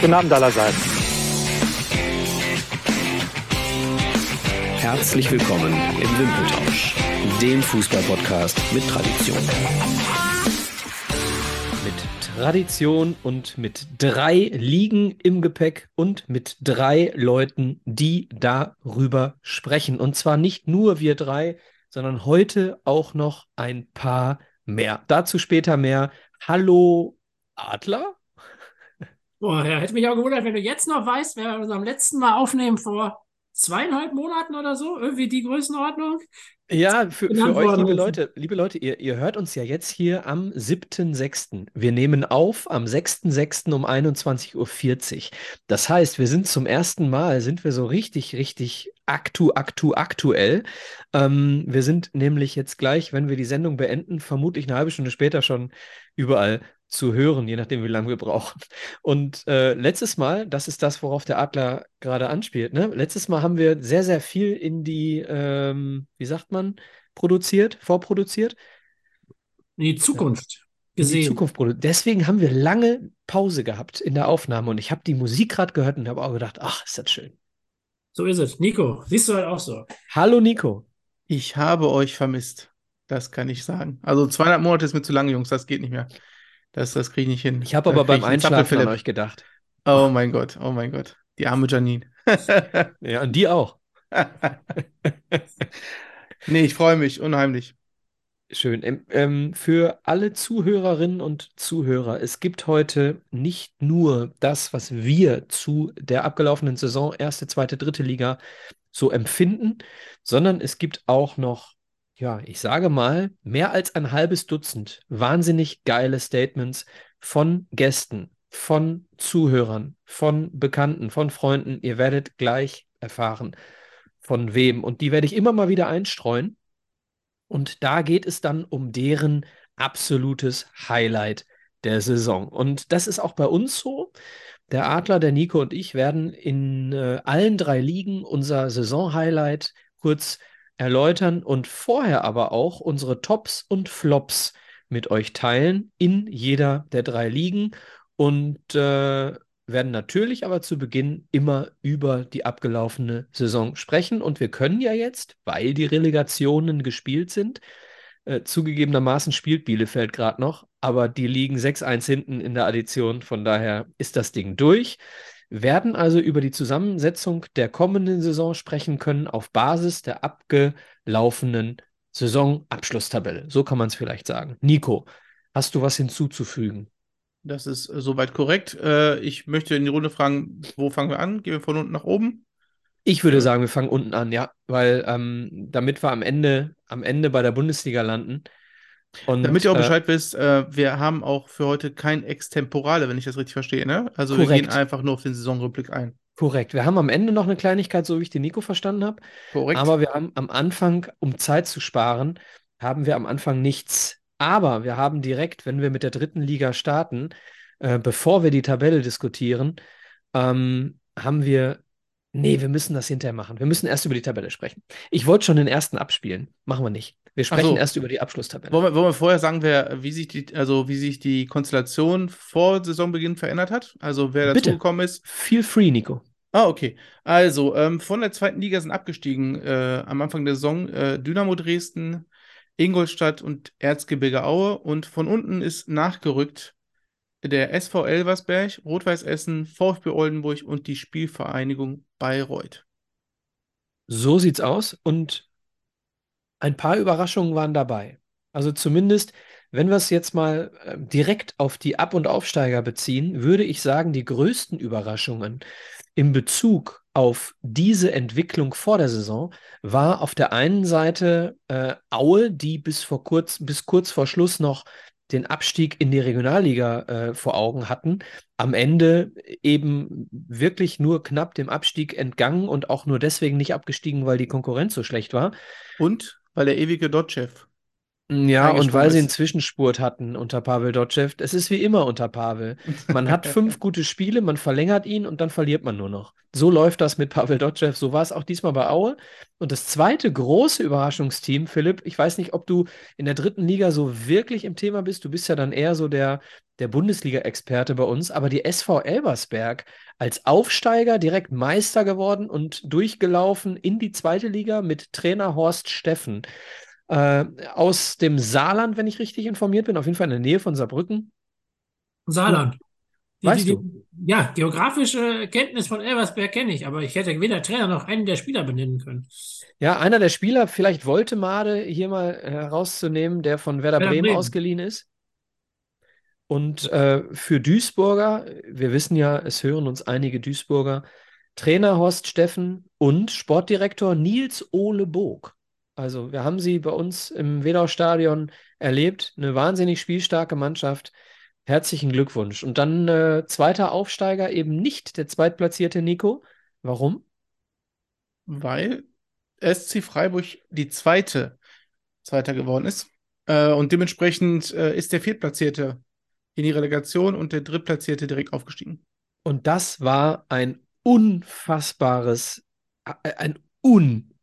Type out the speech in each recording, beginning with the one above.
Guten Abend allerseits. Herzlich willkommen im Wimpeltausch, dem Fußballpodcast mit Tradition. Mit Tradition und mit drei Ligen im Gepäck und mit drei Leuten, die darüber sprechen. Und zwar nicht nur wir drei, sondern heute auch noch ein paar mehr. Dazu später mehr. Hallo Adler? Boah, ja, hätte mich auch gewundert, wenn du jetzt noch weißt, wer wir beim letzten Mal aufnehmen vor zweieinhalb Monaten oder so, irgendwie die Größenordnung. Ja, für, für euch, liebe Leute, liebe Leute, ihr, ihr hört uns ja jetzt hier am 7.6. Wir nehmen auf am 6.6. um 21.40 Uhr. Das heißt, wir sind zum ersten Mal, sind wir so richtig, richtig aktu, aktu, aktuell. Ähm, wir sind nämlich jetzt gleich, wenn wir die Sendung beenden, vermutlich eine halbe Stunde später schon überall zu hören, je nachdem, wie lange wir brauchen. Und äh, letztes Mal, das ist das, worauf der Adler gerade anspielt, ne? Letztes Mal haben wir sehr, sehr viel in die, ähm, wie sagt man, produziert, vorproduziert. In die Zukunft ja. gesehen. In die Zukunft produziert. Deswegen haben wir lange Pause gehabt in der Aufnahme und ich habe die Musik gerade gehört und habe auch gedacht, ach, ist das schön. So ist es. Nico, siehst du halt auch so. Hallo Nico. Ich habe euch vermisst. Das kann ich sagen. Also 200 Monate ist mir zu lang, Jungs. Das geht nicht mehr. Das, das kriege ich nicht hin. Ich habe aber beim Einschlafen an euch gedacht. Oh mein Gott, oh mein Gott. Die arme Janine. ja, und die auch. nee, ich freue mich unheimlich. Schön. Ähm, ähm, für alle Zuhörerinnen und Zuhörer, es gibt heute nicht nur das, was wir zu der abgelaufenen Saison, erste, zweite, dritte Liga so empfinden, sondern es gibt auch noch ja, ich sage mal, mehr als ein halbes Dutzend wahnsinnig geile Statements von Gästen, von Zuhörern, von Bekannten, von Freunden. Ihr werdet gleich erfahren, von wem. Und die werde ich immer mal wieder einstreuen. Und da geht es dann um deren absolutes Highlight der Saison. Und das ist auch bei uns so. Der Adler, der Nico und ich werden in äh, allen drei Ligen unser Saison-Highlight kurz erläutern und vorher aber auch unsere Tops und Flops mit euch teilen in jeder der drei Ligen und äh, werden natürlich aber zu Beginn immer über die abgelaufene Saison sprechen. Und wir können ja jetzt, weil die Relegationen gespielt sind, äh, zugegebenermaßen spielt Bielefeld gerade noch, aber die liegen 6-1 hinten in der Addition. Von daher ist das Ding durch werden also über die Zusammensetzung der kommenden Saison sprechen können auf Basis der abgelaufenen Saisonabschlusstabelle. So kann man es vielleicht sagen. Nico, hast du was hinzuzufügen? Das ist äh, soweit korrekt. Äh, ich möchte in die Runde fragen, wo fangen wir an? Gehen wir von unten nach oben? Ich würde sagen, wir fangen unten an, ja, weil ähm, damit wir am Ende, am Ende bei der Bundesliga landen, und, Damit ihr auch äh, Bescheid wisst, äh, wir haben auch für heute kein Extemporale, wenn ich das richtig verstehe, ne? Also korrekt. wir gehen einfach nur auf den Saisonrückblick ein. Korrekt. Wir haben am Ende noch eine Kleinigkeit, so wie ich den Nico verstanden habe. Korrekt. Aber wir haben am Anfang, um Zeit zu sparen, haben wir am Anfang nichts. Aber wir haben direkt, wenn wir mit der dritten Liga starten, äh, bevor wir die Tabelle diskutieren, ähm, haben wir Nee, wir müssen das hinterher machen. Wir müssen erst über die Tabelle sprechen. Ich wollte schon den ersten abspielen. Machen wir nicht. Wir sprechen so. erst über die Abschlusstabelle. Wollen wir, wollen wir vorher sagen, wer, wie, sich die, also wie sich die Konstellation vor Saisonbeginn verändert hat? Also wer dazugekommen ist? Feel free, Nico. Ah, okay. Also, ähm, von der zweiten Liga sind abgestiegen äh, am Anfang der Saison äh, Dynamo Dresden, Ingolstadt und Erzgebirge Aue. Und von unten ist nachgerückt der SV Elversberg, Rot-Weiß Essen, VfB Oldenburg und die Spielvereinigung Bayreuth. So sieht's aus. Und ein paar Überraschungen waren dabei. Also zumindest, wenn wir es jetzt mal äh, direkt auf die Ab- und Aufsteiger beziehen, würde ich sagen, die größten Überraschungen in Bezug auf diese Entwicklung vor der Saison war auf der einen Seite äh, Aue, die bis vor kurz, bis kurz vor Schluss noch den Abstieg in die Regionalliga äh, vor Augen hatten, am Ende eben wirklich nur knapp dem Abstieg entgangen und auch nur deswegen nicht abgestiegen, weil die Konkurrenz so schlecht war. Und weil der ewige Dotchev Ja, und weil sie einen Zwischenspurt hatten unter Pavel Dotschew. Es ist wie immer unter Pavel. Man hat fünf gute Spiele, man verlängert ihn und dann verliert man nur noch. So läuft das mit Pavel Dotschew. So war es auch diesmal bei Aue. Und das zweite große Überraschungsteam, Philipp, ich weiß nicht, ob du in der dritten Liga so wirklich im Thema bist. Du bist ja dann eher so der, der Bundesliga-Experte bei uns. Aber die SV Elbersberg als Aufsteiger direkt Meister geworden und durchgelaufen in die zweite Liga mit Trainer Horst Steffen äh, aus dem Saarland, wenn ich richtig informiert bin, auf jeden Fall in der Nähe von Saarbrücken. Saarland. Die, weißt die, du? Ja, geografische Kenntnis von Elversberg kenne ich, aber ich hätte weder Trainer noch einen der Spieler benennen können. Ja, einer der Spieler, vielleicht wollte Made hier mal herauszunehmen, der von Werder, Werder Bremen, Bremen, ausgeliehen ist. Und äh, für Duisburger, wir wissen ja, es hören uns einige Duisburger, Trainer Horst Steffen und Sportdirektor Nils Ole Bog. Also wir haben sie bei uns im Wedau-Stadion erlebt. Eine wahnsinnig spielstarke Mannschaft. Herzlichen Glückwunsch. Und dann äh, zweiter Aufsteiger, eben nicht der zweitplatzierte Nico. Warum? Weil SC Freiburg die zweite Zweiter geworden ist. Äh, und dementsprechend äh, ist der Viertplatzierte in die Relegation und der Drittplatzierte direkt aufgestiegen. Und das war ein unfassbares, äh, ein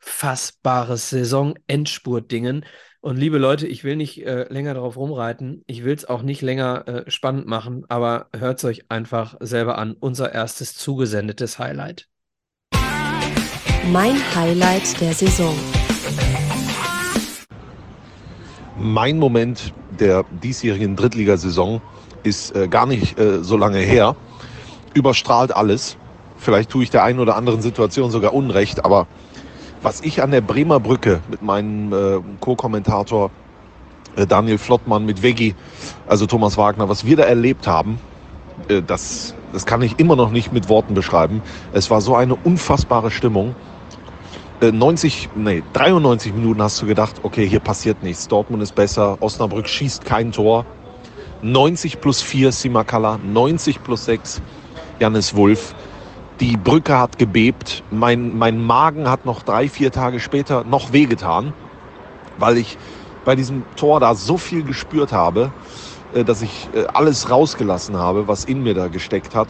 unfassbares Saison-Endspurt-Dingen. Und liebe Leute, ich will nicht äh, länger darauf rumreiten. Ich will es auch nicht länger äh, spannend machen, aber hört es euch einfach selber an. Unser erstes zugesendetes Highlight. Mein Highlight der Saison. Mein Moment der diesjährigen Drittligasaison ist äh, gar nicht äh, so lange her. Überstrahlt alles. Vielleicht tue ich der einen oder anderen Situation sogar Unrecht, aber was ich an der Bremer Brücke mit meinem äh, Co-Kommentator äh, Daniel Flottmann mit Veggie, also Thomas Wagner, was wir da erlebt haben, äh, das, das kann ich immer noch nicht mit Worten beschreiben. Es war so eine unfassbare Stimmung. 90, äh, nee, 93 Minuten hast du gedacht, okay, hier passiert nichts. Dortmund ist besser, Osnabrück schießt kein Tor. 90 plus 4 Simakala, 90 plus 6 Janis Wulf. Die Brücke hat gebebt. Mein, mein Magen hat noch drei, vier Tage später noch wehgetan, weil ich bei diesem Tor da so viel gespürt habe, äh, dass ich äh, alles rausgelassen habe, was in mir da gesteckt hat.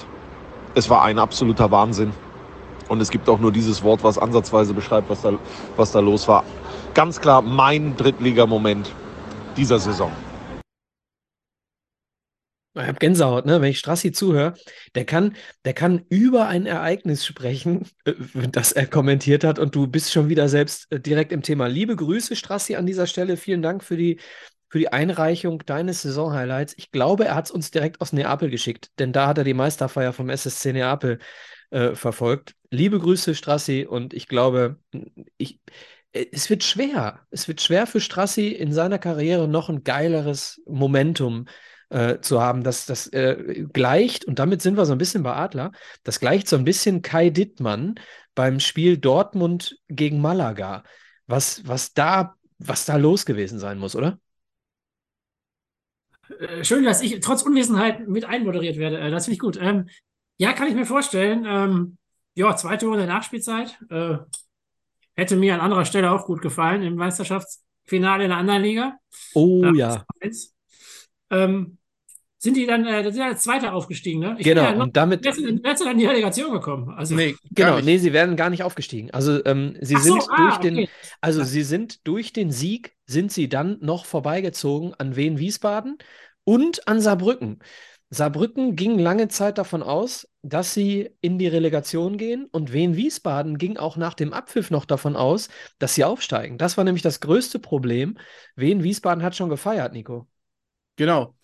Es war ein absoluter Wahnsinn. Und es gibt auch nur dieses Wort, was ansatzweise beschreibt, was da, was da los war. Ganz klar mein Drittligamoment dieser Saison. Ich habe Gänsehaut, ne? Wenn ich Strassi zuhöre, der kann, der kann über ein Ereignis sprechen, äh, das er kommentiert hat, und du bist schon wieder selbst äh, direkt im Thema. Liebe Grüße, Strassi, an dieser Stelle. Vielen Dank für die, für die Einreichung deines Saisonhighlights. Ich glaube, er hat es uns direkt aus Neapel geschickt, denn da hat er die Meisterfeier vom SSC Neapel äh, verfolgt. Liebe Grüße, Strassi, und ich glaube, ich, äh, es wird schwer. Es wird schwer für Strassi in seiner Karriere noch ein geileres Momentum äh, zu haben. Das, das äh, gleicht, und damit sind wir so ein bisschen bei Adler, das gleicht so ein bisschen Kai Dittmann beim Spiel Dortmund gegen Malaga. Was, was, da, was da los gewesen sein muss, oder? Äh, schön, dass ich trotz Unwissenheit mit einmoderiert werde. Äh, das finde ich gut. Ähm, ja, kann ich mir vorstellen. Ähm, ja, zweite Runde der Nachspielzeit. Äh, hätte mir an anderer Stelle auch gut gefallen im Meisterschaftsfinale in der anderen Liga. Oh ja. Ähm, sind die dann, äh, sind ja als Zweiter aufgestiegen, ne? Ich genau, ja und damit. Jetzt sind dann in die Relegation gekommen. Also, nee, genau, nee, sie werden gar nicht aufgestiegen. Also, ähm, sie Ach sind so, ah, durch den, also, ja. sie sind durch den Sieg, sind sie dann noch vorbeigezogen an Wien Wiesbaden und an Saarbrücken. Saarbrücken ging lange Zeit davon aus, dass sie in die Relegation gehen und Wien Wiesbaden ging auch nach dem Abpfiff noch davon aus, dass sie aufsteigen. Das war nämlich das größte Problem. Wien Wiesbaden hat schon gefeiert, Nico. Genau.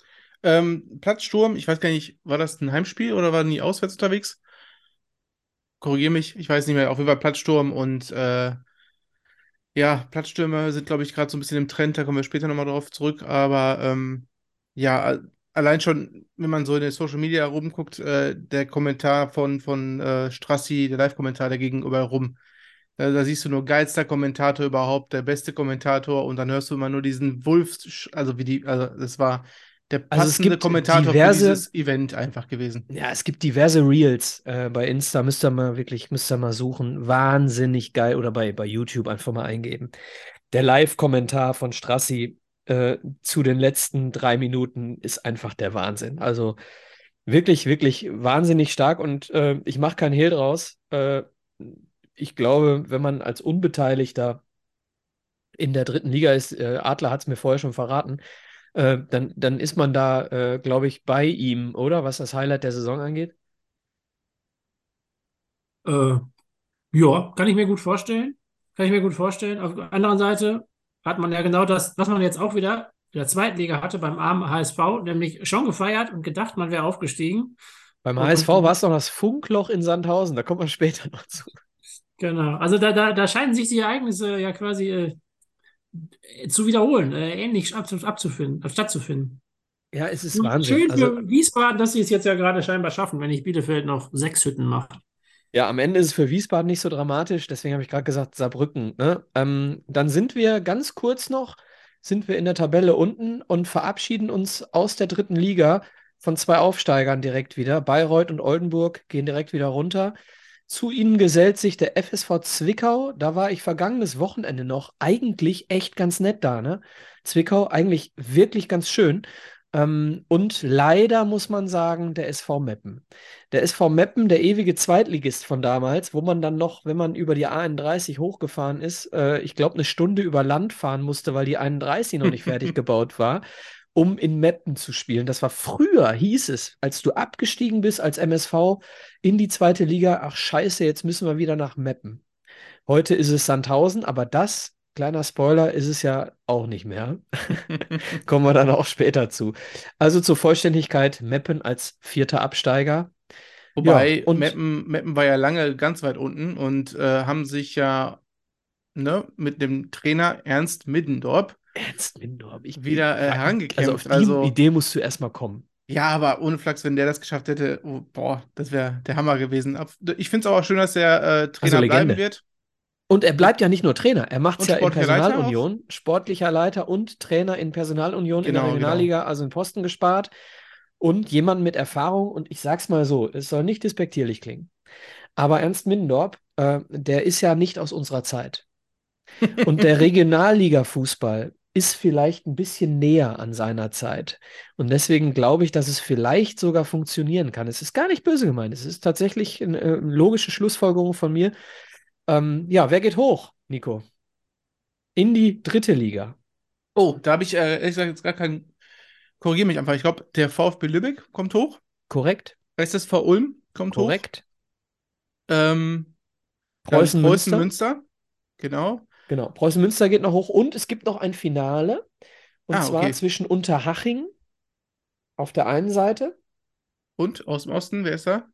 Ähm, Platzsturm, ich weiß gar nicht, war das ein Heimspiel oder waren die auswärts unterwegs? Korrigiere mich, ich weiß nicht mehr. Auf jeden Fall Platzsturm und äh, ja, Platzstürme sind, glaube ich, gerade so ein bisschen im Trend, da kommen wir später nochmal drauf zurück. Aber ähm, ja, allein schon, wenn man so in den Social Media rumguckt, äh, der Kommentar von, von äh, Strassi, der Live-Kommentar, der ging überall rum. Da, da, siehst du nur geilster Kommentator überhaupt, der beste Kommentator und dann hörst du immer nur diesen Wolf, also wie die, also das war der passende also es gibt Kommentator diverse, für dieses Event einfach gewesen. Ja, es gibt diverse Reels äh, bei Insta, müsst ihr mal wirklich, müsst ihr mal suchen. Wahnsinnig geil oder bei, bei YouTube einfach mal eingeben. Der Live-Kommentar von Strassi, äh, zu den letzten drei Minuten ist einfach der Wahnsinn. Also wirklich, wirklich wahnsinnig stark und äh, ich mache keinen Hehl draus. Ich glaube, wenn man als Unbeteiligter in der dritten Liga ist, äh, Adler hat es mir vorher schon verraten, äh, dann, dann ist man da, äh, glaube ich, bei ihm, oder? Was das Highlight der Saison angeht. Äh, ja, kann ich mir gut vorstellen. Kann ich mir gut vorstellen. Auf der anderen Seite hat man ja genau das, was man jetzt auch wieder in der zweiten Liga hatte beim armen HSV, nämlich schon gefeiert und gedacht, man wäre aufgestiegen. Beim HSV war es noch das Funkloch in Sandhausen, da kommt man später noch zu. Genau. Also da, da, da scheinen sich die Ereignisse ja quasi äh, zu wiederholen, äh, ähnlich ab, abzufinden, stattzufinden. Ja, es ist Und Wahnsinn. Schön Also, für Wiesbaden, dass sie es jetzt ja gerade scheinbar schaffen, wenn nicht Bielefeld noch sechs Hütten macht. Ja, am Ende ist es für Wiesbaden nicht so dramatisch, deswegen habe ich gerade gesagt Saarbrücken. Ne? Ähm, dann sind wir ganz kurz noch, sind wir in der Tabelle unten und verabschieden uns aus der dritten Liga von zwei Aufsteigern direkt wieder. Bayreuth und Oldenburg gehen direkt wieder runter. Zu ihnen gesellt sich der FSV Zwickau. Da war ich vergangenes Wochenende noch eigentlich echt ganz nett da. Ne? Zwickau eigentlich wirklich ganz schön. Ähm, und leider muss man sagen, der SV Meppen. Der SV Meppen, der ewige Zweitligist von damals, wo man dann noch, wenn man über die A31 hochgefahren ist, äh, ich glaube, eine Stunde über Land fahren musste, weil die 31 noch nicht fertig gebaut war, um in Meppen zu spielen. Das war früher, hieß es, als du abgestiegen bist als MSV in die zweite Liga, ach scheiße, jetzt müssen wir wieder nach Meppen. Heute ist es Sandhausen, aber das, kleiner Spoiler, ist es ja auch nicht mehr. Kommen wir dann auch später zu. Also zur Vollständigkeit, Meppen als vierter Absteiger. Wobei, Ja, und- Meppen, Meppen war ja lange ganz weit unten und äh, haben sich ja ne, mit dem Trainer Ernst Middendorp Ernst Mindorf, ich wieder äh, Also herangekämpft. die Also, Idee musst du erstmal kommen. ja, aber ohne Flachs, wenn der das geschafft hätte, oh, boah, das wäre der Hammer gewesen. Ich finde es auch schön, dass der äh, Trainer Also bleiben wird. Und er bleibt ja nicht nur Trainer, er macht es ja in Personalunion, sportlicher Leiter und Trainer in Personalunion in Genau, der Regionalliga, also in Posten gespart. Und jemand mit Erfahrung, und ich sag's mal so, es soll nicht despektierlich klingen. Aber Ernst Mindorp, äh, der ist ja nicht aus unserer Zeit. Und der Regionalliga-Fußball ist vielleicht ein bisschen näher an seiner Zeit. Und deswegen glaube ich, dass es vielleicht sogar funktionieren kann. Es ist gar nicht böse gemeint. Es ist tatsächlich eine äh, logische Schlussfolgerung von mir. Ähm, ja, wer geht hoch, Nico? In die dritte Liga. Oh, da habe ich äh, ehrlich gesagt jetzt gar keinen. Korrigiere mich einfach. Ich glaube, der VfB Lübeck kommt hoch. Korrekt? SSV Ulm kommt hoch. Korrekt. Ähm, Preußen, Preußen Münster. Münster. Genau. Genau. Preußen Münster geht noch hoch. Und es gibt noch ein Finale. Und Ah, zwar okay. zwischen Unterhaching auf der einen Seite, Und aus dem Osten, wer ist da?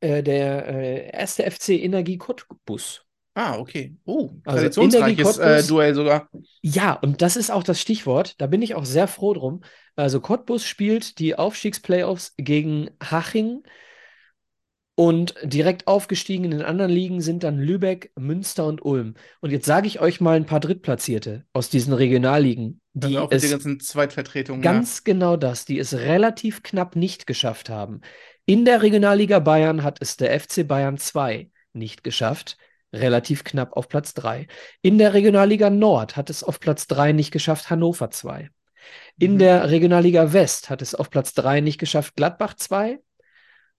äh, der äh, erste FC Energie Cottbus. Ah, okay. Oh, Also traditionsreiches äh, Duell sogar. Ja, und das ist auch das Stichwort. Da bin ich auch sehr froh drum. Also Cottbus spielt die Aufstiegsplayoffs gegen Haching und direkt aufgestiegen in den anderen Ligen sind dann Lübeck, Münster und Ulm. Und jetzt sage ich euch mal ein paar Drittplatzierte aus diesen Regionalligen, die Also auch mit es der ganzen Zweitvertretung. Ganz genau das, die es relativ knapp nicht geschafft haben. In der Regionalliga Bayern hat es der FC Bayern 2 nicht geschafft, relativ knapp auf Platz 3. In der Regionalliga Nord hat es auf Platz 3 nicht geschafft Hannover 2. In Mhm. der Regionalliga West hat es auf Platz 3 nicht geschafft Gladbach 2.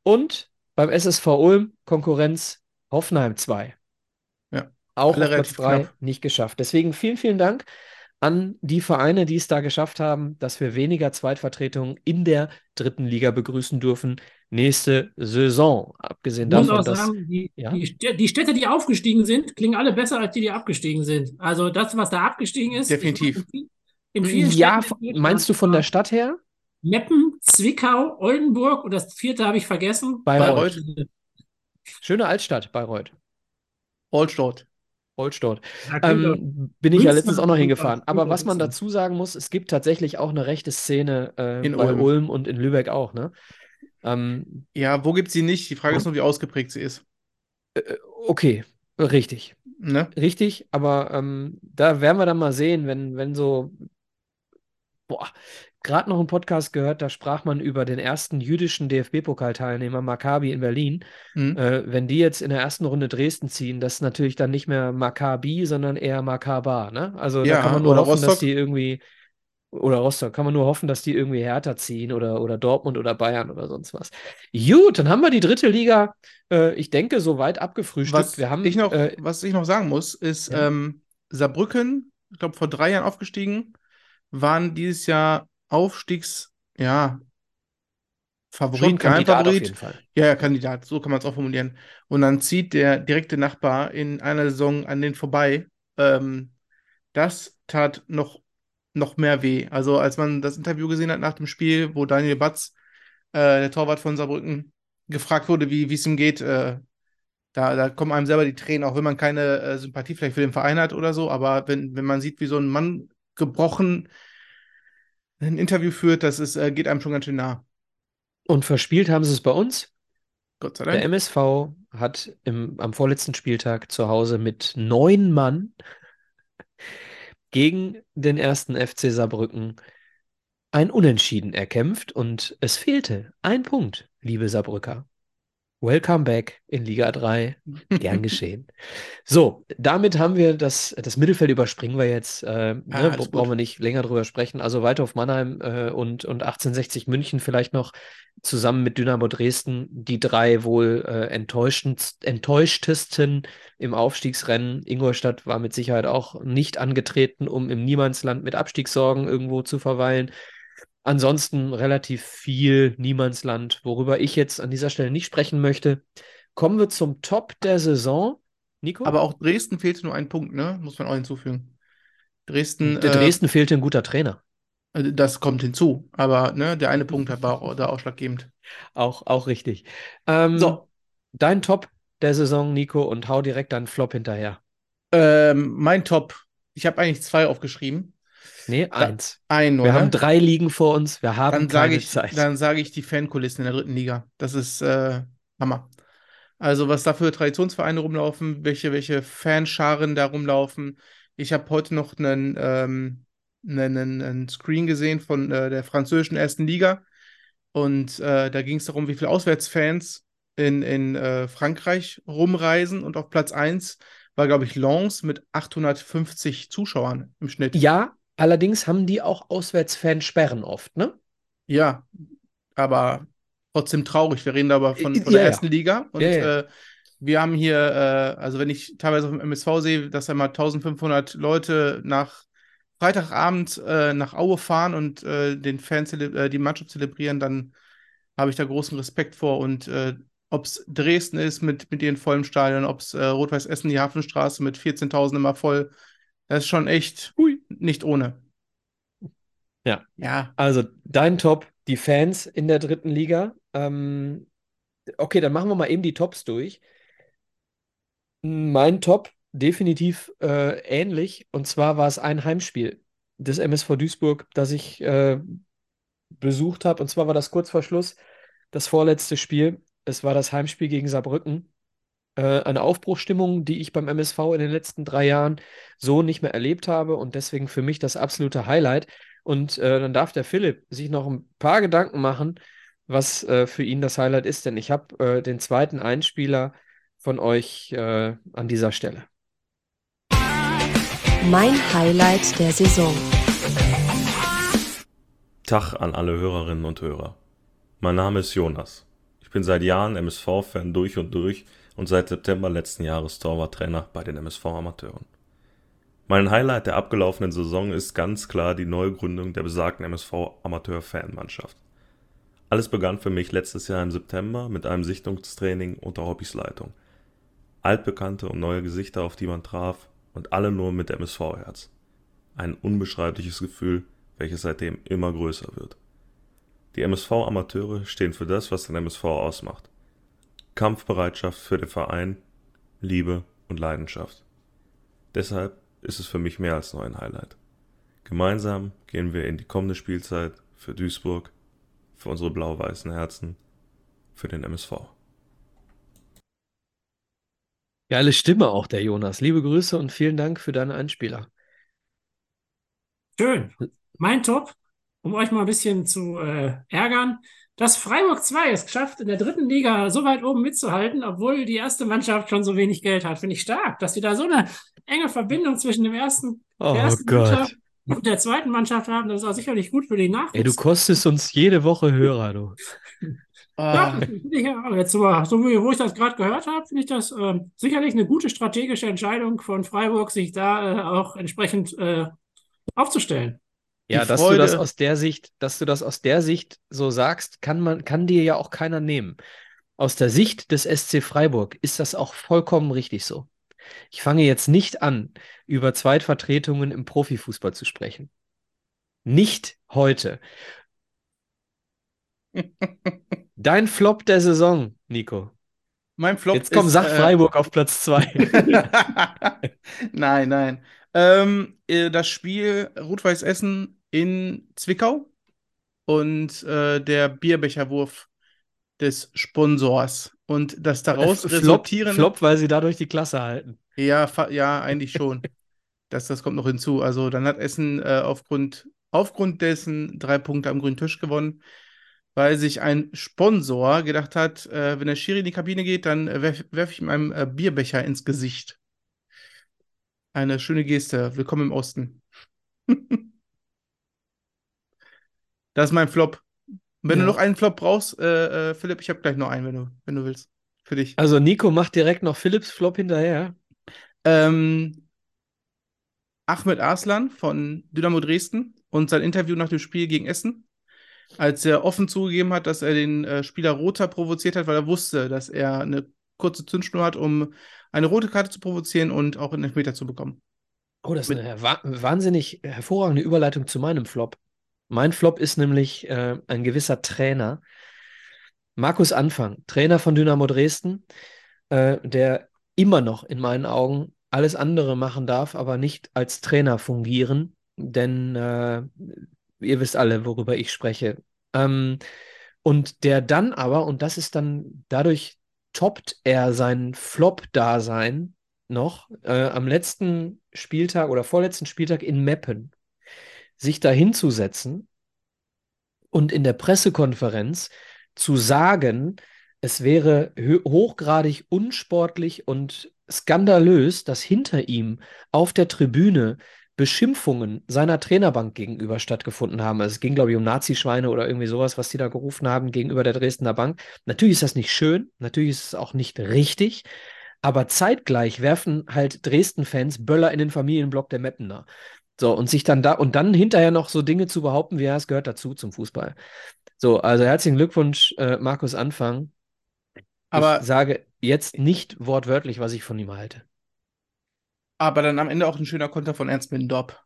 Und beim SSV Ulm Konkurrenz Hoffenheim 2. Ja, Auch Platz relativ 3 knapp. nicht geschafft. Deswegen vielen, vielen Dank an die Vereine, die es da geschafft haben, dass wir weniger Zweitvertretungen in der dritten Liga begrüßen dürfen. Nächste Saison. Abgesehen Ich muss davon, auch dass. sagen, die, ja? die, Städte, die Städte, die aufgestiegen sind, klingen alle besser als die, die abgestiegen sind. Also das, was da abgestiegen ist. Definitiv. In, in vielen Ja, Städten in meinst du von der Stadt her? Meppen, Zwickau, Oldenburg und das vierte habe ich vergessen. Bayreuth. Bayreuth. Schöne Altstadt, Bayreuth. Klingt doch- Ähm, bin ich ja letztens auch noch hingefahren. Aber was man dazu sagen muss, es gibt tatsächlich auch eine rechte Szene äh, In bei Ulm. Ulm und in Lübeck auch, ne? Ähm, Ja, wo gibt sie nicht? Die Frage ist nur, wie ausgeprägt sie ist. okay, richtig. Ne? Richtig, aber ähm, da werden wir dann mal sehen, wenn, wenn so, boah, gerade noch einen Podcast gehört, da sprach man über den ersten jüdischen DFB-Pokalteilnehmer Maccabi in Berlin. Hm. Äh, wenn die jetzt in der ersten Runde Dresden ziehen, das ist natürlich dann nicht mehr Maccabi, sondern eher Maccabar, ne? Also Ja, da kann man nur hoffen, dass Rostock. die irgendwie oder Rostock. Kann man nur hoffen, dass die irgendwie härter ziehen oder, oder Dortmund oder Bayern oder sonst was. Gut, dann haben wir die dritte Liga, äh, ich denke, soweit abgefrühstückt. Was, wir haben, ich noch, äh, was ich noch sagen muss, ist, Ja. ähm, Saarbrücken, ich glaube, vor drei Jahren aufgestiegen, waren dieses Jahr Aufstiegs, ja, Favorit, jeden Fall. Ja, ja, Kandidat, so kann man es auch formulieren. Und dann zieht der direkte Nachbar in einer Saison an den vorbei. Ähm, das tat noch, noch mehr weh. Also, als man das Interview gesehen hat nach dem Spiel, wo Daniel Batz, äh, der Torwart von Saarbrücken, gefragt wurde, wie wie es ihm geht, äh, da, da kommen einem selber die Tränen, auch wenn man keine äh, Sympathie vielleicht für den Verein hat oder so. Aber wenn, wenn man sieht, wie so ein Mann gebrochen ein Interview führt, das ist, äh, geht einem schon ganz schön nah. Und verspielt haben sie es bei uns. Gott sei Der Dank. MSV hat im, am vorletzten Spieltag zu Hause mit neun Mann gegen den ersten FC Saarbrücken ein Unentschieden erkämpft und es fehlte ein Punkt, liebe Saarbrücker. Welcome back in Liga 3. Gern geschehen. So, damit haben wir das, das Mittelfeld überspringen wir jetzt. Äh, ne, alles bra- gut. brauchen wir nicht länger drüber sprechen. Also Waldhof Mannheim äh, und, und 1860 München vielleicht noch zusammen mit Dynamo Dresden die drei wohl äh, enttäuschtesten im Aufstiegsrennen. Ingolstadt war mit Sicherheit auch nicht angetreten, um im Niemandsland mit Abstiegssorgen irgendwo zu verweilen. Ansonsten relativ viel Niemandsland, worüber ich jetzt an dieser Stelle nicht sprechen möchte. Kommen wir zum Top der Saison. Nico? Aber auch Dresden fehlte nur ein Punkt, ne? Muss man auch hinzufügen. Dresden, der äh, Dresden fehlte ein guter Trainer. äh, das kommt hinzu. Aber ne, der eine Punkt war auch da ausschlaggebend. Auch, auch richtig. Ähm, So. Dein Top der Saison, Nico, und hau direkt deinen Flop hinterher. Ähm, mein Top. Ich habe eigentlich zwei aufgeschrieben. Nee, eins. Ein, Wir oder? haben drei Ligen vor uns, wir haben dann keine sage ich, Zeit. dann sage ich die Fankulissen in der dritten Liga. Das ist äh, Hammer. Also was da für Traditionsvereine rumlaufen, welche, welche Fanscharen da rumlaufen. Ich habe heute noch einen, ähm, einen, einen Screen gesehen von äh, der französischen ersten Liga. Und äh, da ging es darum, wie viele Auswärtsfans in, in äh, Frankreich rumreisen. Und auf Platz 1 war, glaube ich, Lens mit 850 Zuschauern im Schnitt. Ja, allerdings haben die auch Auswärtsfansperren oft, ne? Ja, aber trotzdem traurig. Wir reden da aber von, von der ja. ersten Liga. Und Ja. Äh, wir haben hier, äh, also wenn ich teilweise auf dem MSV sehe, dass da mal 1500 Leute nach Freitagabend äh, nach Aue fahren und äh, den Fan zele- äh, die Mannschaft zelebrieren, dann habe ich da großen Respekt vor. Und äh, ob es Dresden ist mit, mit ihren vollen Stadion, ob es Rot-Weiß Essen, die Hafenstraße mit 14.000 immer voll, das ist schon echt nicht ohne. Ja. Ja. Also dein Top, die Fans in der dritten Liga. Ähm, okay, dann machen wir mal eben die Tops durch. Mein Top definitiv äh, ähnlich. Und zwar war es ein Heimspiel des MSV Duisburg, das ich äh, besucht habe. Und zwar war das kurz vor Schluss das vorletzte Spiel. Es war das Heimspiel gegen Saarbrücken. Äh, eine Aufbruchsstimmung, die ich beim MSV in den letzten drei Jahren so nicht mehr erlebt habe und deswegen für mich das absolute Highlight. Und äh, dann darf der Philipp sich noch ein paar Gedanken machen, was äh, für ihn das Highlight ist, denn ich habe äh, den zweiten Einspieler von euch äh, an dieser Stelle. Mein Highlight der Saison. Tag an alle Hörerinnen und Hörer. Mein Name ist Jonas. Ich bin seit Jahren MSV-Fan durch und durch und seit September letzten Jahres Torwarttrainer bei den MSV-Amateuren. Mein Highlight der abgelaufenen Saison ist ganz klar die Neugründung der besagten MSV-Amateur-Fanmannschaft. Alles begann für mich letztes Jahr im September mit einem Sichtungstraining unter Hobbysleitung. Altbekannte und neue Gesichter, auf die man traf, und alle nur mit MSV-Herz. Ein unbeschreibliches Gefühl, welches seitdem immer größer wird. Die MSV-Amateure stehen für das, was den MSV ausmacht. Kampfbereitschaft für den Verein, Liebe und Leidenschaft. Deshalb ist es für mich mehr als nur ein Highlight. Gemeinsam gehen wir in die kommende Spielzeit für Duisburg, für unsere blau-weißen Herzen, für den MSV. Geile Stimme auch, der Jonas. Liebe Grüße und vielen Dank für deine Einspieler. Schön. Mein Top, um euch mal ein bisschen zu äh, ärgern, dass Freiburg 2 es geschafft, in der dritten Liga so weit oben mitzuhalten, obwohl die erste Mannschaft schon so wenig Geld hat. Finde ich stark, dass die da so eine enge Verbindung zwischen dem ersten, Oh der ersten Gott. Mannschaft und der zweiten Mannschaft haben. Das ist auch sicherlich gut für den Nachwuchs. Ey, du kostest uns jede Woche Hörer, du. Ja, Ah, jetzt aber, so wie, wo ich das gerade gehört habe, finde ich das ähm, sicherlich eine gute strategische Entscheidung von Freiburg, sich da äh, auch entsprechend äh, aufzustellen. Ja, dass du das Freude- aus der Sicht, dass du das aus der Sicht so sagst, kann man, kann dir ja auch keiner nehmen. Aus der Sicht des SC Freiburg ist das auch vollkommen richtig so. Ich fange jetzt nicht an, über Zweitvertretungen im Profifußball zu sprechen. Nicht heute. Dein Flop der Saison, Nico. mein Flop Jetzt komm, ist, sag äh, Freiburg auf Platz zwei. nein, nein. Ähm, äh, das Spiel Rot-Weiß Essen in Zwickau und äh, der Bierbecherwurf des Sponsors und das daraus Flop, resultierende. Flop, weil sie dadurch die Klasse halten. Ja, ja, eigentlich schon. Das, das kommt noch hinzu. Also dann hat Essen äh, aufgrund, aufgrund dessen drei Punkte am grünen Tisch gewonnen, weil sich ein Sponsor gedacht hat, äh, wenn der Schiri in die Kabine geht, dann äh, werfe werf ich ihm einen äh, Bierbecher ins Gesicht. Eine schöne Geste. Willkommen im Osten. Das ist mein Flop. Wenn Ja. du noch einen Flop brauchst, äh, äh, Philipp, ich habe gleich noch einen, wenn du, wenn du willst. Für dich. Also Nico macht direkt noch Philips Flop hinterher. Ähm, Ahmed Arslan von Dynamo Dresden und sein Interview nach dem Spiel gegen Essen, als er offen zugegeben hat, dass er den äh, Spieler Rother provoziert hat, weil er wusste, dass er eine kurze Zündschnur hat, um eine rote Karte zu provozieren und auch einen Elfmeter zu bekommen. Oh, das ist eine wa wahnsinnig hervorragende Überleitung zu meinem Flop. Mein Flop ist nämlich äh, ein gewisser Trainer. Markus Anfang, Trainer von Dynamo Dresden, äh, der immer noch in meinen Augen alles andere machen darf, aber nicht als Trainer fungieren, denn äh, ihr wisst alle, worüber ich spreche. Ähm, und der dann aber, und das ist dann, dadurch toppt er sein Flop-Dasein noch äh, am letzten Spieltag oder vorletzten Spieltag in Meppen sich da hinzusetzen und in der Pressekonferenz zu sagen, es wäre hochgradig unsportlich und skandalös, dass hinter ihm auf der Tribüne Beschimpfungen seiner Trainerbank gegenüber stattgefunden haben. Also es ging, glaube ich, um Nazischweine oder irgendwie sowas, was die da gerufen haben gegenüber der Dresdner Bank. Natürlich ist das nicht schön, natürlich ist es auch nicht richtig, aber zeitgleich werfen halt Dresden-Fans Böller in den Familienblock der Meppener. So, und sich dann da und dann hinterher noch so Dinge zu behaupten, wie ja, es gehört dazu zum Fußball. So, also herzlichen Glückwunsch, äh, Markus Anfang. Aber, ich sage jetzt nicht wortwörtlich, was ich von ihm halte. Aber dann am Ende auch ein schöner Konter von Ernst Mindorp.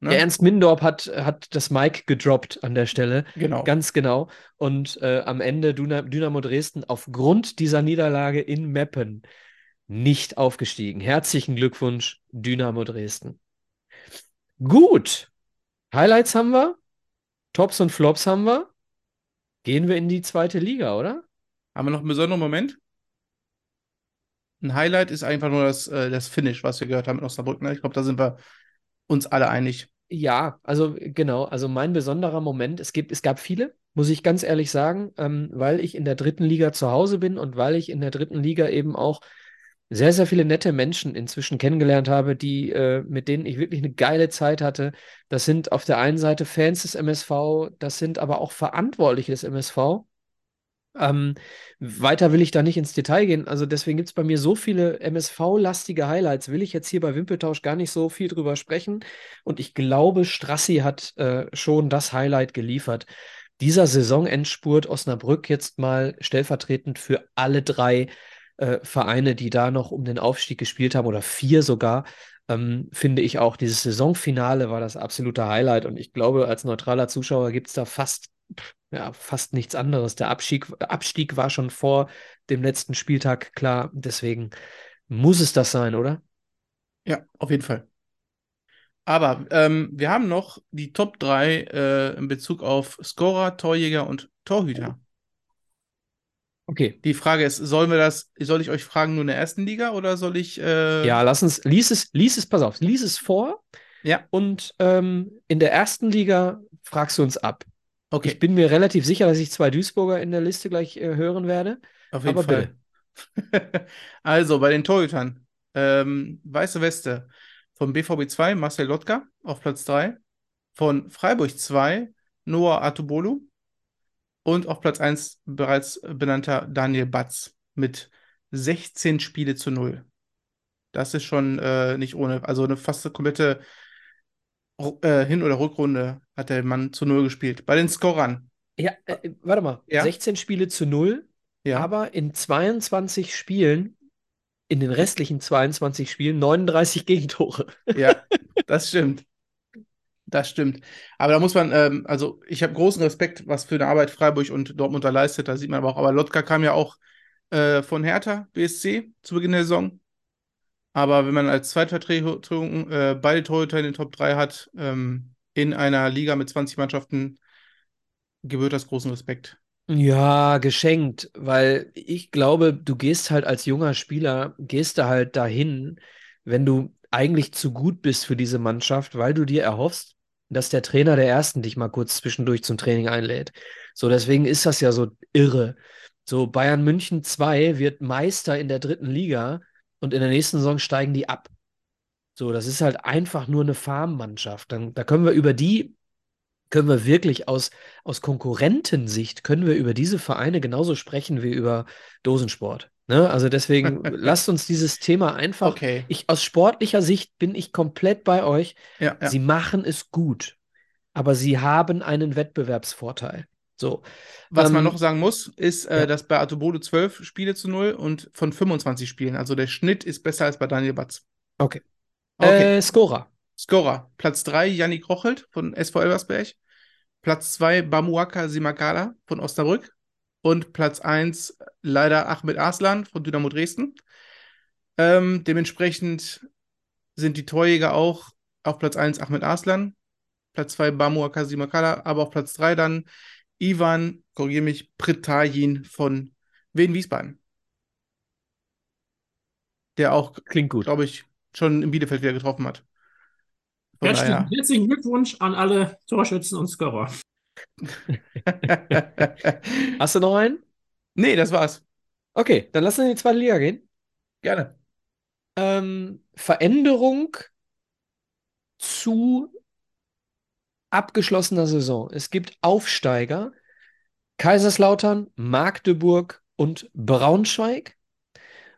Ne? Der Ernst Mindorp hat, hat das Mic gedroppt an der Stelle. Genau. Ganz genau. Und äh, am Ende Dyna Dynamo Dresden aufgrund dieser Niederlage in Meppen nicht aufgestiegen. Herzlichen Glückwunsch, Dynamo Dresden. Gut. Highlights haben wir. Tops und Flops haben wir. Gehen wir in die zweite Liga, oder? Haben wir noch einen besonderen Moment? Ein Highlight ist einfach nur das, äh, das Finish, was wir gehört haben in Osnabrück. Ne? Ich glaube, da sind wir uns alle einig. Ja, also genau, also mein besonderer Moment, es gibt, es gab viele, muss ich ganz ehrlich sagen, ähm, weil ich in der dritten Liga zu Hause bin und weil ich in der dritten Liga eben auch sehr, sehr viele nette Menschen inzwischen kennengelernt habe, die, äh, mit denen ich wirklich eine geile Zeit hatte. Das sind auf der einen Seite Fans des MSV, das sind aber auch Verantwortliche des MSV. Ähm, weiter will ich da nicht ins Detail gehen. Also deswegen gibt es bei mir so viele MSV-lastige Highlights, will ich jetzt hier bei Wimpeltausch gar nicht so viel drüber sprechen. Und ich glaube, Strassi hat äh, schon das Highlight geliefert. Dieser Saisonendspurt Osnabrück jetzt mal stellvertretend für alle drei äh, Vereine, die da noch um den Aufstieg gespielt haben, oder vier sogar, ähm, finde ich auch, dieses Saisonfinale war das absolute Highlight. Und ich glaube, als neutraler Zuschauer gibt es da fast, ja, fast nichts anderes. Der Abstieg, Abstieg war schon vor dem letzten Spieltag klar. Deswegen muss es das sein, oder? Ja, auf jeden Fall. Aber ähm, wir haben noch die Top 3 äh, in Bezug auf Scorer, Torjäger und Torhüter. Okay. Die Frage ist, sollen wir das, soll ich euch fragen nur in der ersten Liga oder soll ich äh, Ja, lass uns, lies es, lies es, pass auf, lies es vor Ja, und ähm, in der ersten Liga fragst du uns ab. Okay, Ich bin mir relativ sicher, dass ich zwei Duisburger in der Liste gleich äh, hören werde. auf jeden aber Fall. Also, bei den Torhütern, ähm, Weiße Weste vom BVB 2, Marcel Lotka auf Platz 3. Von Freiburg 2 Noah Atubolu und auf Platz 1 bereits benannter Daniel Batz mit 16 Spiele zu 0. Das ist schon äh, nicht ohne. Also eine fast komplette äh, Hin- oder Rückrunde hat der Mann zu 0 gespielt. Bei den Scorern. Ja, äh, warte mal. Ja. 16 Spiele zu 0, Ja. aber in 22 Spielen, in den restlichen 22 Spielen 39 Gegentore. Ja, das stimmt. Das stimmt. Aber da muss man, ähm, also ich habe großen Respekt, was für eine Arbeit Freiburg und Dortmund da leistet. Da sieht man aber auch, aber Lotka kam ja auch äh, von Hertha BSC zu Beginn der Saison. Aber wenn man als Zweitvertretung äh, beide Torhüter in den Top 3 hat, ähm, in einer Liga mit 20 Mannschaften, gebührt das großen Respekt. Ja, geschenkt, weil ich glaube, du gehst halt als junger Spieler, gehst da halt dahin, wenn du eigentlich zu gut bist für diese Mannschaft, weil du dir erhoffst, dass der Trainer der Ersten dich mal kurz zwischendurch zum Training einlädt. So, deswegen ist das ja so irre. So, Bayern München 2 wird Meister in der dritten Liga und in der nächsten Saison steigen die ab. So, das ist halt einfach nur eine Farmmannschaft. Dann, da können wir über die können wir wirklich aus, aus Konkurrentensicht, können wir über diese Vereine genauso sprechen wie über Dosensport. Ne? Also deswegen lasst uns dieses Thema einfach, Okay. ich, aus sportlicher Sicht bin ich komplett bei euch. Ja, ja. Sie machen es gut, aber sie haben einen Wettbewerbsvorteil. So, Was man Ähm, noch sagen muss, ist, äh, ja. dass bei Atobolo 12 Spiele zu 0 und von 25 Spielen. Also der Schnitt ist besser als bei Daniel Batz. okay. Okay. Äh, Scorer. Scorer. Platz 3 Yannick Rochelt von SV Elversberg. Platz 2 Bamuaka Simakala von Osnabrück. Und Platz 1 leider Ahmed Arslan von Dynamo Dresden. Ähm, dementsprechend sind die Torjäger auch auf Platz 1 Ahmed Arslan, Platz 2 Bamuaka Simakala, aber auf Platz 3 dann Ivan, korrigiere mich, Pritajin von Wien Wiesbaden. Der auch, Klingt gut. glaube ich, schon in Bielefeld wieder getroffen hat. Von Herzlichen, herzlichen Glückwunsch an alle Torschützen und Scorer. Hast du noch einen? nee, das war's. Okay, dann lass uns in die zweite Liga gehen. Gerne. Ähm, Veränderung zu abgeschlossener Saison. Es gibt Aufsteiger, Kaiserslautern, Magdeburg und Braunschweig.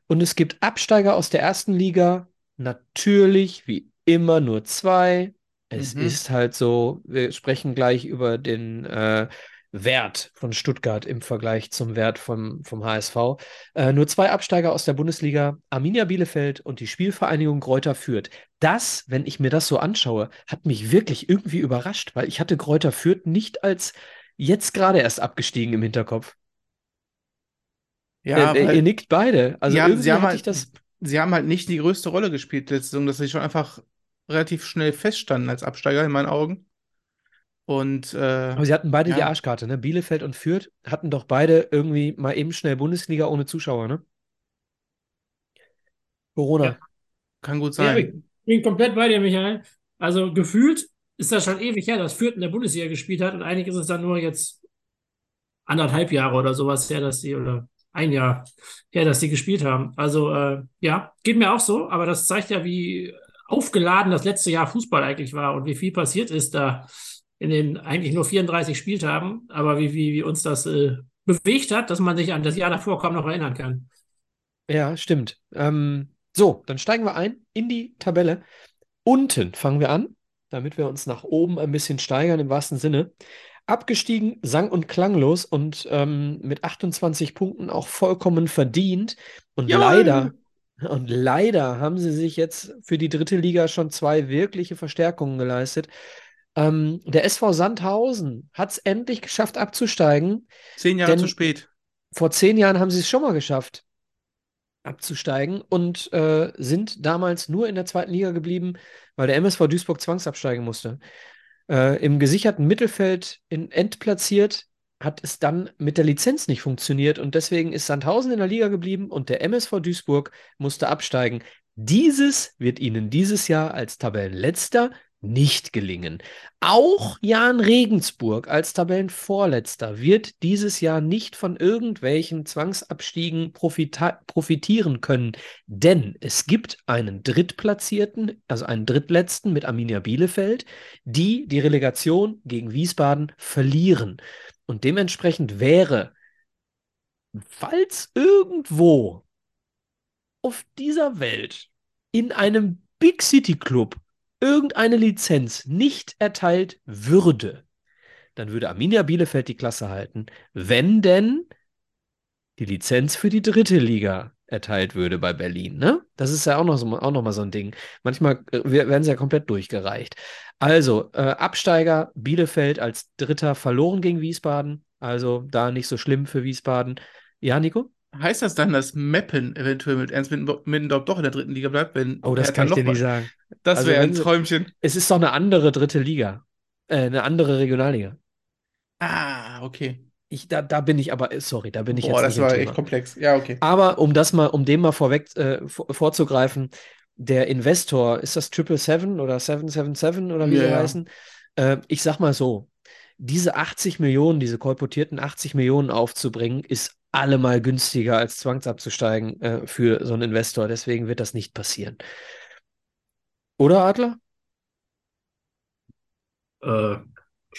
Und es gibt Absteiger aus der ersten Liga, natürlich wie immer nur zwei. Es Mhm. ist halt so, wir sprechen gleich über den äh, Wert von Stuttgart im Vergleich zum Wert vom, vom HSV. Äh, nur zwei Absteiger aus der Bundesliga, Arminia Bielefeld und die Spielvereinigung Greuther Fürth. Das, wenn ich mir das so anschaue, hat mich wirklich irgendwie überrascht, weil ich hatte Greuther Fürth nicht als jetzt gerade erst abgestiegen im Hinterkopf. Ja, Äh, äh, weil ihr nickt beide. Also Ja, irgendwie hatte halt- ich das. Sie haben halt nicht die größte Rolle gespielt letzte Saison, dass sie schon einfach relativ schnell feststanden als Absteiger in meinen Augen. Und äh, Aber sie hatten beide die ja. Arschkarte, ne? Bielefeld und Fürth hatten doch beide irgendwie mal eben schnell Bundesliga ohne Zuschauer, ne? Corona. Ja. kann gut Ja, ich sein. bin komplett bei dir, Michael. Also gefühlt ist das schon ewig her, dass Fürth in der Bundesliga gespielt hat und eigentlich ist es dann nur jetzt anderthalb Jahre oder sowas her, dass die, oder ein Jahr her, dass die gespielt haben. Also äh, ja, geht mir auch so, aber das zeigt ja, wie aufgeladen das letzte Jahr Fußball eigentlich war und wie viel passiert ist da in den eigentlich nur 34 Spieltagen, aber wie, wie, wie uns das äh, bewegt hat, dass man sich an das Jahr davor kaum noch erinnern kann. Ja, stimmt. Ähm, so, dann steigen wir ein in die Tabelle. Unten fangen wir an, damit wir uns nach oben ein bisschen steigern im wahrsten Sinne. Abgestiegen, sang- und klanglos und ähm, mit 28 Punkten auch vollkommen verdient. Und Jawohl! leider, und leider haben sie sich jetzt für die dritte Liga schon zwei wirkliche Verstärkungen geleistet. Ähm, der SV Sandhausen hat es endlich geschafft, abzusteigen. Zehn Jahre zu spät. Vor zehn Jahren haben sie es schon mal geschafft, abzusteigen und äh, sind damals nur in der zweiten Liga geblieben, weil der MSV Duisburg zwangsabsteigen musste. Äh, Im gesicherten Mittelfeld in endplatziert hat es dann mit der Lizenz nicht funktioniert und deswegen ist Sandhausen in der Liga geblieben und der MSV Duisburg musste absteigen. Dieses wird ihnen dieses Jahr als Tabellenletzter nicht gelingen. Auch Jan Regensburg als Tabellenvorletzter wird dieses Jahr nicht von irgendwelchen Zwangsabstiegen profitieren können, denn es gibt einen Drittplatzierten, also einen Drittletzten mit Arminia Bielefeld, die die Relegation gegen Wiesbaden verlieren. Und dementsprechend wäre, falls irgendwo auf dieser Welt in einem Big City Club irgendeine Lizenz nicht erteilt würde, dann würde Arminia Bielefeld die Klasse halten, wenn denn die Lizenz für die dritte Liga erteilt würde bei Berlin. Ne? Das ist ja auch noch, so, auch noch mal so ein Ding. Manchmal äh, werden sie ja komplett durchgereicht. Also, äh, Absteiger Bielefeld als Dritter verloren gegen Wiesbaden. Also da nicht so schlimm für Wiesbaden. Ja, Nico? Heißt das dann, dass Meppen eventuell mit Ernst Middendorf doch in der dritten Liga bleibt? Wenn Oh, das Hertha kann ich dir nicht sagen. Das Also, wäre ein Träumchen. Es ist doch eine andere dritte Liga. Äh, eine andere Regionalliga. Ah, okay. Ich, da, da bin ich aber, sorry, da bin ich Boah, jetzt das nicht im war echt komplex. Ja, okay. Aber um das mal, um dem mal vorweg äh, vor, vorzugreifen, der Investor, ist das Triple Seven oder 777 oder wie Ja, sie heißen? Äh, ich sag mal so, diese 80 Millionen, diese kolportierten 80 Millionen aufzubringen, ist allemal günstiger als zwangsabzusteigen äh, für so einen Investor. Deswegen wird das nicht passieren. Oder Adler? Äh,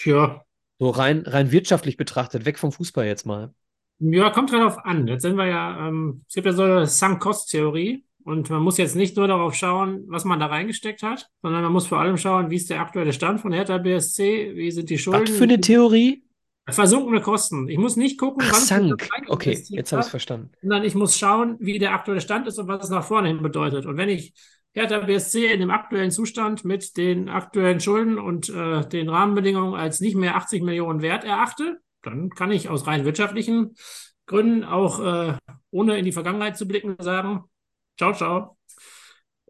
ja. So rein, rein wirtschaftlich betrachtet, weg vom Fußball jetzt mal. Ja, kommt drauf an. Jetzt sind wir ja, ähm, es gibt ja so eine Sunk-Cost-Theorie und man muss jetzt nicht nur darauf schauen, was man da reingesteckt hat, sondern man muss vor allem schauen, wie ist der aktuelle Stand von Hertha BSC, wie sind die Schulden, Was für eine Theorie? versunkene Kosten. Ich muss nicht gucken, Ach, wann Okay, jetzt habe ich es verstanden. sondern ich muss schauen, wie der aktuelle Stand ist und was es nach vorne hin bedeutet. Und wenn ich Hertha BSC in dem aktuellen Zustand mit den aktuellen Schulden und äh, den Rahmenbedingungen als nicht mehr 80 Millionen wert erachte, dann kann ich aus rein wirtschaftlichen Gründen auch äh, ohne in die Vergangenheit zu blicken sagen, ciao, ciao.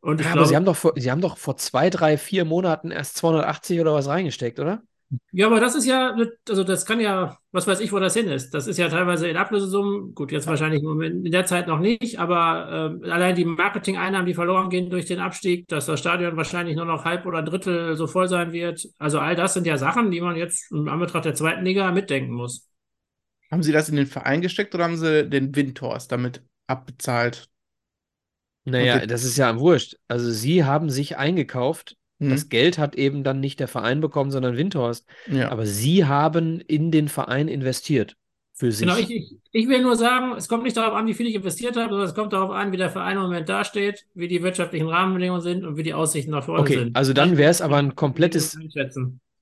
Und Ja, aber glaube, Sie haben doch vor, Sie haben doch vor zwei, drei, vier Monaten erst 280 oder was reingesteckt, oder? Ja, aber das ist ja, also das kann ja, was weiß ich, wo das hin ist. Das ist ja teilweise in Ablösesummen, gut, jetzt wahrscheinlich in der Zeit noch nicht, aber ähm, allein die Marketing-Einnahmen, die verloren gehen durch den Abstieg, dass das Stadion wahrscheinlich nur noch halb oder ein Drittel so voll sein wird. Also all das sind ja Sachen, die man jetzt im Anbetracht der zweiten Liga mitdenken muss. Haben Sie das in den Verein gesteckt oder haben Sie den Windhorst damit abbezahlt? Naja, Okay. das ist ja am Wurscht. Also Sie haben sich eingekauft. Das Geld hat eben dann nicht der Verein bekommen, sondern Windhorst. Ja. Aber Sie haben in den Verein investiert. Für sich. Genau, ich, ich, ich will nur sagen, es kommt nicht darauf an, wie viel ich investiert habe, sondern es kommt darauf an, wie der Verein im Moment dasteht, wie die wirtschaftlichen Rahmenbedingungen sind und wie die Aussichten nach vorne Okay, sind. also dann wäre es aber ein komplettes,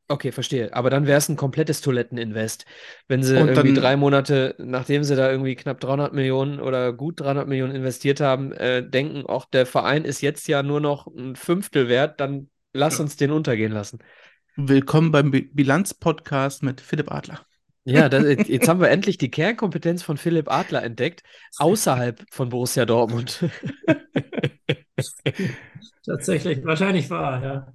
okay, verstehe. Aber dann wäre es ein komplettes Toiletteninvest. Wenn Sie Und irgendwie dann- drei Monate, nachdem Sie da irgendwie knapp 300 Millionen oder gut 300 Millionen investiert haben, äh, denken, auch der Verein ist jetzt ja nur noch ein Fünftel wert, dann lass Ja. uns den untergehen lassen. Willkommen beim Bi- Bilanz-Podcast mit Philipp Adler. Ja, das, jetzt haben wir endlich die Kernkompetenz von Philipp Adler entdeckt, außerhalb von Borussia Dortmund. Tatsächlich, wahrscheinlich war, ja.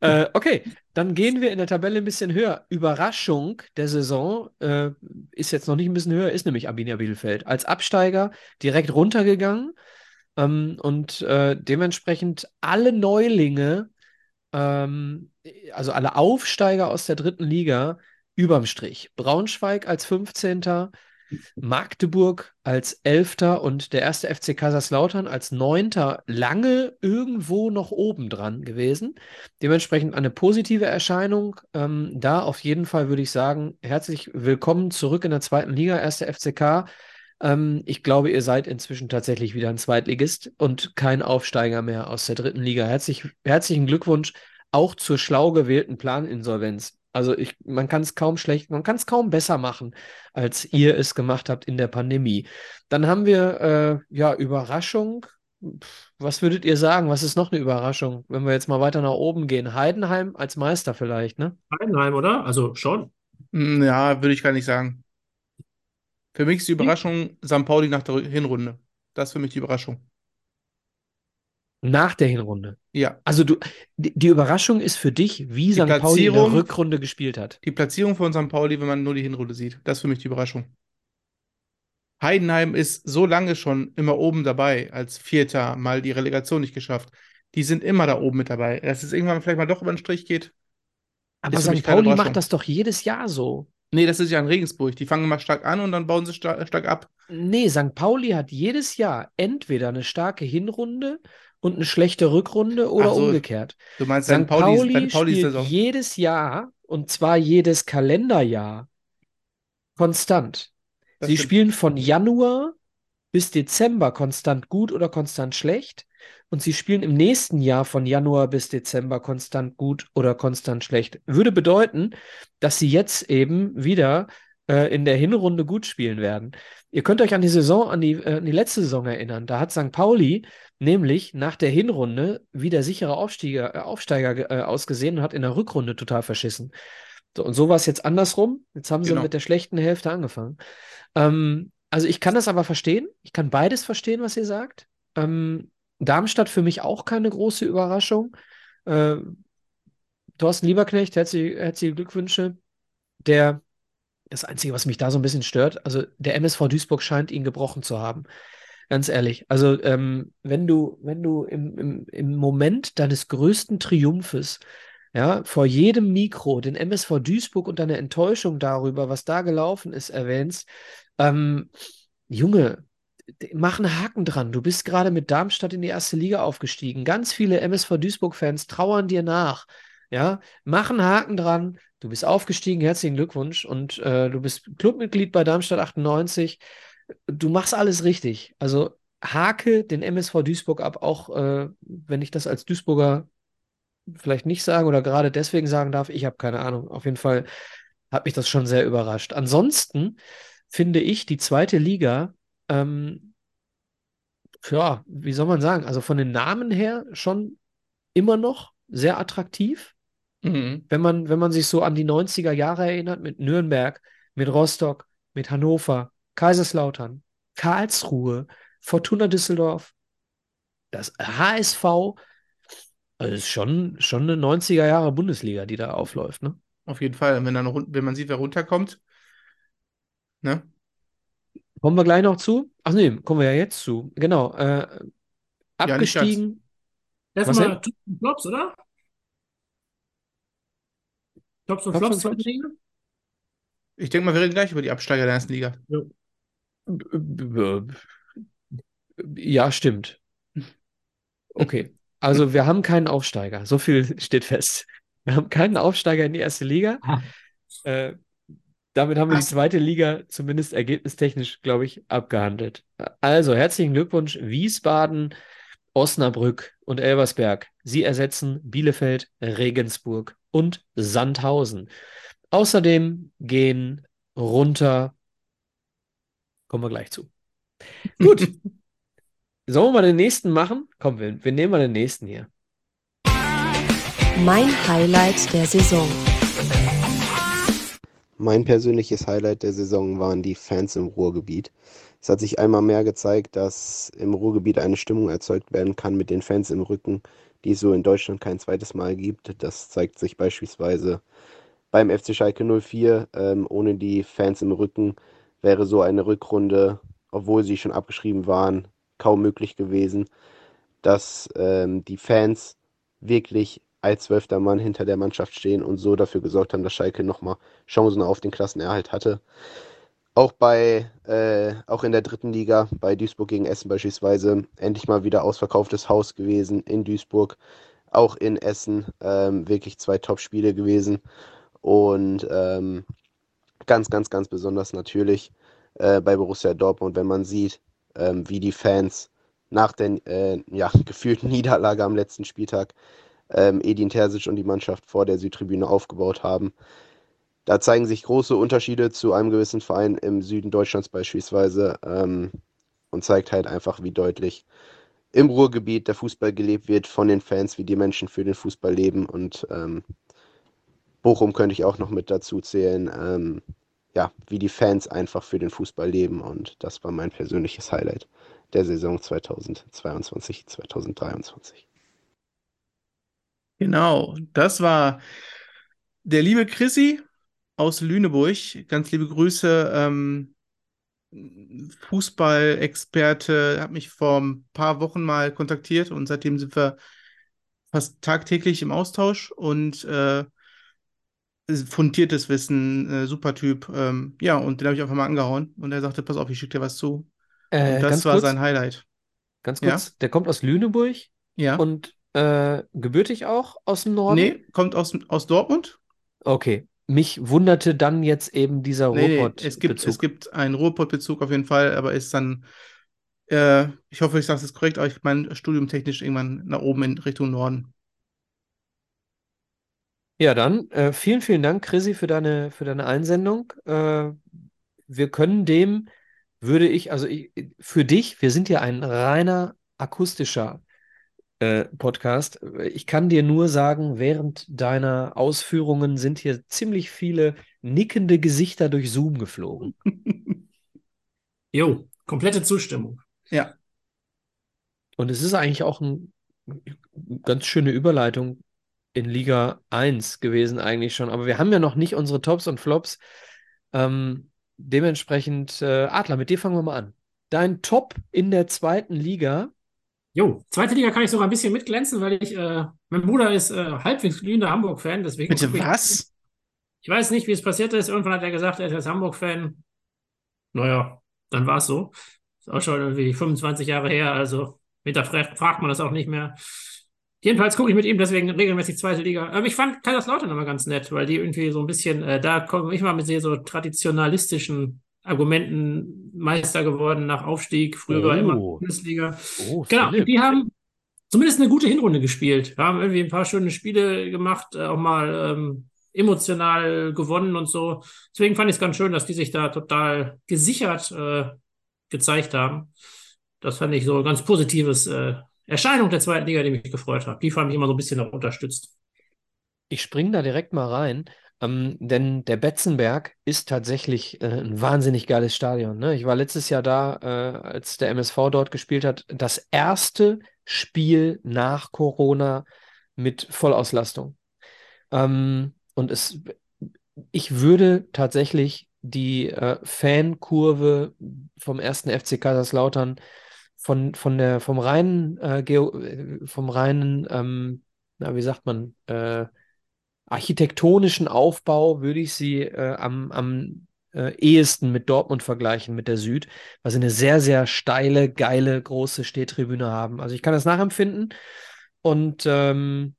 Äh, okay, dann gehen wir in der Tabelle ein bisschen höher. Überraschung der Saison äh, ist jetzt noch nicht ein bisschen höher, ist nämlich Arminia Bielefeld. Als Absteiger direkt runtergegangen ähm, und äh, dementsprechend alle Neulinge, ähm, also alle Aufsteiger aus der dritten Liga überm Strich. Braunschweig als 15. Magdeburg als Elfter und der erste FC Kaiserslautern als Neunter lange irgendwo noch oben dran gewesen. Dementsprechend eine positive Erscheinung. Ähm, da auf jeden Fall würde ich sagen, herzlich willkommen zurück in der zweiten Liga, erste FCK. Ähm, ich glaube, ihr seid inzwischen tatsächlich wieder ein Zweitligist und kein Aufsteiger mehr aus der dritten Liga. Herzlich, herzlichen Glückwunsch auch zur schlau gewählten Planinsolvenz. Also ich, man kann es kaum schlecht, man kann es kaum besser machen, als ihr es gemacht habt in der Pandemie. Dann haben wir äh, ja Überraschung. Was würdet ihr sagen? Was ist noch eine Überraschung, wenn wir jetzt mal weiter nach oben gehen? Heidenheim als Meister vielleicht, ne? Heidenheim, oder? Also schon. Hm, Ja, würde ich gar nicht sagen. Für mich ist die Überraschung St. Pauli nach der Hinrunde. Das ist für mich die Überraschung. Nach der Hinrunde. Ja, Also du, die, Überraschung ist für dich, wie Die St. Pauli in der Rückrunde gespielt hat. die Platzierung von St. Pauli, wenn man nur die Hinrunde sieht, das ist für mich die Überraschung. Heidenheim ist so lange schon immer oben dabei, als Vierter mal die Relegation nicht geschafft. die sind immer da oben mit dabei. Dass es irgendwann vielleicht mal doch über den Strich geht. Aber St. Pauli macht das doch jedes Jahr so. Nee, das ist ja in Regensburg. Die fangen immer stark an und dann bauen sie stark, stark ab. Nee, St. Pauli hat jedes Jahr entweder eine starke Hinrunde und eine schlechte Rückrunde oder so, umgekehrt. Du meinst St. St. Pauli, Pauli St. Pauli spielt Saison. jedes Jahr, und zwar jedes Kalenderjahr, konstant. Das Sie stimmt. spielen von Januar bis Dezember konstant gut oder konstant schlecht. Und sie spielen im nächsten Jahr von Januar bis Dezember konstant gut oder konstant schlecht. Würde bedeuten, dass sie jetzt eben wieder äh, in der Hinrunde gut spielen werden. Ihr könnt euch an die Saison, an die, äh, an die letzte Saison erinnern. Da hat St. Pauli nämlich nach der Hinrunde wieder sichere Aufsteiger, äh, Aufsteiger äh, ausgesehen und hat in der Rückrunde total verschissen. So, und so war es jetzt andersrum. Jetzt haben sie Genau. mit der schlechten Hälfte angefangen. Ähm, also ich kann das aber verstehen. Ich kann beides verstehen, was ihr sagt. Ähm, Darmstadt für mich auch keine große Überraschung. Äh, Thorsten Lieberknecht, herzliche, herzliche Glückwünsche. Der, das Einzige, was mich da so ein bisschen stört, also der MSV Duisburg scheint ihn gebrochen zu haben. Ganz ehrlich. Also, ähm, wenn du, wenn du im, im, im Moment deines größten Triumphes, ja, vor jedem Mikro den MSV Duisburg und deine Enttäuschung darüber, was da gelaufen ist, erwähnst, ähm, Junge, mach einen Haken dran. Du bist gerade mit Darmstadt in die erste Liga aufgestiegen. Ganz viele MSV Duisburg-Fans trauern dir nach. Ja, mach einen Haken dran. Du bist aufgestiegen, herzlichen Glückwunsch. Und äh, du bist Clubmitglied bei Darmstadt 98. Du machst alles richtig. Also hake den MSV Duisburg ab, auch äh, wenn ich das als Duisburger vielleicht nicht sagen oder gerade deswegen sagen darf. Ich habe keine Ahnung. Auf jeden Fall hat mich das schon sehr überrascht. Ansonsten finde ich die zweite Liga, ähm, ja, wie soll man sagen, also von den Namen her schon immer noch sehr attraktiv Mhm. wenn man, wenn man sich so an die 90er Jahre erinnert, mit Nürnberg, mit Rostock, mit Hannover, Kaiserslautern, Karlsruhe, Fortuna Düsseldorf, das HSV, also ist schon, schon eine 90er Jahre Bundesliga, die da aufläuft, ne? Auf jeden Fall. Und Wenn, dann, wenn man sieht, wer runterkommt, ne? Kommen wir gleich noch zu? Ach nee, kommen wir ja jetzt zu. Genau. Äh, Ja, abgestiegen. Erstmal denn? Tops und Flops, oder? Tops und Tops Flops, und Flops? Ich denke mal, wir reden gleich über die Absteiger der ersten Liga. Ja, stimmt. Okay. Also wir haben keinen Aufsteiger. So viel steht fest. Wir haben keinen Aufsteiger in die erste Liga. Ah. Äh, damit haben wir die zweite Liga zumindest ergebnistechnisch, glaube ich, abgehandelt. Also herzlichen Glückwunsch, Wiesbaden, Osnabrück und Elversberg. Sie ersetzen Bielefeld, Regensburg und Sandhausen. Außerdem gehen runter. Kommen wir gleich zu. Gut. Sollen wir mal den nächsten machen? Komm, wir, wir nehmen mal den nächsten hier. Mein Highlight der Saison. Mein persönliches Highlight der Saison waren die Fans im Ruhrgebiet. Es hat sich einmal mehr gezeigt, dass im Ruhrgebiet eine Stimmung erzeugt werden kann mit den Fans im Rücken, die es so in Deutschland kein zweites Mal gibt. Das zeigt sich beispielsweise beim FC Schalke 04. Ähm, ohne die Fans im Rücken wäre so eine Rückrunde, obwohl sie schon abgeschrieben waren, kaum möglich gewesen. Dass ähm, die Fans wirklich als zwölfter Mann hinter der Mannschaft stehen und so dafür gesorgt haben, dass Schalke nochmal Chancen auf den Klassenerhalt hatte. Auch bei, äh, auch in der dritten Liga, bei Duisburg gegen Essen beispielsweise, endlich mal wieder ausverkauftes Haus gewesen in Duisburg, auch in Essen, ähm, wirklich zwei Top-Spiele gewesen. Und ähm, ganz, ganz, ganz besonders natürlich äh, bei Borussia Dortmund, wenn man sieht, ähm, wie die Fans nach der äh, ja, gefühlten Niederlage am letzten Spieltag ähm, Edin Terzic und die Mannschaft vor der Südtribüne aufgebaut haben. Da zeigen sich große Unterschiede zu einem gewissen Verein im Süden Deutschlands beispielsweise ähm, und zeigt halt einfach, wie deutlich im Ruhrgebiet der Fußball gelebt wird von den Fans, wie die Menschen für den Fußball leben und ähm, Bochum könnte ich auch noch mit dazu zählen, ähm, ja, wie die Fans einfach für den Fußball leben und das war mein persönliches Highlight der Saison 2022, 2023. Genau, das war der liebe Chrissy aus Lüneburg. Ganz liebe Grüße. Ähm, Fußballexperte hat mich vor ein paar Wochen mal kontaktiert und seitdem sind wir fast tagtäglich im Austausch und äh, fundiertes Wissen, äh, super Typ. Ähm, ja, und den habe ich einfach mal angehauen und er sagte, pass auf, ich schicke dir was zu. Äh, das war kurz, sein Highlight. ganz Ja? kurz, der kommt aus Lüneburg Ja. und äh, gebürtig auch aus dem Norden? Nee, kommt aus, aus Dortmund. Okay. Mich wunderte dann jetzt eben dieser Nee, nee, es gibt, es gibt einen Ruhrpott-Bezug auf jeden Fall, aber ist dann, äh, ich hoffe, ich sage es korrekt, aber ich meine Studium technisch irgendwann nach oben in Richtung Norden. Ja, dann äh, vielen, vielen Dank, Chrissy, für deine, für deine Einsendung. Äh, wir können dem, würde ich, also ich, für dich, wir sind ja ein reiner akustischer äh, Podcast. Ich kann dir nur sagen, während deiner Ausführungen sind hier ziemlich viele nickende Gesichter durch Zoom geflogen. Jo, komplette Zustimmung. Ja, Und es ist eigentlich auch ein, ganz schöne Überleitung in Liga 1 gewesen eigentlich schon. Aber wir haben ja noch nicht unsere Tops und Flops. Ähm, dementsprechend, äh, Adler, mit dir fangen wir mal an. Dein Top in der zweiten Liga. Jo, zweite Liga kann ich sogar ein bisschen mitglänzen, weil ich, äh, mein Bruder ist äh, halbwegs glühender Hamburg-Fan, deswegen. bitte ich- was? Ich weiß nicht, wie es passiert ist. Irgendwann hat er gesagt, er ist Hamburg-Fan. Naja, dann war es so. Ist auch schon irgendwie 25 Jahre her, also hinterfragt fragt man das auch nicht mehr. Jedenfalls gucke ich mit ihm deswegen regelmäßig zweite Liga. Aber ich fand Kaiserslautern immer ganz nett, weil die irgendwie so ein bisschen, äh, da komme ich mal mit sehr so traditionalistischen Argumenten Meister geworden nach Aufstieg, früher Oh. immer Bundesliga. Oh, Genau, Philipp. die haben zumindest eine gute Hinrunde gespielt. Haben irgendwie ein paar schöne Spiele gemacht, äh, auch mal ähm, emotional gewonnen und so. Deswegen fand ich es ganz schön, dass die sich da total gesichert äh, gezeigt haben. Das fand ich so ein ganz positives äh, Erscheinung der zweiten Liga, die mich gefreut hat. Die fand ich immer so ein bisschen noch unterstützt. Ich springe da direkt mal rein, ähm, denn der Betzenberg ist tatsächlich äh, ein wahnsinnig geiles Stadion. Ne? Ich war letztes Jahr da, äh, als der MSV dort gespielt hat. Das erste Spiel nach Corona mit Vollauslastung. Ähm, und es, ich würde tatsächlich die äh, Fankurve vom ersten FC Kaiserslautern von, von der, vom reinen, äh, Geo, äh, vom reinen, ähm, na, wie sagt man, äh, architektonischen Aufbau würde ich sie äh, am, am äh, ehesten mit Dortmund vergleichen, mit der Süd, weil sie eine sehr, sehr steile, geile, große Stehtribüne haben. Also ich kann das nachempfinden und ähm,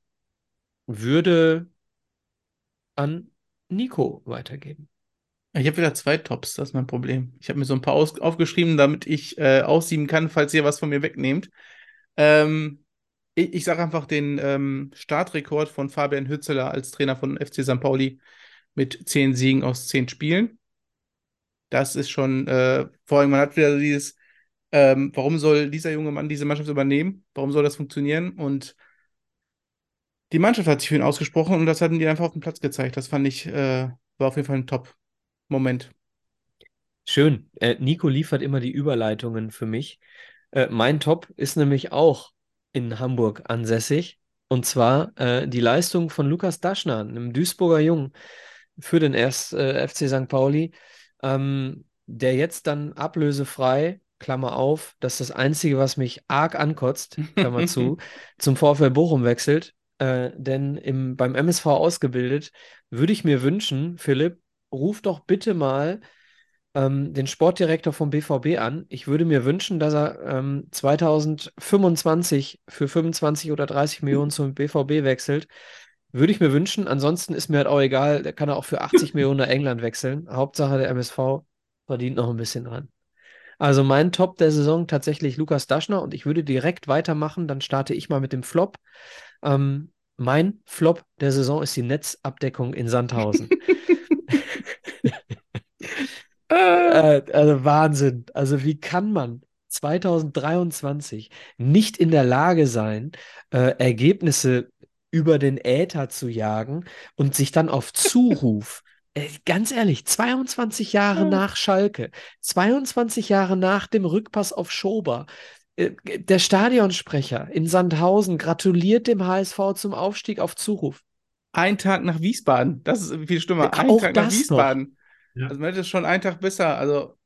würde an Nico weitergeben. Ich habe wieder zwei Tops, das ist mein Problem. Ich habe mir so ein paar aufgeschrieben, damit ich äh, aussieben kann, falls ihr was von mir wegnehmt. Ähm, ich ich sage einfach den ähm, Startrekord von Fabian Hützeler als Trainer von FC St. Pauli mit zehn Siegen aus zehn Spielen. Das ist schon, äh, vor allem, man hat wieder dieses, ähm, warum soll dieser junge Mann diese Mannschaft übernehmen? Warum soll das funktionieren? Und die Mannschaft hat sich für ihn ausgesprochen und das hatten die einfach auf dem Platz gezeigt. Das fand ich, äh, war auf jeden Fall ein Top-Moment. Schön. Äh, Nico liefert immer die Überleitungen für mich. Äh, mein Top ist nämlich auch in Hamburg ansässig. Und zwar äh, die Leistung von Lukas Daschner, einem Duisburger Jungen, für den erst, äh, FC St. Pauli, ähm, der jetzt dann ablösefrei, Klammer auf, das ist das Einzige, was mich arg ankotzt, Klammer zu, zum VfL Bochum wechselt. Äh, denn im, beim MSV ausgebildet, würde ich mir wünschen, Philipp, ruf doch bitte mal ähm, den Sportdirektor vom BVB an. Ich würde mir wünschen, dass er ähm, 2025 für 25 oder 30 Millionen zum BVB wechselt. Würde ich mir wünschen. Ansonsten ist mir halt auch egal. Der kann er auch für 80 Millionen nach England wechseln. Hauptsache, der MSV verdient noch ein bisschen dran. Also mein Top der Saison tatsächlich Lukas Daschner und ich würde direkt weitermachen. Dann starte ich mal mit dem Flop. Ähm, mein Flop der Saison ist die Netzabdeckung in Sandhausen. Äh, also Wahnsinn. Also wie kann man 2023 nicht in der Lage sein, äh, Ergebnisse über den Äther zu jagen und sich dann auf Zuruf, äh, ganz ehrlich, 22 Jahre nach Schalke, 22 Jahre nach dem Rückpass auf Schober, äh, der Stadionsprecher in Sandhausen gratuliert dem HSV zum Aufstieg auf Zuruf. Ein Tag nach Wiesbaden. Das ist viel schlimmer. Ein auch Tag nach das noch. Ja. Also man hätte schon einen Tag besser. Also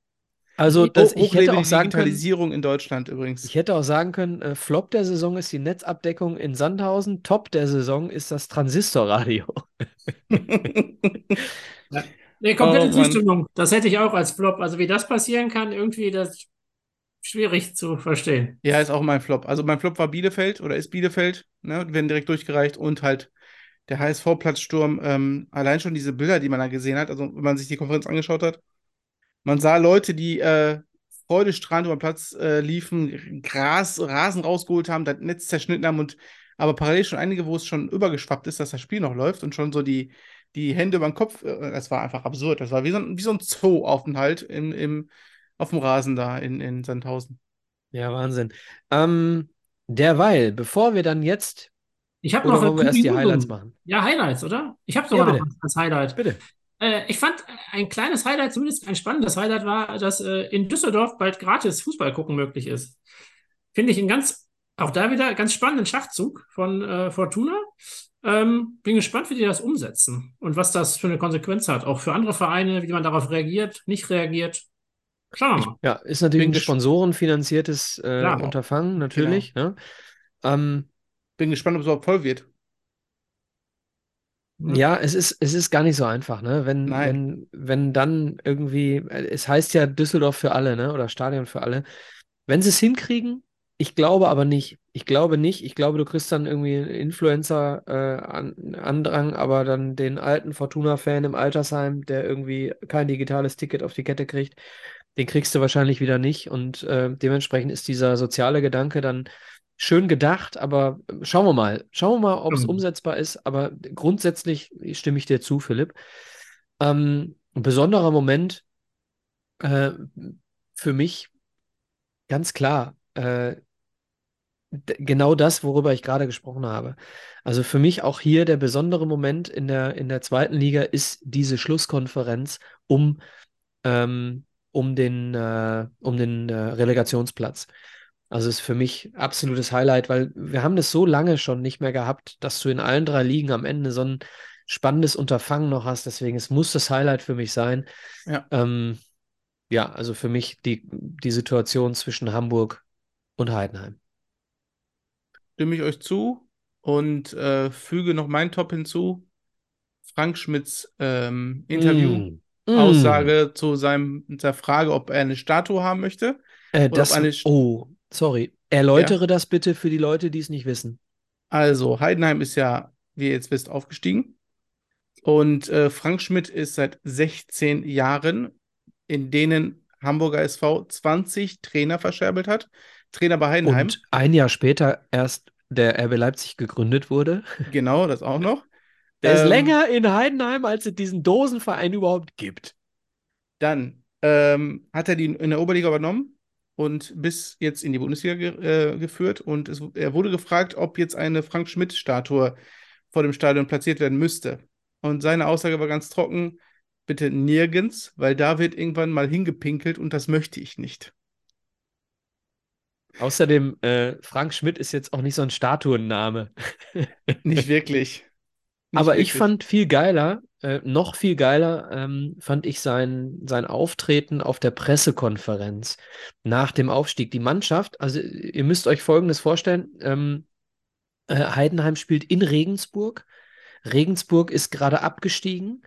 Also, Die das, hoch- ich hätte auch sagen können, Digitalisierung in Deutschland übrigens. ich hätte auch sagen können, äh, Flop der Saison ist die Netzabdeckung in Sandhausen, Top der Saison ist das Transistorradio. Ja. Nee, komplette Oh, Mann. Zustimmung. Das hätte ich auch als Flop. Also wie das passieren kann, irgendwie das schwierig zu verstehen. Ja, ist auch mein Flop. Also mein Flop war Bielefeld oder ist Bielefeld, ne? Werden direkt durchgereicht und halt der HSV-Platzsturm. Ähm, allein schon diese Bilder, die man da gesehen hat, also wenn man sich die Konferenz angeschaut hat, man sah Leute, die äh, freudestrahlend über den Platz äh, liefen, Gras, Rasen rausgeholt haben, das Netz zerschnitten haben und aber parallel schon einige, wo es schon übergeschwappt ist, dass das Spiel noch läuft und schon so die, die Hände über den Kopf, äh, das war einfach absurd. Das war wie so ein, wie so ein Zoo-Aufenthalt im, im, auf dem Rasen da in, in Sandhausen. Ja, Wahnsinn. Ähm, derweil, bevor wir dann jetzt, Ich habe noch wollen wir erst die. Highlights machen? Ja, Highlights, oder? Ich habe sogar Ja, noch was als Highlight. Bitte. Äh, ich fand ein kleines Highlight, zumindest ein spannendes Highlight war, dass äh, in Düsseldorf bald gratis Fußball gucken möglich ist. Finde ich einen ganz, auch da wieder ganz spannenden Schachzug von äh, Fortuna. Ähm, bin gespannt, wie die das umsetzen und was das für eine Konsequenz hat. Auch für andere Vereine, wie man darauf reagiert, nicht reagiert. Schauen wir mal. Ja, ist natürlich Bin ein sponsorenfinanziertes äh. Unterfangen, natürlich. Ne? Ähm, Bin gespannt, ob es überhaupt voll wird. Hm. Ja, es ist, es ist gar nicht so einfach, ne? Wenn, Nein. wenn, wenn dann irgendwie, es heißt ja Düsseldorf für alle, ne? Oder Stadion für alle. Wenn sie es hinkriegen, ich glaube aber nicht. Ich glaube nicht. Ich glaube, du kriegst dann irgendwie einen Influencer äh, aber dann den alten Fortuna-Fan im Altersheim, der irgendwie kein digitales Ticket auf die Kette kriegt, den kriegst du wahrscheinlich wieder nicht. Und äh, dementsprechend ist dieser soziale Gedanke dann schön gedacht, aber äh, schauen wir mal. Schauen wir mal, ob es Mhm. umsetzbar ist. Aber grundsätzlich stimme ich dir zu, Philipp. Ähm, ein besonderer Moment äh, für mich, ganz klar, äh, genau das, worüber ich gerade gesprochen habe. Also für mich auch hier der besondere Moment in der, in der zweiten Liga ist diese Schlusskonferenz um, ähm, um den, äh, um den äh, Relegationsplatz. Also ist für mich absolutes Highlight, weil wir haben das so lange schon nicht mehr gehabt, dass du in allen drei Ligen am Ende so ein spannendes Unterfangen noch hast. Deswegen, es muss das Highlight für mich sein. Ja. Ähm, ja, also für mich die, die Situation zwischen Hamburg und Heidenheim. Stimme ich euch zu und äh, füge noch meinen Top hinzu. Frank Schmidts ähm, Interview, Mm. Mm. Aussage zu seinem, der Frage, ob er eine Statue haben möchte. Äh, das, eine oh, sorry. Erläutere das bitte für die Leute, die es nicht wissen. Also, Heidenheim ist ja, wie ihr jetzt wisst, aufgestiegen. Und äh, Frank Schmidt ist seit 16 Jahren, in denen Hamburger SV 20 Trainer verscherbelt hat. Trainer bei Heidenheim. Und ein Jahr später erst der RB Leipzig gegründet wurde. Genau, das auch noch. Der ist Ähm, länger in Heidenheim, als es diesen Dosenverein überhaupt gibt. Dann ähm, hat er die in der Oberliga übernommen und bis jetzt in die Bundesliga ge äh, geführt. Und es, er wurde gefragt, ob jetzt eine Frank-Schmidt-Statue vor dem Stadion platziert werden müsste. Und seine Aussage war ganz trocken: bitte nirgends, weil da wird irgendwann mal hingepinkelt und das möchte ich nicht. Außerdem, äh, Frank Schmidt ist jetzt auch nicht so ein Statuenname. Nicht wirklich. Nicht Aber ich wirklich. fand viel geiler, äh, noch viel geiler, ähm, fand ich sein, sein Auftreten auf der Pressekonferenz nach dem Aufstieg. Die Mannschaft, also ihr müsst euch Folgendes vorstellen, ähm, äh, Heidenheim spielt in Regensburg. Regensburg ist gerade abgestiegen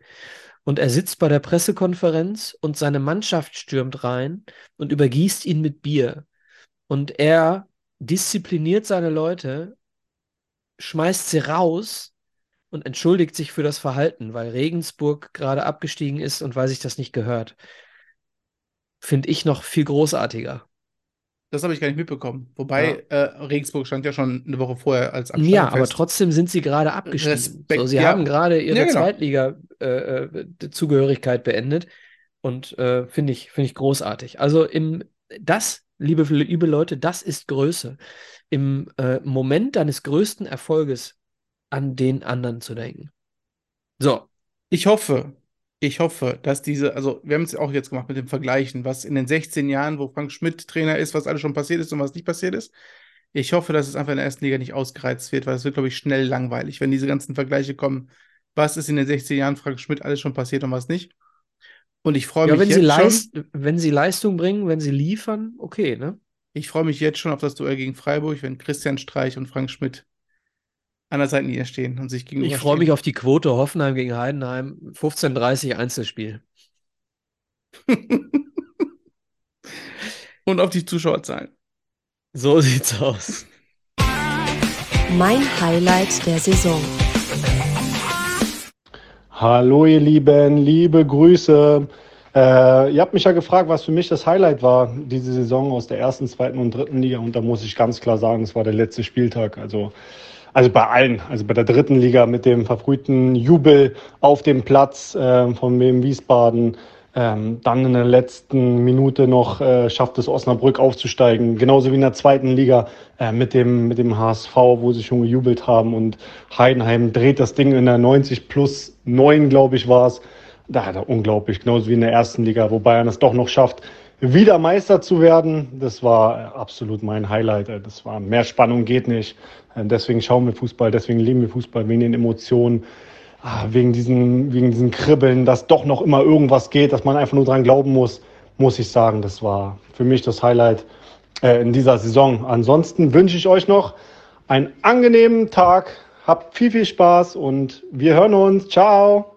und er sitzt bei der Pressekonferenz und seine Mannschaft stürmt rein und übergießt ihn mit Bier. Und er diszipliniert seine Leute, schmeißt sie raus und entschuldigt sich für das Verhalten, weil Regensburg gerade abgestiegen ist und weil sich das nicht gehört. Finde ich noch viel großartiger. Das habe ich gar nicht mitbekommen. Wobei äh, Regensburg stand ja schon eine Woche vorher als Absteiger Ja, aber fest. trotzdem sind sie gerade abgestiegen. Respekt, so, sie ja. haben gerade ihre Ja, genau. Zweitliga-Zugehörigkeit beendet und äh, finde ich, finde ich großartig. Also im das, liebe, liebe Leute, das ist Größe. Im äh, Moment deines größten Erfolges an den anderen zu denken. So, Ich hoffe, ich hoffe, dass diese, also wir haben es auch jetzt gemacht mit dem Vergleichen, was in den 16 Jahren, wo Frank Schmidt Trainer ist, was alles schon passiert ist und was nicht passiert ist. Ich hoffe, dass es einfach in der ersten Liga nicht ausgereizt wird, weil es wird, glaube ich, schnell langweilig, wenn diese ganzen Vergleiche kommen. Was ist in den 16 Jahren Frank Schmidt alles schon passiert und was nicht? Und ich freue Ja, mich wenn sie, jetzt schon. Leist wenn sie Leistung bringen, wenn sie liefern, okay, ne? Ich freue mich jetzt schon auf das Duell gegen Freiburg, wenn Christian Streich und Frank Schmidt an der Seitenlinie stehen und sich Ich gegenüberstehen. freue mich auf die Quote Hoffenheim gegen Heidenheim. 15:30 Einzelspiel. und auf die Zuschauerzahlen. So sieht's aus. Mein Highlight der Saison. Hallo ihr Lieben, liebe Grüße. Äh, ihr habt mich ja gefragt, was für mich das Highlight war, diese Saison aus der ersten, zweiten und dritten Liga. Und da muss ich ganz klar sagen, es war der letzte Spieltag. Also, also bei allen, also bei der dritten Liga mit dem verfrühten Jubel auf dem Platz äh, von dem Wiesbaden. Ähm, dann in der letzten Minute noch äh, schafft es Osnabrück aufzusteigen. Genauso wie in der zweiten Liga äh, mit, dem, mit dem HSV, wo sie schon gejubelt haben. Und Heidenheim dreht das Ding in der 90 plus 9, glaube ich, war es. Da hat er unglaublich, genauso wie in der ersten Liga, wo Bayern es doch noch schafft, wieder Meister zu werden. Das war absolut mein Highlight. Das war mehr Spannung geht nicht. Äh, Deswegen schauen wir Fußball, deswegen lieben wir Fußball, wegen den Emotionen, ah, wegen diesen, wegen diesen Kribbeln, dass doch noch immer irgendwas geht, dass man einfach nur dran glauben muss, muss ich sagen, das war für mich das Highlight äh, in dieser Saison. Ansonsten wünsche ich euch noch einen angenehmen Tag. Habt viel, viel Spaß und wir hören uns. Ciao.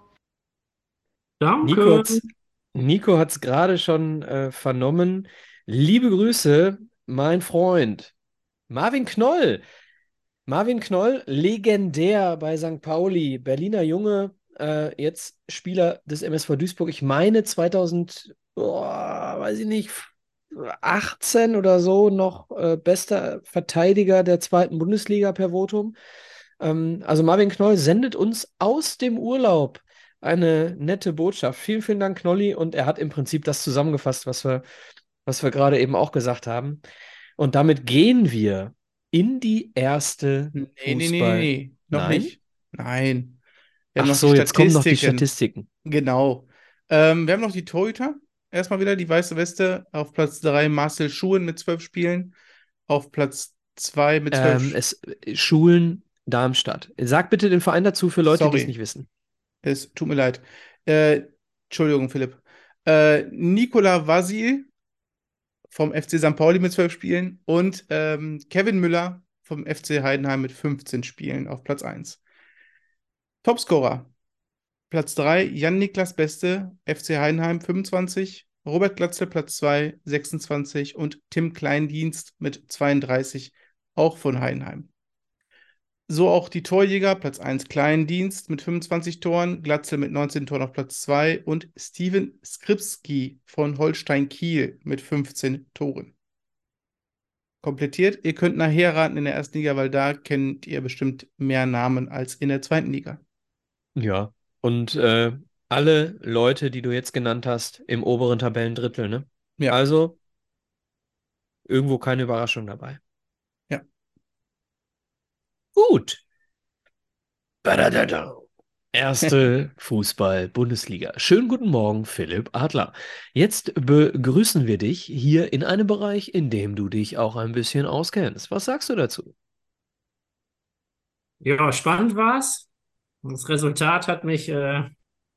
Danke. Nico Nico hat's gerade schon äh, vernommen. Liebe Grüße, mein Freund Marvin Knoll. Marvin Knoll, legendär bei St. Pauli, Berliner Junge, äh, jetzt Spieler des MSV Duisburg. Ich meine 2000, oh, weiß ich nicht, 18 oder so noch äh, bester Verteidiger der zweiten Bundesliga per Votum. Ähm, also Marvin Knoll sendet uns aus dem Urlaub eine nette Botschaft. Vielen, vielen Dank, Knolli. Und er hat im Prinzip das zusammengefasst, was wir, was wir gerade eben auch gesagt haben. Und damit gehen wir in die erste Nee, nee, nee, Fußball. nee, nee. Noch Nein? nicht. Nein. Wir Ach so, jetzt kommen noch die Statistiken. Genau. Ähm, wir haben noch die Torhüter. Erstmal wieder die weiße Weste. Auf Platz 3 Marcel Schuhen mit zwölf Spielen. Auf Platz 2 mit zwölf Ähm, es, Schulen Darmstadt. Sag bitte den Verein dazu für Leute, die es nicht wissen. Es tut mir leid. Äh, Entschuldigung, Philipp. Äh, Nikola Vasil vom FC St. Pauli mit 12 Spielen und ähm, Kevin Müller vom FC Heidenheim mit 15 Spielen auf Platz 1. Topscorer. Platz 3, Jan-Niklas Beste, FC Heidenheim 25, Robert Glatzel Platz 2, 26 und Tim Kleindienst mit 32, auch von Heidenheim. So auch die Torjäger, Platz 1 Kleindienst mit 25 Toren, Glatzel mit 19 Toren auf Platz 2 und Steven Skripski von Holstein Kiel mit 15 Toren. Komplettiert, ihr könnt nachher raten in der ersten Liga, weil da kennt ihr bestimmt mehr Namen als in der zweiten Liga. Ja. Und äh, alle Leute, die du jetzt genannt hast, im oberen Tabellendrittel, ne? Ja. Also irgendwo keine Überraschung dabei. Gut. Badadada. Erste Fußball-Bundesliga. Schönen guten Morgen, Philipp Adler. Jetzt begrüßen wir dich hier in einem Bereich, in dem du dich auch ein bisschen auskennst. Was sagst du dazu? Ja, spannend war's. Das Resultat hat mich äh,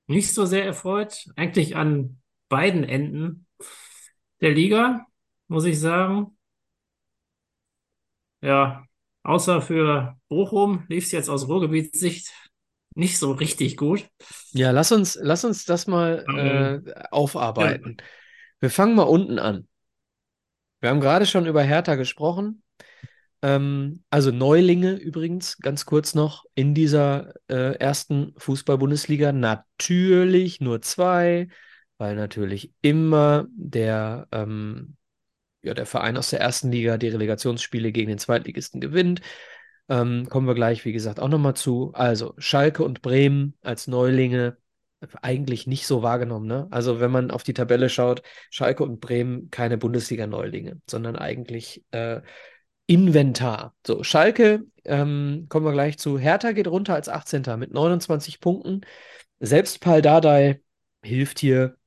nicht so sehr erfreut. Eigentlich an beiden Enden der Liga, muss ich sagen. Ja, außer für Bochum lief es jetzt aus Ruhrgebietssicht nicht so richtig gut. Ja, lass uns, lass uns das mal Ähm, äh, aufarbeiten. Wir fangen mal unten an. Wir haben gerade schon über Hertha gesprochen. Ähm, also Neulinge übrigens, ganz kurz noch, in dieser äh, ersten Fußball-Bundesliga natürlich nur zwei, weil natürlich immer der, ähm, ja, der Verein aus der ersten Liga die Relegationsspiele gegen den Zweitligisten gewinnt. Ähm, kommen wir gleich, wie gesagt, auch nochmal zu. Also Schalke und Bremen als Neulinge eigentlich nicht so wahrgenommen. Ne? Also wenn man auf die Tabelle schaut, Schalke und Bremen keine Bundesliga-Neulinge, sondern eigentlich äh, Inventar. So, Schalke, ähm, kommen wir gleich zu. Hertha geht runter als 18. mit 29 Punkten. Selbst Pal Dardai hilft hier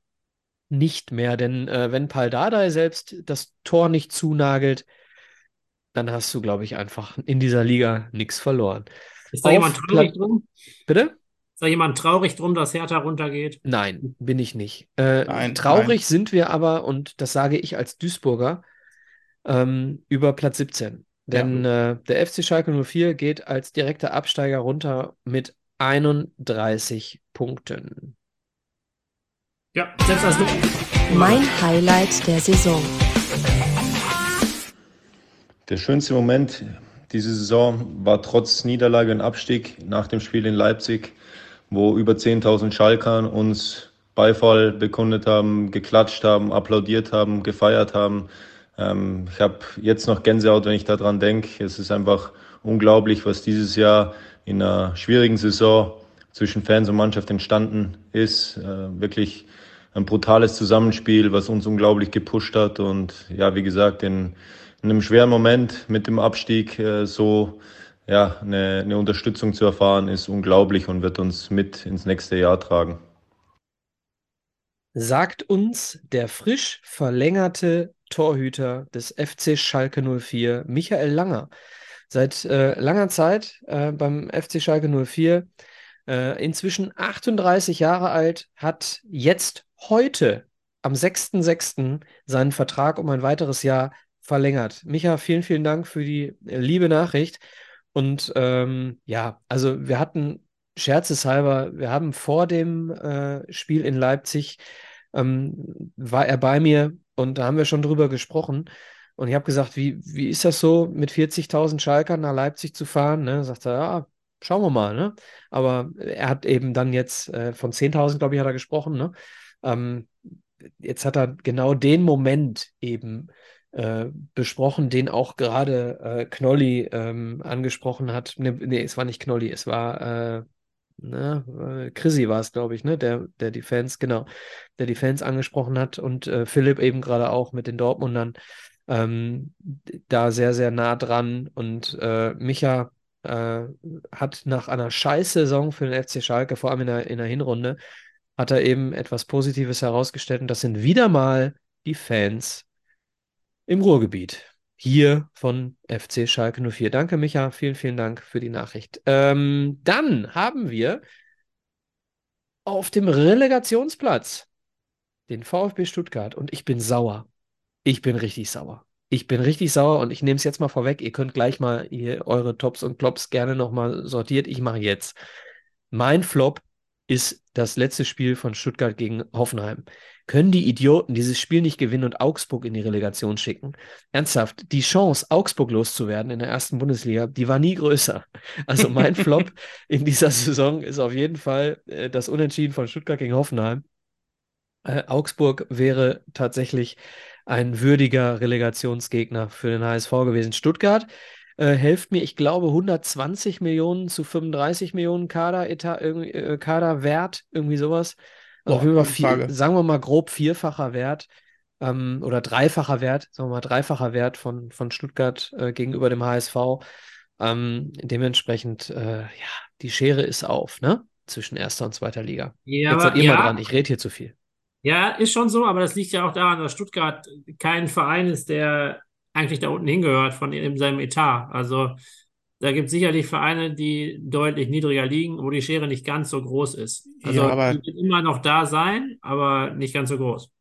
nicht mehr, denn äh, wenn Pal Dardai selbst das Tor nicht zunagelt, dann hast du, glaube ich, einfach in dieser Liga nichts verloren. Ist da Auf jemand traurig Platz- drin? Bitte? Ist da jemand traurig drum, dass Hertha runtergeht? Nein, bin ich nicht. Äh, Nein, traurig nein. sind wir aber, und das sage ich als Duisburger, ähm, über Platz 17. Denn äh, der FC Schalke 04 geht als direkter Absteiger runter mit 31 Punkten. Ja, selbst als Mein Highlight der Saison. Der schönste Moment diese Saison war trotz Niederlage und Abstieg nach dem Spiel in Leipzig, wo über 10.000 Schalkern uns Beifall bekundet haben, geklatscht haben, applaudiert haben, gefeiert haben. Ähm, ich habe jetzt noch Gänsehaut, wenn ich daran denke. Es ist einfach unglaublich, was dieses Jahr in einer schwierigen Saison zwischen Fans und Mannschaft entstanden ist. Äh, wirklich ein brutales Zusammenspiel, was uns unglaublich gepusht hat. Und ja, wie gesagt, in, in einem schweren Moment mit dem Abstieg äh, so ja, eine, eine Unterstützung zu erfahren, ist unglaublich und wird uns mit ins nächste Jahr tragen. Sagt uns der frisch verlängerte Torhüter des FC Schalke 04, Michael Langer. Seit äh, langer Zeit äh, beim FC Schalke 04, äh, inzwischen 38 Jahre alt, hat jetzt heute am 6.6. seinen Vertrag um ein weiteres Jahr verlängert. Micha, vielen, vielen Dank für die äh, liebe Nachricht. Und ähm, ja, also wir hatten scherzeshalber, wir haben vor dem äh, Spiel in Leipzig, ähm, war er bei mir und da haben wir schon drüber gesprochen. Und ich habe gesagt, wie, wie ist das so, mit 40.000 Schalkern nach Leipzig zu fahren? Ne? Sagt er, ja, schauen wir mal. Ne? Aber er hat eben dann jetzt äh, von 10.000, glaube ich, hat er gesprochen. Ne? Ähm, jetzt hat er genau den Moment eben äh, besprochen, den auch gerade äh, Knolli ähm, angesprochen hat. Ne, nee, es war nicht Knolli, es war äh, ne, äh, Chrissy war es, glaube ich, ne, der, der die Fans, genau, der die Fans angesprochen hat und äh, Philipp eben gerade auch mit den Dortmundern ähm, da sehr, sehr nah dran und äh, Micha äh, hat nach einer Scheiß-Saison für den FC Schalke, vor allem in der, in der Hinrunde, hat er eben etwas Positives herausgestellt und das sind wieder mal die Fans im Ruhrgebiet. Hier von FC Schalke 04. Danke, Micha. Vielen, vielen Dank für die Nachricht. Ähm, dann haben wir auf dem Relegationsplatz den VfB Stuttgart und ich bin sauer. Ich bin richtig sauer. Ich bin richtig sauer und ich nehme es jetzt mal vorweg. Ihr könnt gleich mal eure Tops und Klops gerne nochmal sortiert. Ich mache jetzt. Mein Flop ist das letzte Spiel von Stuttgart gegen Hoffenheim. Können die Idioten dieses Spiel nicht gewinnen und Augsburg in die Relegation schicken? Ernsthaft, die Chance, Augsburg loszuwerden in der ersten Bundesliga, die war nie größer. Also mein Flop in dieser Saison ist auf jeden Fall äh, das Unentschieden von Stuttgart gegen Hoffenheim. Äh, Augsburg wäre tatsächlich ein würdiger Relegationsgegner für den HSV gewesen. Stuttgart äh, helft mir, ich glaube 120 Millionen zu 35 Millionen Kader, Etat, äh, Kaderwert, irgendwie sowas. Also Boah, vier, sagen wir mal grob vierfacher Wert ähm, oder dreifacher Wert, sagen wir mal dreifacher Wert von, von Stuttgart äh, gegenüber dem HSV. Ähm, dementsprechend, äh, ja, die Schere ist auf, ne? Zwischen erster und zweiter Liga. Ja, Jetzt seid ihr mal ja. dran, ich rede hier zu viel. Ja, ist schon so, aber das liegt ja auch daran, dass Stuttgart kein Verein ist, der eigentlich da unten hingehört von in seinem Etat. Also da gibt es sicherlich Vereine, die deutlich niedriger liegen, wo die Schere nicht ganz so groß ist. Also Ja, aber- die wird immer noch da sein, aber nicht ganz so groß.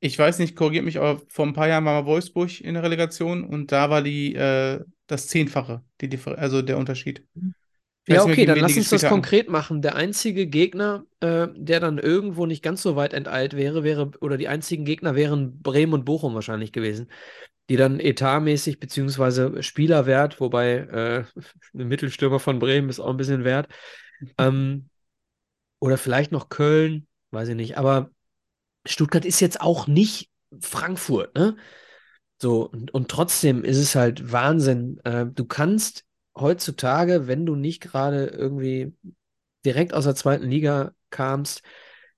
Ich weiß nicht, korrigiert mich, aber vor ein paar Jahren war mal Wolfsburg in der Relegation und da war die äh, das Zehnfache, die also der Unterschied. Weiß Ja, okay, dann lass uns das konkret machen. Der einzige Gegner, äh, der dann irgendwo nicht ganz so weit enteilt wäre, wäre, oder die einzigen Gegner wären Bremen und Bochum wahrscheinlich gewesen, die dann etatmäßig beziehungsweise Spielerwert, wobei äh, ein Mittelstürmer von Bremen ist auch ein bisschen wert, ähm, oder vielleicht noch Köln, weiß ich nicht, aber Stuttgart ist jetzt auch nicht Frankfurt, ne? So, und, und trotzdem ist es halt Wahnsinn. Äh, du kannst heutzutage, wenn du nicht gerade irgendwie direkt aus der zweiten Liga kamst,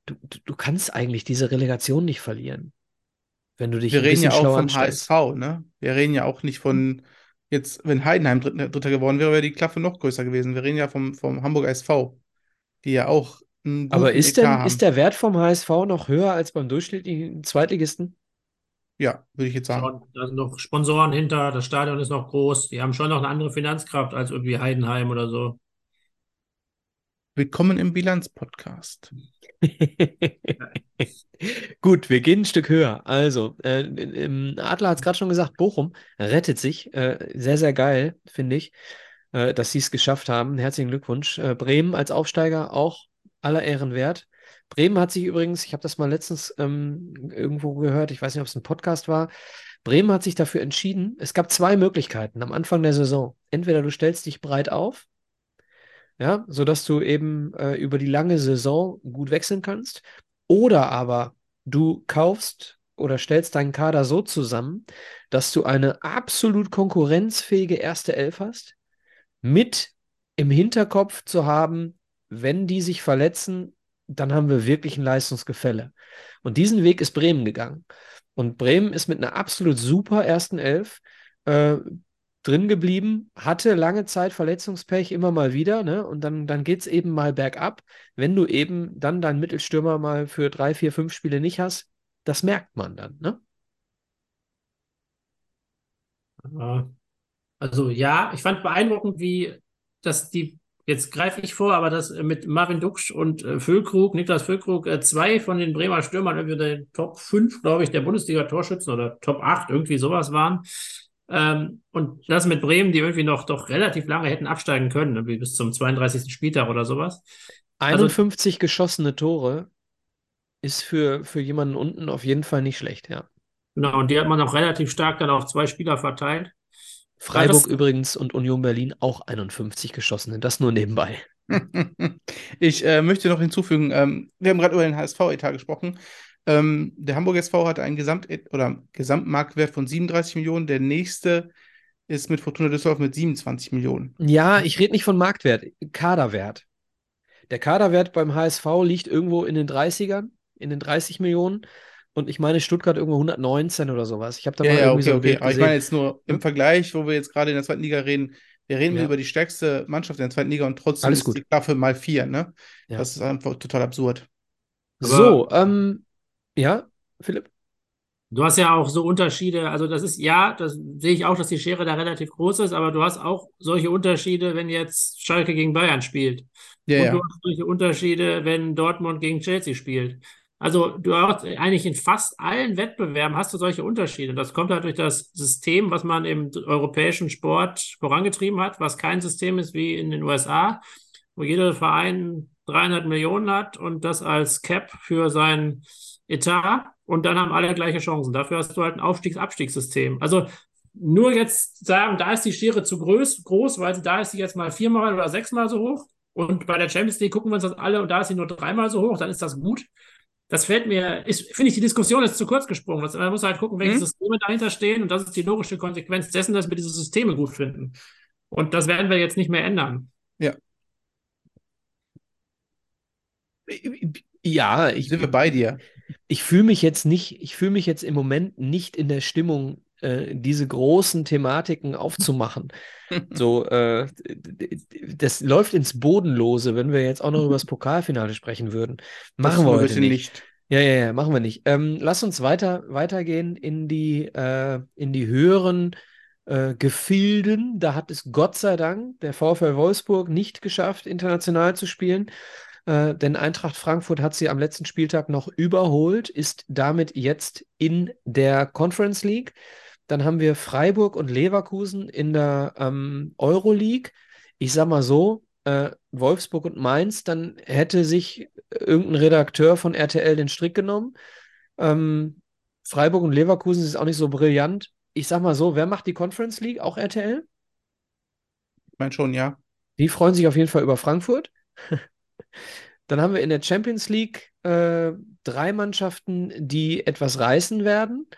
du, du, du kannst eigentlich diese Relegation nicht verlieren. Wenn du dich Wir reden ja auch vom anstellst. HSV, ne? Wir reden ja auch nicht von, jetzt, wenn Heidenheim Dritter, Dritter geworden wäre, wäre die Klaffe noch größer gewesen. Wir reden ja vom, vom Hamburger SV, die ja auch Aber ist Etat denn, ist der Wert vom HSV noch höher als beim durchschnittlichen Zweitligisten? Ja, würde ich jetzt sagen. Da sind noch Sponsoren hinter, das Stadion ist noch groß, die haben schon noch eine andere Finanzkraft als irgendwie Heidenheim oder so. Willkommen im Bilanz-Podcast. Gut, wir gehen ein Stück höher. Also, äh, im Adler hat es gerade schon gesagt, Bochum rettet sich. Äh, sehr, sehr geil, finde ich, äh, dass sie es geschafft haben. Herzlichen Glückwunsch. Äh, Bremen als Aufsteiger auch aller Ehren wert. Bremen hat sich übrigens, ich habe das mal letztens ähm, irgendwo gehört, ich weiß nicht, ob es ein Podcast war. Bremen hat sich dafür entschieden, es gab zwei Möglichkeiten am Anfang der Saison. Entweder du stellst dich breit auf, ja, sodass du eben äh, über die lange Saison gut wechseln kannst, oder aber du kaufst oder stellst deinen Kader so zusammen, dass du eine absolut konkurrenzfähige erste Elf hast, mit im Hinterkopf zu haben, wenn die sich verletzen, dann haben wir wirklich ein Leistungsgefälle. Und diesen Weg ist Bremen gegangen. Und Bremen ist mit einer absolut super ersten Elf äh, drin geblieben, hatte lange Zeit Verletzungspech immer mal wieder, ne? Und dann, dann geht es eben mal bergab. Wenn du eben dann deinen Mittelstürmer mal für drei, vier, fünf Spiele nicht hast, das merkt man dann, ne? Also ja, ich fand beeindruckend, wie dass die, jetzt greife ich vor, aber dass mit Marvin Duksch und äh, Füllkrug, Niklas Füllkrug, äh, zwei von den Bremer Stürmern irgendwie den Top 5, glaube ich, der Bundesliga-Torschützen oder Top 8, irgendwie sowas waren. Ähm, und das mit Bremen, die irgendwie noch doch relativ lange hätten absteigen können, irgendwie bis zum 32. Spieltag oder sowas. 51 also, geschossene Tore ist für, für jemanden unten auf jeden Fall nicht schlecht, ja. Genau, und die hat man auch relativ stark dann auf zwei Spieler verteilt. Freiburg das, übrigens und Union Berlin auch 51 geschossene, das nur nebenbei. ich äh, möchte noch hinzufügen, ähm, wir haben gerade über den HSV-Etat gesprochen. Ähm, der Hamburg SV hatte einen Gesamt oder Gesamtmarktwert von 37 Millionen. Der nächste ist mit Fortuna Düsseldorf mit 27 Millionen. Ja, ich rede nicht von Marktwert, Kaderwert. Der Kaderwert beim HSV liegt irgendwo in den 30ern, in den 30 Millionen. Und ich meine Stuttgart irgendwo 119 oder sowas. Ich habe da ja, mal ja, irgendwie okay, so okay. Aber ich meine jetzt nur im Vergleich, wo wir jetzt gerade in der zweiten Liga reden, wir reden ja. über die stärkste Mannschaft in der zweiten Liga und trotzdem Alles ist gut. die Klasse mal vier, ne? Ja. Das ist einfach total absurd. Aber so, ähm, ja, Philipp? Du hast ja auch so Unterschiede, also das ist, ja, das sehe ich auch, dass die Schere da relativ groß ist, aber du hast auch solche Unterschiede, wenn jetzt Schalke gegen Bayern spielt. Ja, und ja. du hast solche Unterschiede, wenn Dortmund gegen Chelsea spielt. Also du hast eigentlich in fast allen Wettbewerben hast du solche Unterschiede. Das kommt halt durch das System, was man im europäischen Sport vorangetrieben hat, was kein System ist wie in den USA, wo jeder Verein 300 Millionen hat und das als Cap für sein Etat und dann haben alle gleiche Chancen. Dafür hast du halt ein Aufstiegs-Abstiegssystem. Also nur jetzt sagen, da ist die Schere zu groß, groß, weil da ist sie jetzt mal viermal oder sechsmal so hoch. Und bei der Champions League gucken wir uns das alle und da ist sie nur dreimal so hoch, dann ist das gut das fällt mir, finde ich, die Diskussion ist zu kurz gesprungen. Man muss halt gucken, welche mhm. Systeme dahinter stehen und das ist die logische Konsequenz dessen, dass wir diese Systeme gut finden. Und das werden wir jetzt nicht mehr ändern. Ja. Ja, ich, sind wir bei dir. Ich fühle mich jetzt nicht, ich fühle mich jetzt im Moment nicht in der Stimmung, äh, diese großen Thematiken aufzumachen. so, äh, das läuft ins Bodenlose, wenn wir jetzt auch noch über das Pokalfinale sprechen würden. Machen das wir heute nicht. nicht. Ja, ja, ja, machen wir nicht. Ähm, lass uns weiter weitergehen in die, äh, in die höheren äh, Gefilden. Da hat es Gott sei Dank der VfL Wolfsburg nicht geschafft, international zu spielen. Äh, denn Eintracht Frankfurt hat sie am letzten Spieltag noch überholt, ist damit jetzt in der Conference League. Dann haben wir Freiburg und Leverkusen in der ähm, Euroleague. Ich sag mal so, äh, Wolfsburg und Mainz, dann hätte sich irgendein Redakteur von RTL den Strick genommen. Ähm, Freiburg und Leverkusen ist auch nicht so brillant. Ich sag mal so, wer macht die Conference League? Auch RTL? Ich meine schon, ja. Die freuen sich auf jeden Fall über Frankfurt. Dann haben wir in der Champions League äh, drei Mannschaften, die etwas reißen werden,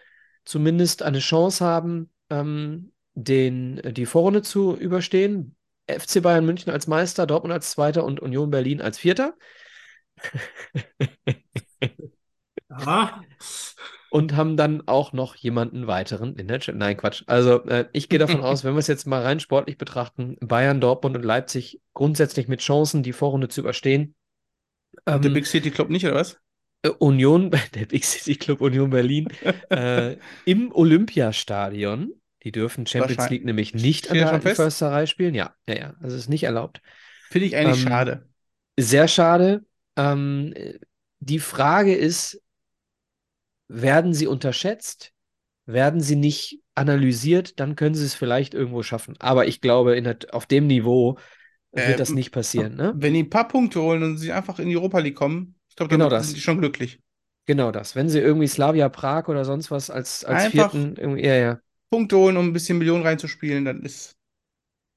zumindest eine Chance haben, ähm, den, die Vorrunde zu überstehen. FC Bayern München als Meister, Dortmund als Zweiter und Union Berlin als Vierter. ja. Und haben dann auch noch jemanden weiteren in der Chat. Nein, Quatsch. Also äh, ich gehe davon aus, wenn wir es jetzt mal rein sportlich betrachten, Bayern, Dortmund und Leipzig grundsätzlich mit Chancen, die Vorrunde zu überstehen. Ähm, der Big City Club nicht, oder was? Äh, Union, der Big City Club Union Berlin äh, im Olympiastadion. Die dürfen Champions League nämlich nicht an der Försterei spielen. Ja, ja, ja. Also ist nicht erlaubt. Finde ich eigentlich ähm, schade. Sehr schade. Ähm, die Frage ist, werden sie unterschätzt? Werden sie nicht analysiert? Dann können sie es vielleicht irgendwo schaffen. Aber ich glaube, der, auf dem Niveau wird Äh, das nicht passieren. Ne? Wenn die ein paar Punkte holen und sie einfach in die Europa League kommen, glaube, Genau das. sind die schon glücklich. Genau das. Wenn sie irgendwie Slavia Prag oder sonst was als, als Einfach- vierten, irgendwie, ja, ja. Punkte holen, um ein bisschen Millionen reinzuspielen, dann ist,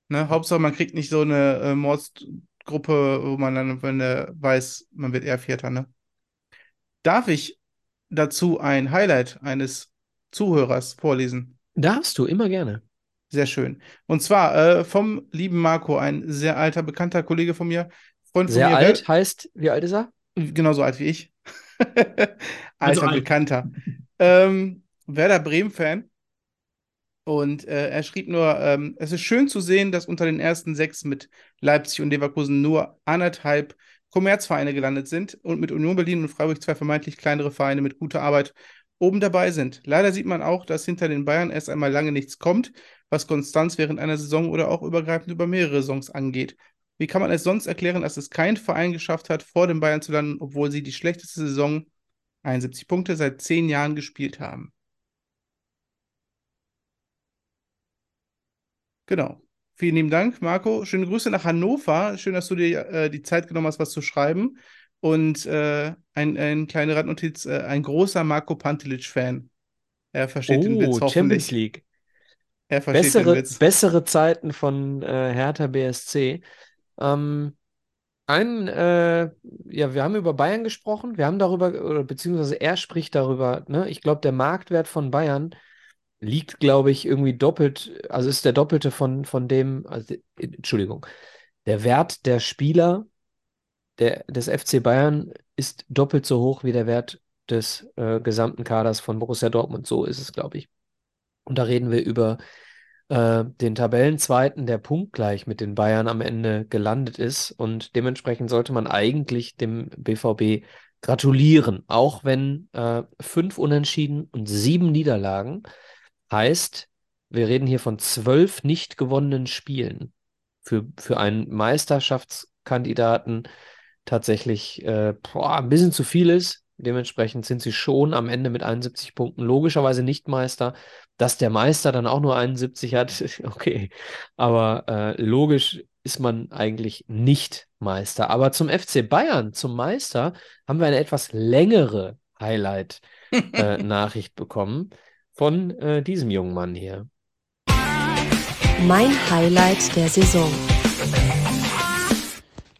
ne, Hauptsache man kriegt nicht so eine äh, Mordsgruppe, wo man dann, wenn er weiß, man wird eher Vierter, ne? Darf ich dazu ein Highlight eines Zuhörers vorlesen? Darfst du, immer gerne. Sehr schön. Und zwar äh, vom lieben Marco, ein sehr alter, bekannter Kollege von mir, Freund von Sehr mir, alt heißt, wie alt ist er? Genauso alt wie ich. Also Alter, alt. Bekannter. Ähm, Werder Bremen-Fan. Und äh, er schrieb nur, ähm, es ist schön zu sehen, dass unter den ersten sechs mit Leipzig und Leverkusen nur anderthalb Kommerzvereine gelandet sind und mit Union Berlin und Freiburg zwei vermeintlich kleinere Vereine mit guter Arbeit oben dabei sind. Leider sieht man auch, dass hinter den Bayern erst einmal lange nichts kommt, was Konstanz während einer Saison oder auch übergreifend über mehrere Saisons angeht. Wie kann man es sonst erklären, dass es kein Verein geschafft hat, vor den Bayern zu landen, obwohl sie die schlechteste Saison, 71 Punkte, seit zehn Jahren gespielt haben? Genau. Vielen lieben Dank, Marco. Schöne Grüße nach Hannover. Schön, dass du dir äh, die Zeit genommen hast, was zu schreiben. Und äh, ein, ein kleine Randnotiz, äh, ein großer Marco Pantelic-Fan. Er versteht den Witz Oh, hoffentlich. Champions League. Er versteht den Bessere, Witz. bessere Zeiten von äh, Hertha BSC. Ähm, ein, äh, ja, wir haben über Bayern gesprochen, wir haben darüber, oder beziehungsweise er spricht darüber, ne? Ich glaube, der Marktwert von Bayern liegt, glaube ich, irgendwie doppelt, also ist der doppelte von, von dem, also, Entschuldigung, der Wert der Spieler der, des FC Bayern ist doppelt so hoch wie der Wert des äh, gesamten Kaders von Borussia Dortmund. So ist es, glaube ich. Und da reden wir über äh, den Tabellenzweiten, der punktgleich mit den Bayern am Ende gelandet ist. Und dementsprechend sollte man eigentlich dem BVB gratulieren, auch wenn äh, fünf Unentschieden und sieben Niederlagen heißt, wir reden hier von zwölf nicht gewonnenen Spielen. Für, für einen Meisterschaftskandidaten tatsächlich äh, boah, ein bisschen zu viel ist. Dementsprechend sind sie schon am Ende mit 71 Punkten logischerweise nicht Meister. Dass der Meister dann auch nur 71 hat, okay. Aber äh, logisch ist man eigentlich nicht Meister. Aber zum FC Bayern, zum Meister, haben wir eine etwas längere Highlight-Nachricht bekommen von äh, diesem jungen Mann hier. Mein Highlight der Saison.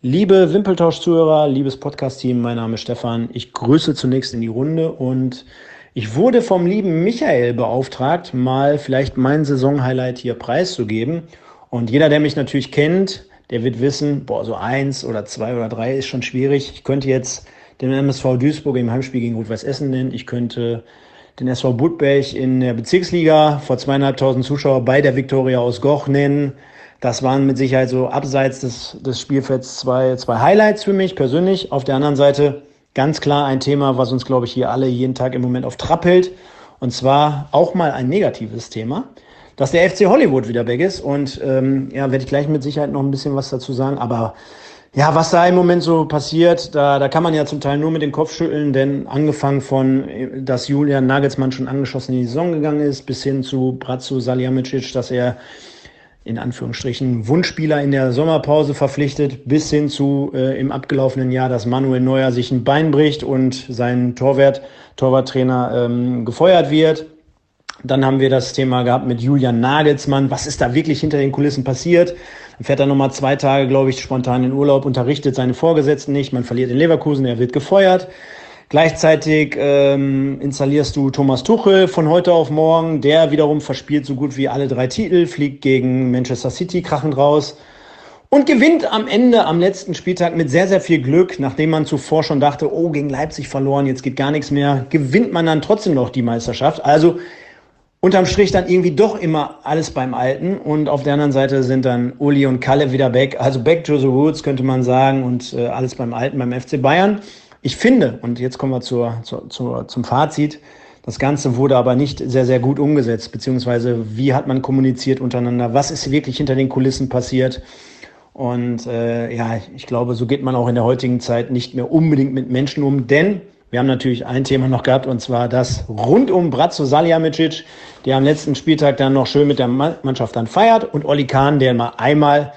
Liebe Wimpeltausch-Zuhörer, liebes Podcast-Team, mein Name ist Stefan. Ich grüße zunächst in die Runde und ich wurde vom lieben Michael beauftragt, mal vielleicht mein Saison-Highlight hier preiszugeben. Und jeder, der mich natürlich kennt, der wird wissen, boah, so eins oder zwei oder drei ist schon schwierig. Ich könnte jetzt den MSV Duisburg im Heimspiel gegen Rot-Weiß Essen nennen. Ich könnte den SV Budberg in der Bezirksliga vor zweieinhalbtausend Zuschauer bei der Viktoria aus Goch nennen. Das waren mit Sicherheit so abseits des, des Spielfelds zwei, zwei Highlights für mich persönlich. Auf der anderen Seite ganz klar ein Thema, was uns, glaube ich, hier alle jeden Tag im Moment auf Trab hält. Und zwar auch mal ein negatives Thema, dass der FC Hollywood wieder weg ist. Und ähm, ja, werde ich gleich mit Sicherheit noch ein bisschen was dazu sagen. Aber ja, was da im Moment so passiert, da, da kann man ja zum Teil nur mit dem Kopf schütteln, denn angefangen von, dass Julian Nagelsmann schon angeschossen in die Saison gegangen ist, bis hin zu Bratzo Salihamidzic, dass er in Anführungsstrichen Wunschspieler in der Sommerpause verpflichtet, bis hin zu äh, im abgelaufenen Jahr, dass Manuel Neuer sich ein Bein bricht und sein Torwart, Torwarttrainer ähm, gefeuert wird. Dann haben wir das Thema gehabt mit Julian Nagelsmann. Was ist da wirklich hinter den Kulissen passiert? Dann fährt er nochmal zwei Tage, glaube ich, spontan in Urlaub, unterrichtet seine Vorgesetzten nicht. Man verliert in Leverkusen, er wird gefeuert. Gleichzeitig ähm, installierst du Thomas Tuchel von heute auf morgen. Der wiederum verspielt so gut wie alle drei Titel, fliegt gegen Manchester City krachend raus und gewinnt am Ende am letzten Spieltag mit sehr, sehr viel Glück, nachdem man zuvor schon dachte, oh, gegen Leipzig verloren, jetzt geht gar nichts mehr, gewinnt man dann trotzdem noch die Meisterschaft. Also unterm Strich dann irgendwie doch immer alles beim Alten. Und auf der anderen Seite sind dann Uli und Kalle wieder back. Also back to the roots, könnte man sagen. Und äh, alles beim Alten beim FC Bayern. Ich finde, und jetzt kommen wir zur, zur, zur, zum Fazit, das Ganze wurde aber nicht sehr, sehr gut umgesetzt, beziehungsweise wie hat man kommuniziert untereinander, was ist wirklich hinter den Kulissen passiert. Und äh, ja, ich glaube, so geht man auch in der heutigen Zeit nicht mehr unbedingt mit Menschen um, denn wir haben natürlich ein Thema noch gehabt und zwar das rund um Bratzo Salihamidzic, der am letzten Spieltag dann noch schön mit der Mannschaft dann feiert und Olli Kahn, der mal einmal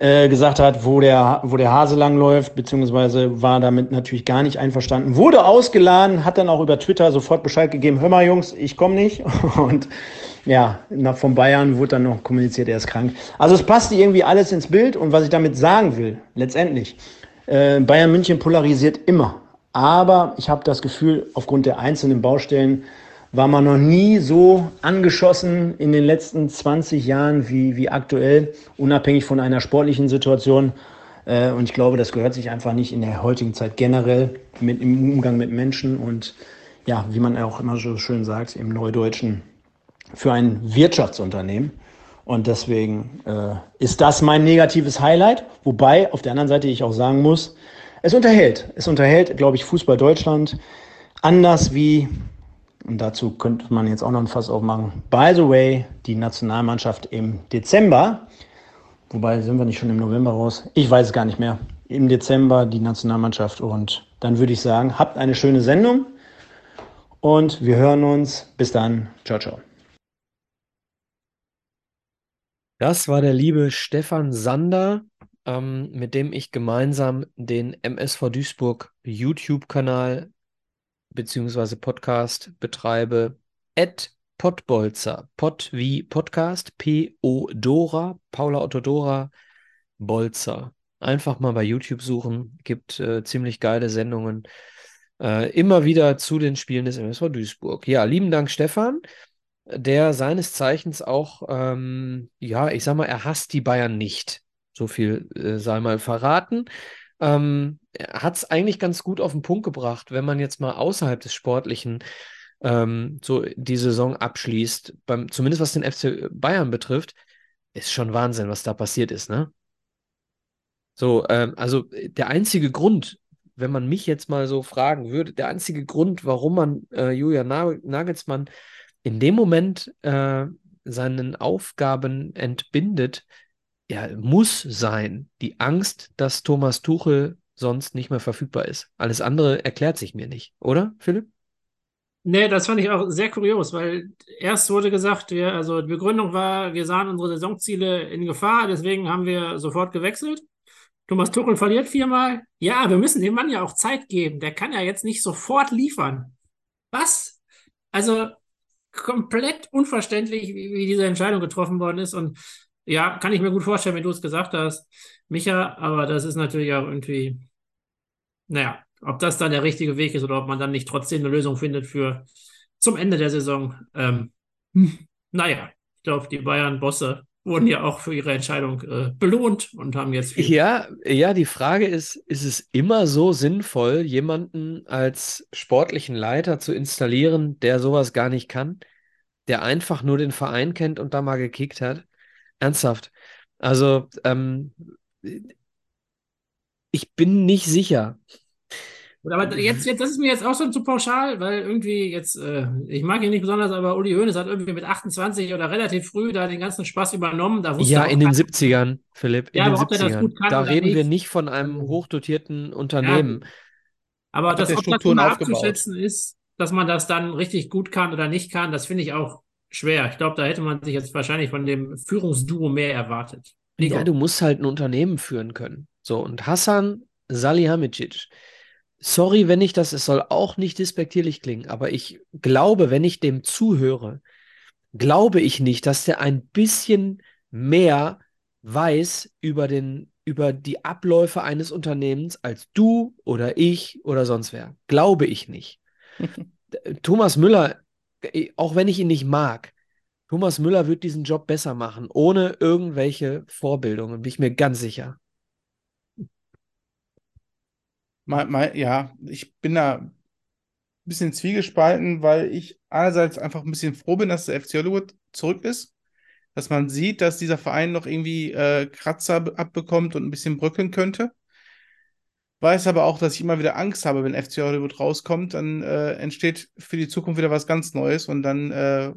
äh, gesagt hat, wo der, wo der Hase langläuft, beziehungsweise war damit natürlich gar nicht einverstanden, wurde ausgeladen, hat dann auch über Twitter sofort Bescheid gegeben, hör mal Jungs, ich komme nicht und ja, nach, von Bayern wurde dann noch kommuniziert, er ist krank. Also es passte irgendwie alles ins Bild und was ich damit sagen will, letztendlich, äh, Bayern München polarisiert immer. Aber ich habe das Gefühl, aufgrund der einzelnen Baustellen war man noch nie so angeschossen in den letzten 20 Jahren wie, wie aktuell, unabhängig von einer sportlichen Situation. Äh, und ich glaube, das gehört sich einfach nicht in der heutigen Zeit generell mit, im Umgang mit Menschen und ja, wie man auch immer so schön sagt, im Neudeutschen für ein Wirtschaftsunternehmen. Und deswegen äh, ist das mein negatives Highlight. Wobei auf der anderen Seite ich auch sagen muss, es unterhält. Es unterhält, glaube ich, Fußball Deutschland anders wie, und dazu könnte man jetzt auch noch ein Fass aufmachen, by the way, die Nationalmannschaft im Dezember. Wobei sind wir nicht schon im November raus? Ich weiß es gar nicht mehr. Im Dezember die Nationalmannschaft. Und dann würde ich sagen, habt eine schöne Sendung und wir hören uns. Bis dann. Ciao, ciao. Das war der liebe Stefan Sander, ähm, mit dem ich gemeinsam den MSV Duisburg YouTube-Kanal bzw. Podcast betreibe. At Pottbolzer. Pott wie Podcast. P-O Dora. Paula Otto Dora. Bolzer. Einfach mal bei YouTube suchen. Gibt äh, ziemlich geile Sendungen. Äh, immer wieder zu den Spielen des MSV Duisburg. Ja, lieben Dank, Stefan der seines Zeichens auch, ähm, ja, ich sag mal, er hasst die Bayern nicht. So viel äh, sei mal verraten. Ähm, hat es eigentlich ganz gut auf den Punkt gebracht, wenn man jetzt mal außerhalb des Sportlichen ähm, so die Saison abschließt, beim, zumindest was den FC Bayern betrifft, ist schon Wahnsinn, was da passiert ist, ne? So, ähm, also der einzige Grund, wenn man mich jetzt mal so fragen würde, der einzige Grund, warum man äh, Julian Nagelsmann in dem Moment äh, seinen Aufgaben entbindet, ja, muss sein die Angst, dass Thomas Tuchel sonst nicht mehr verfügbar ist. Alles andere erklärt sich mir nicht, oder, Philipp? Nee, das fand ich auch sehr kurios, weil erst wurde gesagt, wir, also die Begründung war, wir sahen unsere Saisonziele in Gefahr, deswegen haben wir sofort gewechselt. Thomas Tuchel verliert viermal. Ja, wir müssen dem Mann ja auch Zeit geben. Der kann ja jetzt nicht sofort liefern. Was? Also, komplett unverständlich, wie, wie diese Entscheidung getroffen worden ist. Und ja, kann ich mir gut vorstellen, wenn du es gesagt hast, Micha, aber das ist natürlich auch irgendwie, naja, ob das dann der richtige Weg ist oder ob man dann nicht trotzdem eine Lösung findet für zum Ende der Saison. Ähm, hm, naja, ich glaube, die Bayern-Bosse wurden ja auch für ihre Entscheidung äh, belohnt und haben jetzt viel. Ja, ja, die Frage ist, ist es immer so sinnvoll, jemanden als sportlichen Leiter zu installieren, der sowas gar nicht kann, der einfach nur den Verein kennt und da mal gekickt hat? Ernsthaft. Also, ähm, ich bin nicht sicher. Aber jetzt, jetzt, das ist mir jetzt auch schon zu pauschal, weil irgendwie jetzt, äh, ich mag ihn nicht besonders, aber Uli Hoeneß hat irgendwie mit 28 oder relativ früh da den ganzen Spaß übernommen. Da ja, in den 70ern, Philipp. In ja, den aber 70ern. Ob kann da reden nicht. wir nicht von einem hochdotierten Unternehmen. Ja, aber das, ob das mal abzuschätzen ist, dass man das dann richtig gut kann oder nicht kann, das finde ich auch schwer. Ich glaube, da hätte man sich jetzt wahrscheinlich von dem Führungsduo mehr erwartet. Nico. Ja, du musst halt ein Unternehmen führen können. So, und Hassan Salihamidzic sorry, wenn ich das, es soll auch nicht despektierlich klingen, aber ich glaube, wenn ich dem zuhöre, glaube ich nicht, dass der ein bisschen mehr weiß über den, über die Abläufe eines Unternehmens als du oder ich oder sonst wer. Glaube ich nicht. Thomas Müller, äh, auch wenn ich ihn nicht mag, Thomas Müller wird diesen Job besser machen, ohne irgendwelche Vorbildungen, bin ich mir ganz sicher. Mal, mal, ja, ich bin da ein bisschen zwiegespalten, weil ich einerseits einfach ein bisschen froh bin, dass der FC Hollywood zurück ist. Dass man sieht, dass dieser Verein noch irgendwie äh, Kratzer abbekommt und ein bisschen bröckeln könnte. Weiß aber auch, dass ich immer wieder Angst habe, wenn FC Hollywood rauskommt, dann äh, entsteht für die Zukunft wieder was ganz Neues und dann, äh,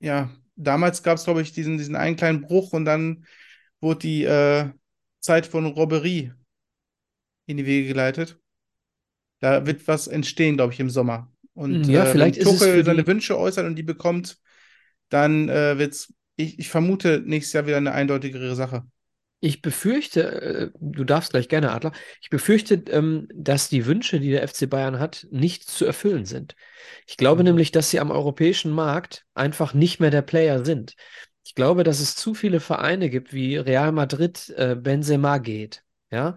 ja, damals gab es, glaube ich, diesen, diesen einen kleinen Bruch und dann wurde die, äh, Zeit von Robberie in die Wege geleitet. Da wird was entstehen, glaube ich, im Sommer. Und Ja, äh, vielleicht wenn es Tuchel für seine die- Wünsche äußert und die bekommt, dann äh, wird's, ich, ich vermute, nächstes Jahr wieder eine eindeutigere Sache. Ich befürchte, äh, du darfst gleich gerne, Adler, ich befürchte, ähm, dass die Wünsche, die der FC Bayern hat, nicht zu erfüllen sind. Ich glaube Mhm. nämlich, dass sie am europäischen Markt einfach nicht mehr der Player sind. Ich glaube, dass es zu viele Vereine gibt, wie Real Madrid, äh, Benzema geht, ja,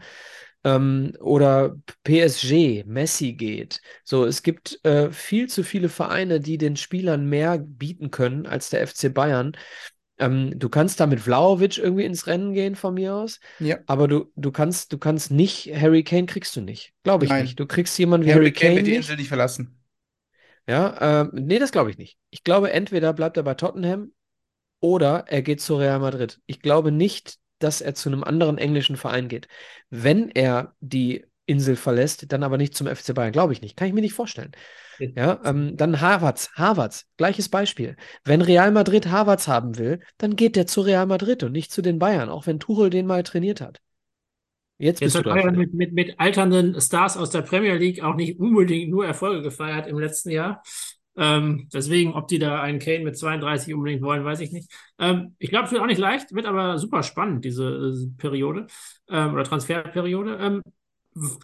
ähm, oder PSG, Messi geht. So, es gibt äh, viel zu viele Vereine, die den Spielern mehr bieten können als der FC Bayern. Ähm, du kannst da mit Vlahovic irgendwie ins Rennen gehen von mir aus, Ja. aber du, du kannst, du kannst nicht, Harry Kane kriegst du nicht. Glaube ich Nein. nicht. Du kriegst jemanden wie Harry Harry Kane Kane wird die. Insel nicht verlassen. Ja, ähm, nee, das glaube ich nicht. Ich glaube, entweder bleibt er bei Tottenham oder er geht zu Real Madrid. Ich glaube nicht, dass er zu einem anderen englischen Verein geht. Wenn er die Insel verlässt, dann aber nicht zum FC Bayern. Glaube ich nicht. Kann ich mir nicht vorstellen. Ja, ähm, dann Havertz. Havertz, gleiches Beispiel. Wenn Real Madrid Havertz haben will, dann geht der zu Real Madrid und nicht zu den Bayern, auch wenn Tuchel den mal trainiert hat. Jetzt Jetzt bist du. Bayern mit, mit, mit alternden Stars aus der Premier League auch nicht unbedingt nur Erfolge gefeiert im letzten Jahr. Ähm, deswegen, ob die da einen Kane mit 32 unbedingt wollen, weiß ich nicht. Ähm, ich glaube, es wird auch nicht leicht, wird aber super spannend, diese äh, Periode ähm, oder Transferperiode. Ähm,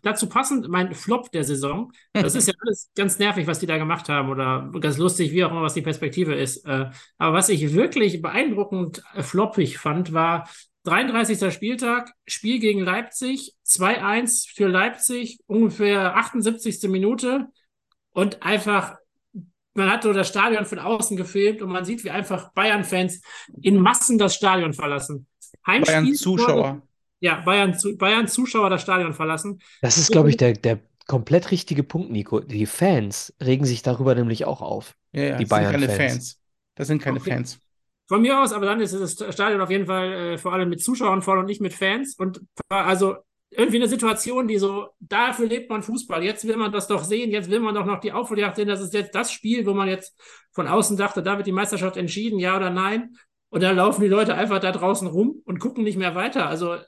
dazu passend mein Flop der Saison. Das ist ja alles ganz nervig, was die da gemacht haben oder ganz lustig, wie auch immer, was die Perspektive ist. Äh, aber was ich wirklich beeindruckend äh, floppig fand, war 33. Spieltag, Spiel gegen Leipzig, 2-1 für Leipzig, ungefähr 78. Minute und einfach, man hat so das Stadion von außen gefilmt und man sieht, wie einfach Bayern-Fans in Massen das Stadion verlassen. Heimspiel Bayern Zuschauer. Ja, Bayern, Zu- Bayern das Stadion verlassen. Das ist, glaube ich, der, der komplett richtige Punkt, Nico. Die Fans regen sich darüber nämlich auch auf. Ja, ja, Die das sind keine Bayern-Fans. Fans. Das sind keine Okay. Fans. Von mir aus, aber dann ist das Stadion auf jeden Fall äh, vor allem mit Zuschauern voll und nicht mit Fans. Und war also irgendwie eine Situation, die so, dafür lebt man Fußball. Jetzt will man das doch sehen, jetzt will man doch noch die Aufholjagd sehen. Das ist jetzt das Spiel, wo man jetzt von außen dachte, da wird die Meisterschaft entschieden, ja oder nein. Und dann laufen die Leute einfach da draußen rum und gucken nicht mehr weiter. Also äh,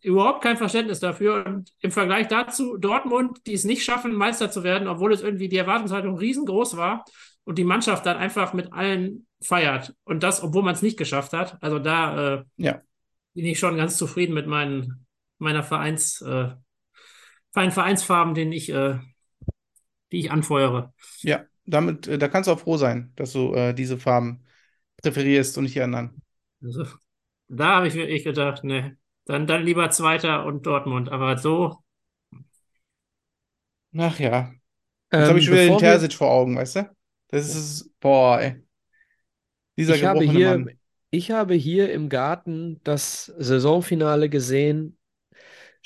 überhaupt kein Verständnis dafür. Und im Vergleich dazu Dortmund, die es nicht schaffen, Meister zu werden, obwohl es irgendwie die Erwartungshaltung riesengroß war und die Mannschaft dann einfach mit allen feiert. Und das, obwohl man es nicht geschafft hat. Also da äh, Ja. bin ich schon ganz zufrieden mit meinen, meiner Vereins, äh, meinen Vereinsfarben, den ich, äh, die ich anfeuere. Ja, damit, äh, da kannst du auch froh sein, dass du äh, diese Farben präferierst und nicht die anderen. Also, da habe ich wirklich gedacht, ne, dann, dann lieber Zweiter und Dortmund. Aber so, Ach ja. Jetzt habe Ähm, ich schon wieder den Terzic vor Augen, weißt du? Das ist, boah, ey. Dieser Ich habe hier, Mann. ich habe hier im Garten das Saisonfinale gesehen.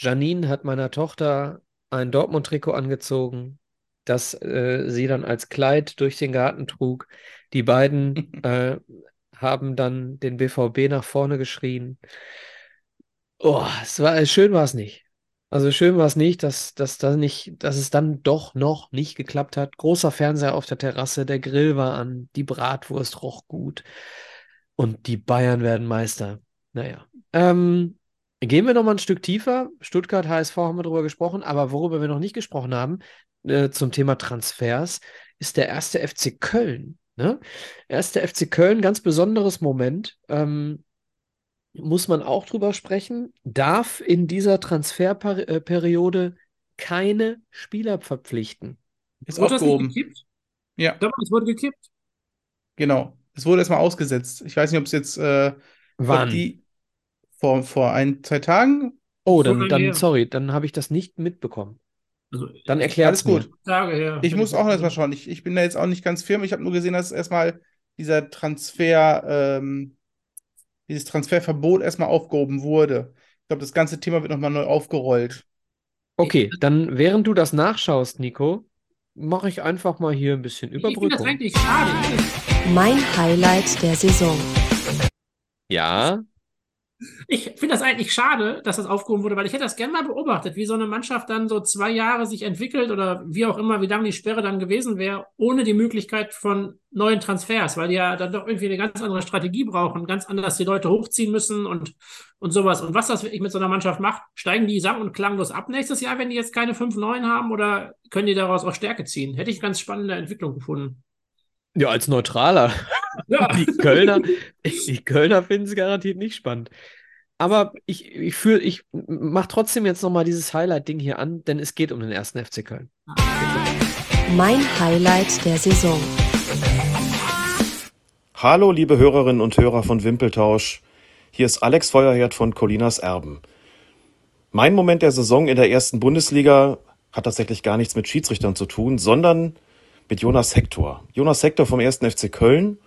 Janine hat meiner Tochter ein Dortmund-Trikot angezogen, das äh, sie dann als Kleid durch den Garten trug. Die beiden äh, haben dann den BVB nach vorne geschrien. Oh, es war, schön war es nicht. Also schön war es nicht, dass, dass, da nicht, dass es dann doch noch nicht geklappt hat. Großer Fernseher auf der Terrasse, der Grill war an, die Bratwurst roch gut und die Bayern werden Meister. Naja. Ähm, gehen wir noch mal ein Stück tiefer. Stuttgart, HSV haben wir drüber gesprochen, aber worüber wir noch nicht gesprochen haben, äh, zum Thema Transfers, ist der erste FC Köln. Ne? Erste FC Köln, ganz besonderes Moment. Ähm, muss man auch drüber sprechen, darf in dieser Transferperiode keine Spieler verpflichten. Ist wurde das nicht aufgehoben. gekippt? Ja, Doch, es wurde gekippt. genau. Es wurde erstmal ausgesetzt. Ich weiß nicht, ob es jetzt, äh, ob Wann? die vor, vor ein, zwei Tagen. Oh, dann, dann, sorry, dann habe ich das nicht mitbekommen. Also, Dann erklärt's Alles gut. Tage her. Ich muss auch erstmal schauen. Ich, ich bin da jetzt auch nicht ganz firm. Ich habe nur gesehen, dass erstmal dieser Transfer, ähm, dieses Transferverbot erstmal aufgehoben wurde. Ich glaube, das ganze Thema wird nochmal neu aufgerollt. Okay, dann während du das nachschaust, Nico, mache ich einfach mal hier ein bisschen Ich finde das Überbrückung. eigentlich schade. Mein Highlight der Saison. Ja, Ich finde das eigentlich schade, dass das aufgehoben wurde, weil ich hätte das gerne mal beobachtet, wie so eine Mannschaft dann so zwei Jahre sich entwickelt oder wie auch immer, wie lange die Sperre dann gewesen wäre, ohne die Möglichkeit von neuen Transfers, weil die ja dann doch irgendwie eine ganz andere Strategie brauchen, ganz anders die Leute hochziehen müssen und, und sowas. Und was das wirklich mit so einer Mannschaft macht, steigen die sang- und klanglos ab nächstes Jahr, wenn die jetzt keine fünf neuen haben oder können die daraus auch Stärke ziehen? Hätte ich ganz spannende Entwicklung gefunden. Ja, als Neutraler. Ja. Die Kölner, die Kölner finden es garantiert nicht spannend. Aber ich, ich fühle, ich mache trotzdem jetzt nochmal dieses Highlight-Ding hier an, denn es geht um den ersten FC Köln. Mein Highlight der Saison. Hallo, liebe Hörerinnen und Hörer von Wimpeltausch. Hier ist Alex Feuerherd von Colinas Erben. Mein Moment der Saison in der ersten Bundesliga hat tatsächlich gar nichts mit Schiedsrichtern zu tun, sondern mit Jonas Hector. Jonas Hector vom 1. FC Köln,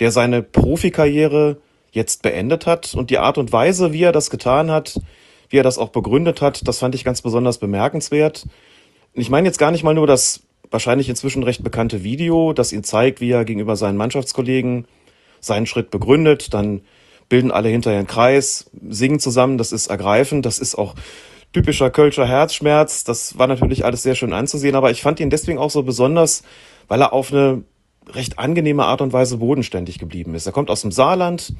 der seine Profikarriere jetzt beendet hat und die Art und Weise, wie er das getan hat, wie er das auch begründet hat, das fand ich ganz besonders bemerkenswert. Ich meine jetzt gar nicht mal nur das wahrscheinlich inzwischen recht bekannte Video, das ihn zeigt, wie er gegenüber seinen Mannschaftskollegen seinen Schritt begründet, dann bilden alle hinterher einen Kreis, singen zusammen, das ist ergreifend, das ist auch typischer Kölscher Herzschmerz, das war natürlich alles sehr schön anzusehen, aber ich fand ihn deswegen auch so besonders, weil er auf eine recht angenehme Art und Weise bodenständig geblieben ist. Er kommt aus dem Saarland,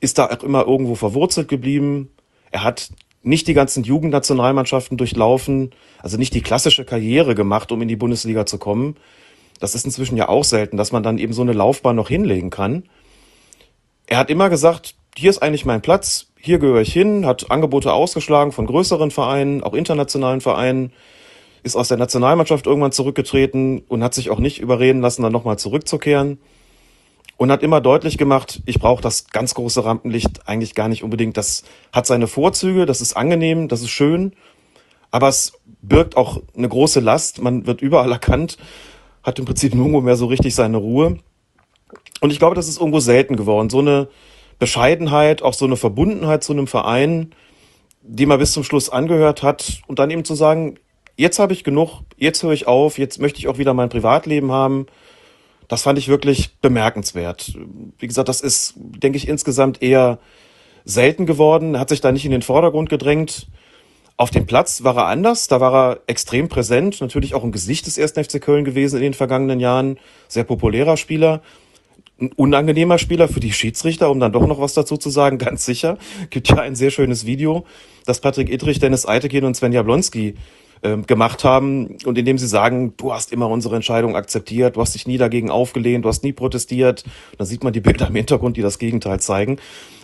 ist da auch immer irgendwo verwurzelt geblieben. Er hat nicht die ganzen Jugendnationalmannschaften durchlaufen, also nicht die klassische Karriere gemacht, um in die Bundesliga zu kommen. Das ist inzwischen ja auch selten, dass man dann eben so eine Laufbahn noch hinlegen kann. Er hat immer gesagt, hier ist eigentlich mein Platz, hier gehöre ich hin, hat Angebote ausgeschlagen von größeren Vereinen, auch internationalen Vereinen, ist aus der Nationalmannschaft irgendwann zurückgetreten und hat sich auch nicht überreden lassen, dann nochmal zurückzukehren. Und hat immer deutlich gemacht, ich brauche das ganz große Rampenlicht eigentlich gar nicht unbedingt. Das hat seine Vorzüge, das ist angenehm, das ist schön, aber es birgt auch eine große Last. Man wird überall erkannt, hat im Prinzip nirgendwo mehr so richtig seine Ruhe. Und ich glaube, das ist irgendwo selten geworden. So eine Bescheidenheit, auch so eine Verbundenheit zu einem Verein, die man bis zum Schluss angehört hat und dann eben zu sagen, jetzt habe ich genug, jetzt höre ich auf, jetzt möchte ich auch wieder mein Privatleben haben. Das fand ich wirklich bemerkenswert. Wie gesagt, das ist, denke ich, insgesamt eher selten geworden. Hat sich da nicht in den Vordergrund gedrängt. Auf dem Platz war er anders, da war er extrem präsent, natürlich auch ein Gesicht des 1. FC Köln gewesen in den vergangenen Jahren, sehr populärer Spieler ein unangenehmer Spieler für die Schiedsrichter, um dann doch noch was dazu zu sagen, ganz sicher. Gibt ja ein sehr schönes Video, das Patrick Ittrich, Dennis Eitekin und Sven Jablonski äh, gemacht haben und in dem sie sagen, du hast immer unsere Entscheidung akzeptiert, du hast dich nie dagegen aufgelehnt, du hast nie protestiert. Da sieht man die Bilder im Hintergrund, die das Gegenteil zeigen.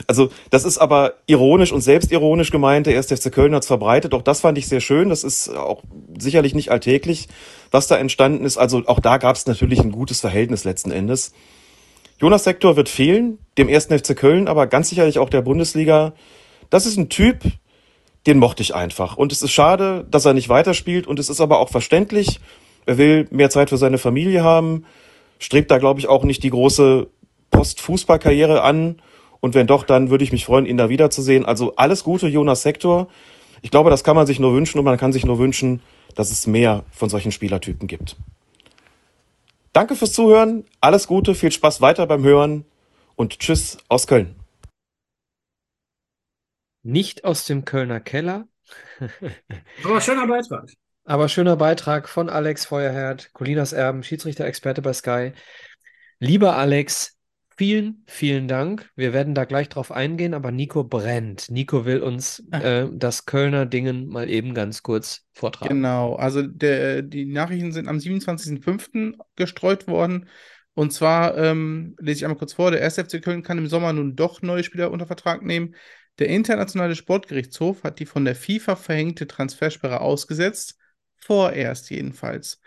Also das ist aber ironisch und selbstironisch gemeint. Der 1. FC Köln hat es verbreitet. Auch das fand ich sehr schön. Das ist auch sicherlich nicht alltäglich, was da entstanden ist. Also auch da gab es natürlich ein gutes Verhältnis letzten Endes. Jonas Sektor wird fehlen, dem ersten FC Köln, aber ganz sicherlich auch der Bundesliga. Das ist ein Typ, den mochte ich einfach. Und es ist schade, dass er nicht weiterspielt und es ist aber auch verständlich. Er will mehr Zeit für seine Familie haben, strebt da, glaube ich, auch nicht die große Post-Fußball-Karriere an. Und wenn doch, dann würde ich mich freuen, ihn da wiederzusehen. Also alles Gute, Jonas Sektor. Ich glaube, das kann man sich nur wünschen und man kann sich nur wünschen, dass es mehr von solchen Spielertypen gibt. Danke fürs Zuhören, alles Gute, viel Spaß weiter beim Hören und Tschüss aus Köln. Nicht aus dem Kölner Keller. Aber schöner Beitrag. Aber schöner Beitrag von Alex Feuerherd, Colinas Erben, Schiedsrichter-Experte bei Sky. Lieber Alex, vielen, vielen Dank. Wir werden da gleich drauf eingehen, aber Nico brennt. Nico will uns äh, das Kölner Dingen mal eben ganz kurz vortragen. Genau, also der, die Nachrichten sind am 27.05. gestreut worden. Und zwar ähm, lese ich einmal kurz vor: Der 1. FC Köln kann im Sommer nun doch neue Spieler unter Vertrag nehmen. Der Internationale Sportgerichtshof hat die von der FIFA verhängte Transfersperre ausgesetzt. Vorerst jedenfalls.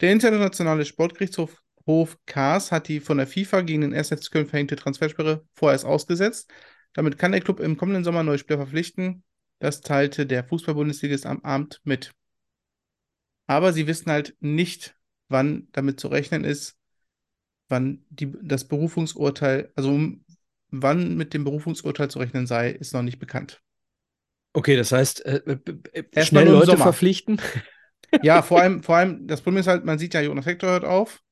Der Internationale Sportgerichtshof Hof Kaas hat die von der FIFA gegen den 1. FC Köln verhängte Transfersperre vorerst ausgesetzt. Damit kann der Club im kommenden Sommer neue Spieler verpflichten. Das teilte der Fußball-Bundesligist am Abend mit. Aber sie wissen halt nicht, wann damit zu rechnen ist, wann die, das Berufungsurteil, also wann mit dem Berufungsurteil zu rechnen sei, ist noch nicht bekannt. Okay, das heißt, äh, äh, schnell Leute Sommer. verpflichten. Ja, vor allem, vor allem, das Problem ist halt, man sieht ja, Jonas Hector hört auf.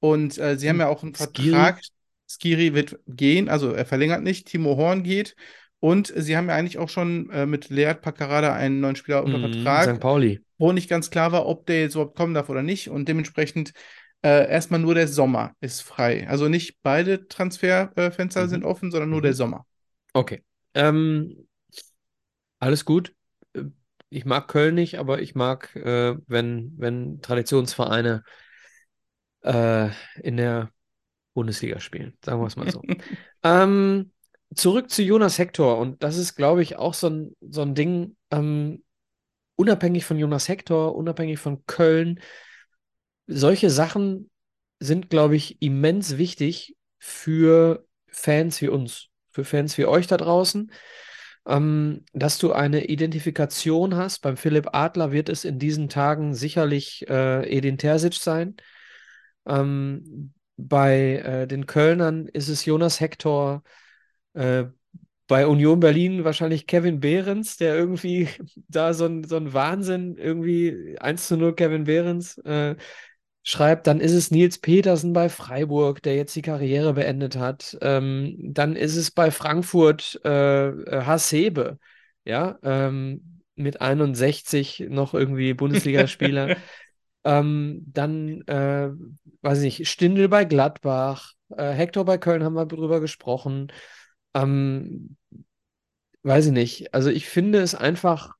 Und äh, sie haben ja auch einen. Vertrag. Skiri wird gehen, also er verlängert nicht. Timo Horn geht. Und sie haben ja eigentlich auch schon äh, mit Leert Paccarada einen neuen Spieler unter Mhm, Vertrag, St. Pauli. wo nicht ganz klar war, ob der jetzt überhaupt kommen darf oder nicht. Und dementsprechend äh, erstmal nur der Sommer ist frei. Also nicht beide Transferfenster Mhm. sind offen, sondern nur Mhm. der Sommer. Okay. Ähm, alles gut. Äh, Ich mag Köln nicht, aber ich mag, äh, wenn, wenn Traditionsvereine äh, in der Bundesliga spielen. Sagen wir es mal so. Ähm, zurück zu Jonas Hector. Und das ist, glaube ich, auch so ein, so ein Ding, ähm, unabhängig von Jonas Hector, unabhängig von Köln. Solche Sachen sind, glaube ich, immens wichtig für Fans wie uns, für Fans wie euch da draußen. Ähm, dass du eine Identifikation hast. Beim Philipp Adler wird es in diesen Tagen sicherlich äh, Edin Terzic sein. Ähm, bei äh, den Kölnern ist es Jonas Hector. Äh, bei Union Berlin wahrscheinlich Kevin Behrens, der irgendwie da so ein, so ein Wahnsinn, irgendwie 1 zu 0 Kevin Behrens äh, schreibt. Dann ist es Nils Petersen bei Freiburg, der jetzt die Karriere beendet hat. Ähm, dann ist es bei Frankfurt äh, äh, Hasebe, ja, ähm, mit 61 noch irgendwie Bundesligaspieler. Ähm, dann, äh, weiß ich nicht, Stindl bei Gladbach, äh, Hector bei Köln haben wir drüber gesprochen. Ähm, weiß ich nicht. Also ich finde es einfach,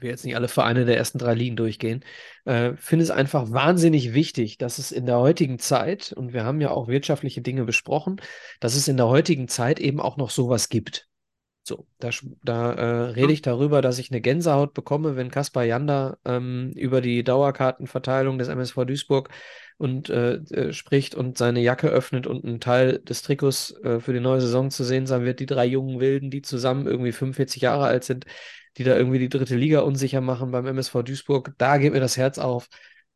will jetzt nicht alle Vereine der ersten drei Ligen durchgehen, äh, finde es einfach wahnsinnig wichtig, dass es in der heutigen Zeit, und wir haben ja auch wirtschaftliche Dinge besprochen, dass es in der heutigen Zeit eben auch noch sowas gibt. So, da, da äh, rede ich darüber, dass ich eine Gänsehaut bekomme, wenn Kaspar Janda ähm, über die Dauerkartenverteilung des MSV Duisburg und äh, äh, spricht und seine Jacke öffnet und ein Teil des Trikots äh, für die neue Saison zu sehen sein wird, die drei jungen Wilden, die zusammen irgendwie 45 Jahre alt sind, die da irgendwie die dritte Liga unsicher machen beim MSV Duisburg, da geht mir das Herz auf.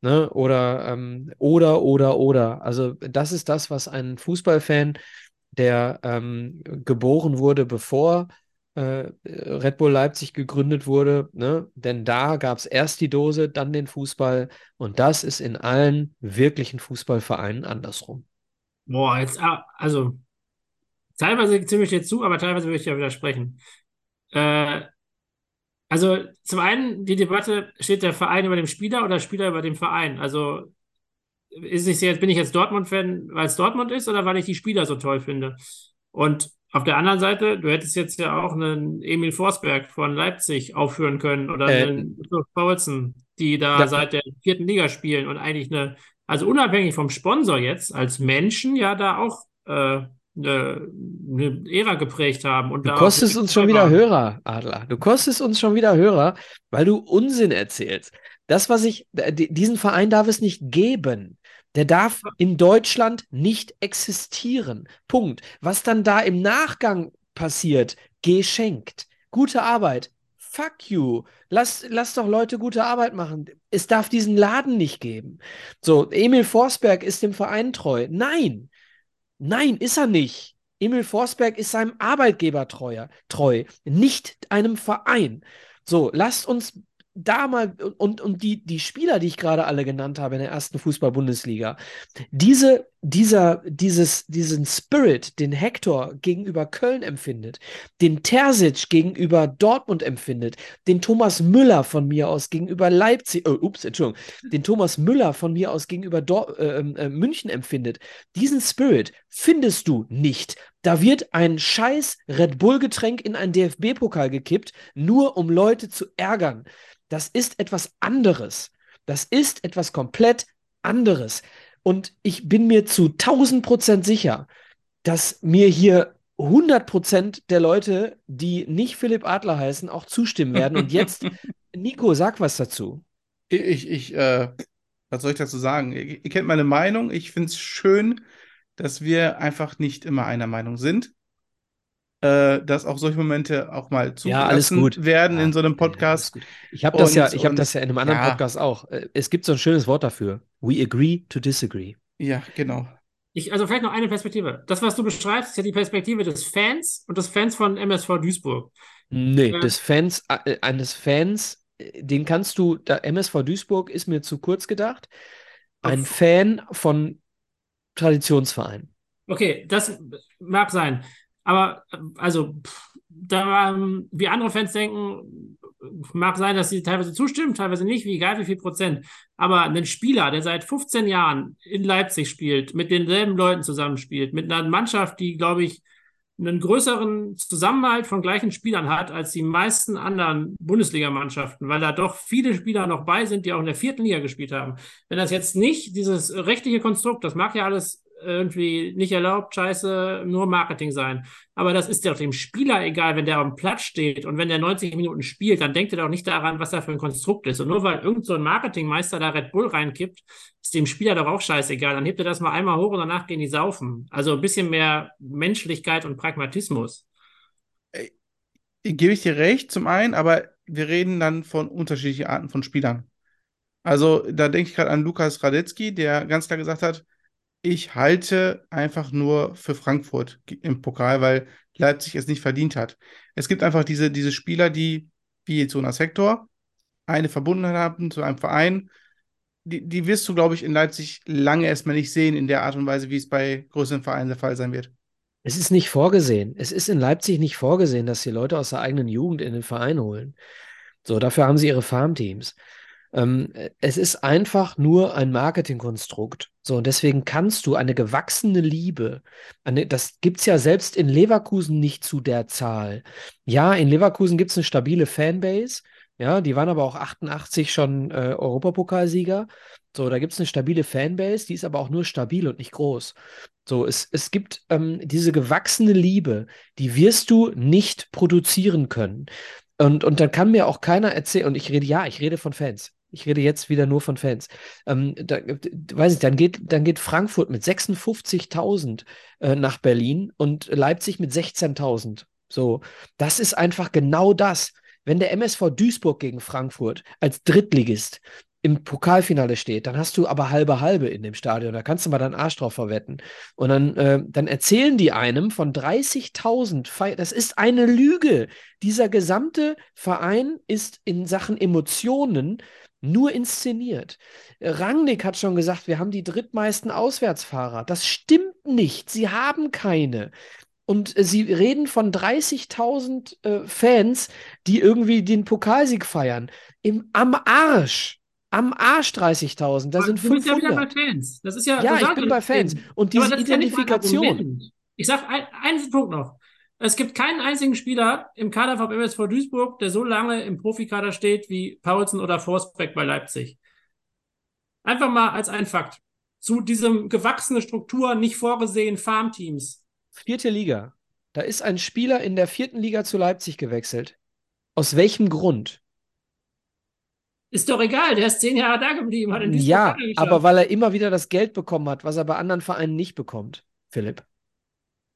Ne? Oder, ähm, oder, oder, oder. Also, das ist das, was ein Fußballfan der ähm, geboren wurde, bevor äh, Red Bull Leipzig gegründet wurde. Ne? Denn da gab es erst die Dose, dann den Fußball. Und das ist in allen wirklichen Fußballvereinen andersrum. Boah, jetzt, ah, also, teilweise stimme ich dir zu, aber teilweise würde ich dir widersprechen. Äh, also, zum einen, die Debatte, steht der Verein über dem Spieler oder der Spieler über dem Verein? Also, ist es jetzt, bin ich jetzt Dortmund-Fan, weil es Dortmund ist oder weil ich die Spieler so toll finde? Und auf der anderen Seite, du hättest jetzt ja auch einen Emil Forsberg von Leipzig aufführen können oder Äh, einen Paulsen, die da Da- seit der vierten Liga spielen und eigentlich eine, also unabhängig vom Sponsor jetzt, als Menschen ja da auch äh, eine, eine Ära geprägt haben. Und Du kostest uns schon wieder. Hörer, Adler. Du kostest uns schon wieder Hörer, weil du Unsinn erzählst. Das, was ich, diesen Verein darf es nicht geben. Der darf in Deutschland nicht existieren. Punkt. Was dann da im Nachgang passiert, geschenkt. Gute Arbeit. Fuck you. Lass, lass doch Leute gute Arbeit machen. Es darf diesen Laden nicht geben. So, Emil Forsberg ist dem Verein treu. Nein. Nein, ist er nicht. Emil Forsberg ist seinem Arbeitgeber treuer, treu, nicht einem Verein. So, lasst uns da mal und, und die, die Spieler, die ich gerade alle genannt habe in der ersten Fußball-Bundesliga, diese, dieser, dieses, diesen Spirit, den Hector gegenüber Köln empfindet, den Terzic gegenüber Dortmund empfindet, den Thomas Müller von mir aus gegenüber Leipzig, äh, ups, Entschuldigung, den Thomas Müller von mir aus gegenüber Dor äh, äh, München empfindet, diesen Spirit findest du nicht. Da wird ein scheiß Red Bull-Getränk in einen DFB-Pokal gekippt, nur um Leute zu ärgern. Das ist etwas anderes. Das ist etwas komplett anderes. Und ich bin mir zu 1000 Prozent sicher, dass mir hier 100 Prozent der Leute, die nicht Philipp Adler heißen, auch zustimmen werden. Und jetzt, Nico, sag was dazu. Ich, ich, äh, was soll ich dazu sagen? Ihr, ihr kennt meine Meinung. Ich finde es schön, dass wir einfach nicht immer einer Meinung sind. Äh, dass auch solche Momente auch mal Ja, zugelassen gut. werden Ja, in so einem ja, Podcast. gut. Ich habe das ja, ich habe das ja in einem anderen ja. Podcast auch. Äh, Es gibt so ein schönes Wort dafür. We agree to disagree. Ja, genau. Ich, also vielleicht noch eine Perspektive. Das, was du beschreibst, ist ja die Perspektive des Fans und des Fans von MSV Duisburg. Nee, Ja. des Fans, äh, eines Fans, äh, den kannst du, da MSV Duisburg ist mir zu kurz gedacht. Ein Fan von Traditionsvereinen. Okay, das mag sein. Aber also, pff, da, ähm, wie andere Fans denken, mag sein, dass sie teilweise zustimmen, teilweise nicht, wie egal wie viel Prozent. Aber ein Spieler, der seit 15 Jahren in Leipzig spielt, mit denselben Leuten zusammenspielt, mit einer Mannschaft, die, glaube ich, einen größeren Zusammenhalt von gleichen Spielern hat als die meisten anderen Bundesligamannschaften, weil da doch viele Spieler noch bei sind, die auch in der vierten Liga gespielt haben. Wenn das jetzt nicht dieses rechtliche Konstrukt, das mag ja alles irgendwie nicht erlaubt, scheiße, nur Marketing sein. Aber das ist ja dem Spieler egal, wenn der dem Platz steht und wenn der 90 Minuten spielt, dann denkt er doch nicht daran, was da für ein Konstrukt ist. Und nur weil irgend so ein Marketingmeister da Red Bull reinkippt, ist dem Spieler doch auch scheißegal. Dann hebt er das mal einmal hoch und danach gehen die saufen. Also ein bisschen mehr Menschlichkeit und Pragmatismus. Äh, gebe ich dir recht, zum einen, aber wir reden dann von unterschiedlichen Arten von Spielern. Also da denke ich gerade an Lukas Radetzky, der ganz klar gesagt hat, ich halte einfach nur für Frankfurt im Pokal, weil Leipzig es nicht verdient hat. Es gibt einfach diese, diese Spieler, die, wie jetzt Jonas Hector, eine Verbundenheit haben zu einem Verein. Die, die wirst du, glaube ich, in Leipzig lange erstmal nicht sehen, in der Art und Weise, wie es bei größeren Vereinen der Fall sein wird. Es ist nicht vorgesehen. Es ist in Leipzig nicht vorgesehen, dass die Leute aus der eigenen Jugend in den Verein holen. So, dafür haben sie ihre Farmteams. Ähm, es ist einfach nur ein Marketingkonstrukt. So, und deswegen kannst du eine gewachsene Liebe, eine, das gibt es ja selbst in Leverkusen nicht zu der Zahl. Ja, in Leverkusen gibt es eine stabile Fanbase. Ja, die waren aber auch 88 schon äh, Europapokalsieger. So, da gibt es eine stabile Fanbase, die ist aber auch nur stabil und nicht groß. So, es, es gibt ähm, diese gewachsene Liebe, die wirst du nicht produzieren können. Und, und dann kann mir auch keiner erzählen, und ich rede, ja, ich rede von Fans. Ich rede jetzt wieder nur von Fans. Ähm, da, weiß ich, dann geht, dann geht Frankfurt mit 56.000 äh, nach Berlin und Leipzig mit 16.000. So, das ist einfach genau das. Wenn der MSV Duisburg gegen Frankfurt als Drittligist im Pokalfinale steht, dann hast du aber halbe halbe in dem Stadion. Da kannst du mal deinen Arsch drauf verwetten. Und dann, äh, dann erzählen die einem von 30.000. Das ist eine Lüge. Dieser gesamte Verein ist in Sachen Emotionen nur inszeniert. Rangnick hat schon gesagt, wir haben die drittmeisten Auswärtsfahrer. Das stimmt nicht. Sie haben keine. Und äh, sie reden von 30.000 äh, Fans, die irgendwie den Pokalsieg feiern. Im, am Arsch. Am Arsch 30.000. Da sind 500. Du bist ja wieder bei Fans. Das ist ja, ja ich bin bei Fans. Und diese Identifikation. Ich sage einen Punkt noch. Es gibt keinen einzigen Spieler im Kader vom MSV Duisburg, der so lange im Profikader steht wie Paulsen oder Forsbeck bei Leipzig. Einfach mal als ein Fakt. Zu diesem gewachsene Struktur, nicht vorgesehen, Farmteams. Vierte Liga. Da ist ein Spieler in der vierten Liga zu Leipzig gewechselt. Aus welchem Grund? Ist doch egal, der ist zehn Jahre da geblieben. Hat in ja, aber weil er immer wieder das Geld bekommen hat, was er bei anderen Vereinen nicht bekommt, Philipp.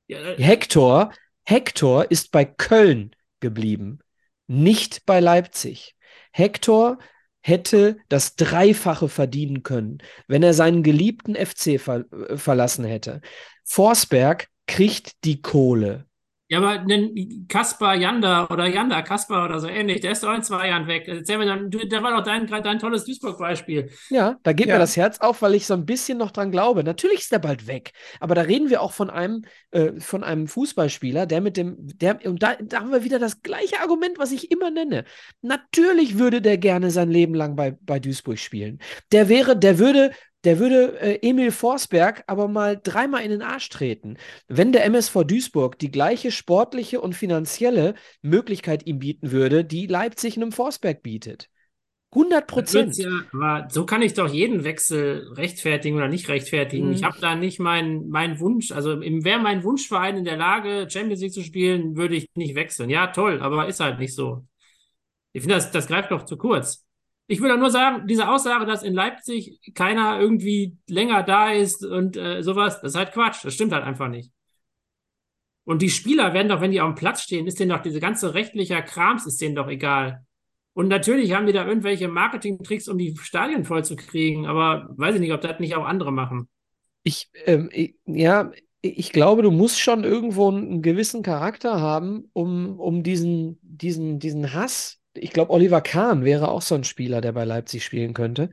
Ja, äh, Hector Hector ist bei Köln geblieben, nicht bei Leipzig. Hector hätte das Dreifache verdienen können, wenn er seinen geliebten FC ver verlassen hätte. Forsberg kriegt die Kohle. Ja, aber denn Kaspar Janda oder Janda Kaspar oder so ähnlich, der ist doch in zwei Jahren weg. Erzähl mir dann, der war doch dein, dein tolles Duisburg-Beispiel. Ja, da geht ja. mir das Herz auf, weil ich so ein bisschen noch dran glaube. Natürlich ist der bald weg. Aber da reden wir auch von einem, äh, von einem Fußballspieler, der mit dem, der, und da, da haben wir wieder das gleiche Argument, was ich immer nenne. Natürlich würde der gerne sein Leben lang bei, bei Duisburg spielen. Der wäre, der würde der würde äh, Emil Forsberg aber mal dreimal in den Arsch treten. Wenn der MSV Duisburg die gleiche sportliche und finanzielle Möglichkeit ihm bieten würde, die Leipzig einem Forsberg bietet. 100 Prozent. Ja, so kann ich doch jeden Wechsel rechtfertigen oder nicht rechtfertigen. Mhm. Ich habe da nicht meinen mein Wunsch, also wäre mein Wunschverein in der Lage, Champions League zu spielen, würde ich nicht wechseln. Ja, toll, aber ist halt nicht so. Ich finde, das, das greift doch zu kurz. Ich doch nur sagen, diese Aussage, dass in Leipzig keiner irgendwie länger da ist und äh, sowas, das ist halt Quatsch. Das stimmt halt einfach nicht. Und die Spieler werden doch, wenn die auf dem Platz stehen, ist denen doch diese ganze rechtliche Krams, ist denen doch egal. Und natürlich haben die da irgendwelche Marketing-Tricks, um die Stadien voll zu kriegen, aber weiß ich nicht, ob das nicht auch andere machen. Ich, ähm, ich, ja, ich glaube, du musst schon irgendwo einen gewissen Charakter haben, um, um diesen, diesen, diesen Hass ich glaube, Oliver Kahn wäre auch so ein Spieler, der bei Leipzig spielen könnte.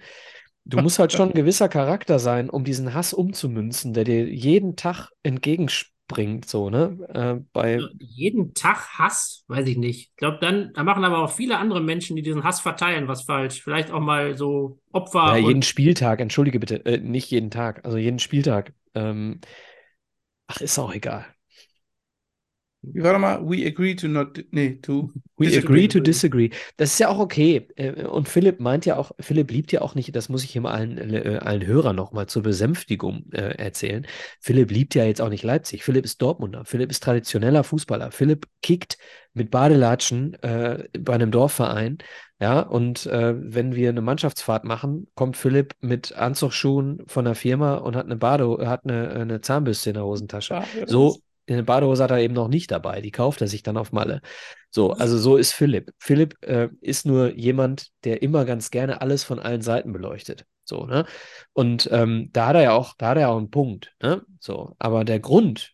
Du musst halt schon ein gewisser Charakter sein, um diesen Hass umzumünzen, der dir jeden Tag entgegenspringt so, ne? Äh, bei jeden Tag Hass, weiß ich nicht. Ich glaube, dann, da machen aber auch viele andere Menschen, die diesen Hass verteilen, was falsch. Vielleicht auch mal so Opfer. ja, jeden Spieltag, entschuldige bitte, äh, nicht jeden Tag, also jeden Spieltag. Ähm, ach, ist auch egal. Wie war mal? We agree to not. Nee, to. We disagree. agree to disagree. Das ist ja auch okay. Äh, Und Philipp meint ja auch, Philipp liebt ja auch nicht, das muss ich hier mal allen, äh, allen Hörern nochmal zur Besänftigung äh, erzählen. Philipp liebt ja jetzt auch nicht Leipzig. Philipp ist Dortmunder. Philipp ist traditioneller Fußballer. Philipp kickt mit Badelatschen äh, bei einem Dorfverein. Ja, und äh, wenn wir eine Mannschaftsfahrt machen, kommt Philipp mit Anzugsschuhen von der Firma und hat eine Bade, hat eine, eine Zahnbürste in der Hosentasche. Badehose. So, eine Badehose hat er eben noch nicht dabei. Die kauft er sich dann auf Malle. So, also so ist Philipp. Philipp äh, ist nur jemand, der immer ganz gerne alles von allen Seiten beleuchtet. So, ne? Und ähm, da hat er ja auch, da hat er auch einen Punkt, ne? So, aber der Grund,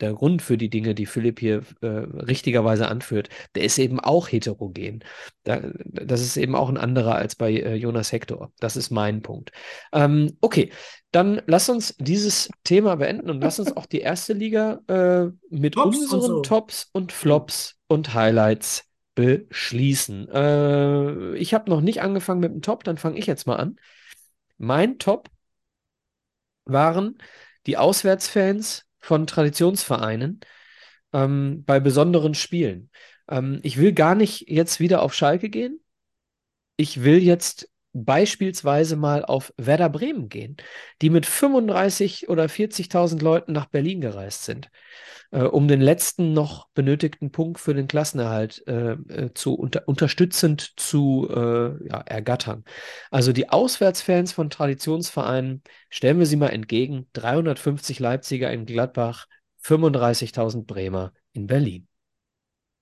der Grund für die Dinge, die Philipp hier äh, richtigerweise anführt, der ist eben auch heterogen. Da, das ist eben auch ein anderer als bei äh, Jonas Hector. Das ist mein Punkt. Ähm, okay, dann lass uns dieses Thema beenden und lass uns auch die erste Liga äh, mit Tops und unseren so. Tops und Flops und Highlights beschließen. Äh, ich habe noch nicht angefangen mit dem Top, dann fange ich jetzt mal an. Mein Top waren die Auswärtsfans von Traditionsvereinen ähm, bei besonderen Spielen. Ähm, ich will gar nicht jetzt wieder auf Schalke gehen. Ich will jetzt beispielsweise mal auf Werder Bremen gehen, die mit 35 oder 40.000 Leuten nach Berlin gereist sind, äh, um den letzten noch benötigten Punkt für den Klassenerhalt äh, äh, zu unter, unterstützend zu äh, ja, ergattern. Also die Auswärtsfans von Traditionsvereinen, stellen wir sie mal entgegen, 350 Leipziger in Gladbach, 35.000 Bremer in Berlin.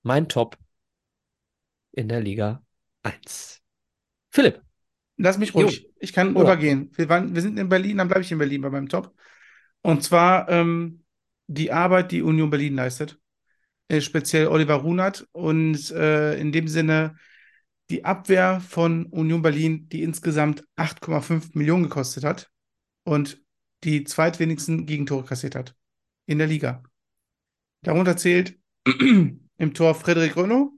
Mein Top in der Liga 1. Philipp. Lass mich Jo. ruhig. Ich kann Oder? rübergehen. Wir, waren, wir sind in Berlin, dann bleibe ich in Berlin bei meinem Top. Und zwar ähm, die Arbeit, die Union Berlin leistet. Äh, speziell Oliver Runert. Und äh, in dem Sinne die Abwehr von Union Berlin, die insgesamt 8,5 Millionen gekostet hat und die zweitwenigsten Gegentore kassiert hat in der Liga. Darunter zählt im Tor Frederik Renaud,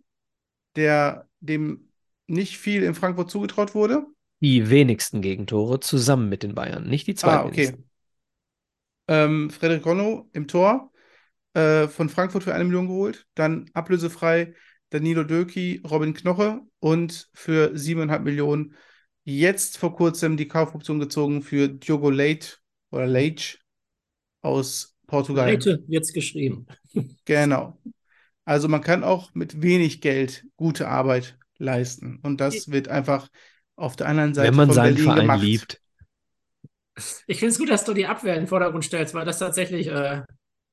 der dem nicht viel in Frankfurt zugetraut wurde. Die wenigsten Gegentore zusammen mit den Bayern, nicht die zwei Ah, okay. Ähm, Frederik Renaud im Tor äh, von Frankfurt für eine Million geholt. Dann ablösefrei Danilo Döki, Robin Knoche und für siebeneinhalb Millionen jetzt vor kurzem die Kaufoption gezogen für Diogo Leite oder Leite aus Portugal. Leite wird's geschrieben. Genau. Also man kann auch mit wenig Geld gute Arbeit leisten. Und das wird einfach auf der anderen Seite Wenn man von seinen Berlin Verein gemacht. liebt. Ich finde es gut, dass du die Abwehr in den Vordergrund stellst, weil das tatsächlich äh,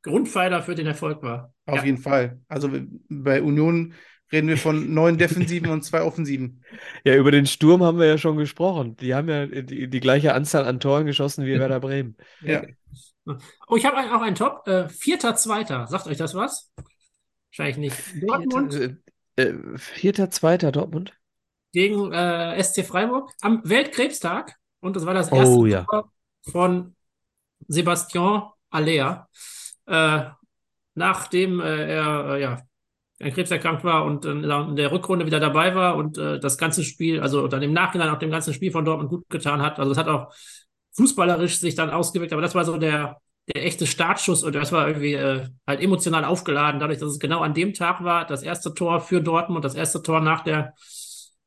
Grundpfeiler für den Erfolg war. Auf Ja. jeden Fall. Also bei Union reden wir von neun Defensiven und zwei Offensiven. Ja, über den Sturm haben wir ja schon gesprochen. Die haben ja die, die gleiche Anzahl an Toren geschossen wie Werder Bremen. Ja. Oh, ich habe auch einen Top. Äh, Vierter, Zweiter. Sagt euch das was? Wahrscheinlich nicht. Dortmund Vierter, äh, äh, vierter, zweiter Dortmund. Gegen äh, SC Freiburg am Weltkrebstag. Und das war das Oh, erste ja. Tor von Sebastian Aller. Äh, nachdem äh, er äh, ja, an Krebs erkrankt war und in der Rückrunde wieder dabei war und äh, das ganze Spiel, also dann im Nachhinein auch dem ganzen Spiel von Dortmund gut getan hat. Also das hat auch fußballerisch sich dann ausgewirkt, aber das war so der, der echte Startschuss und das war irgendwie äh, halt emotional aufgeladen, dadurch, dass es genau an dem Tag war, das erste Tor für Dortmund, das erste Tor nach der,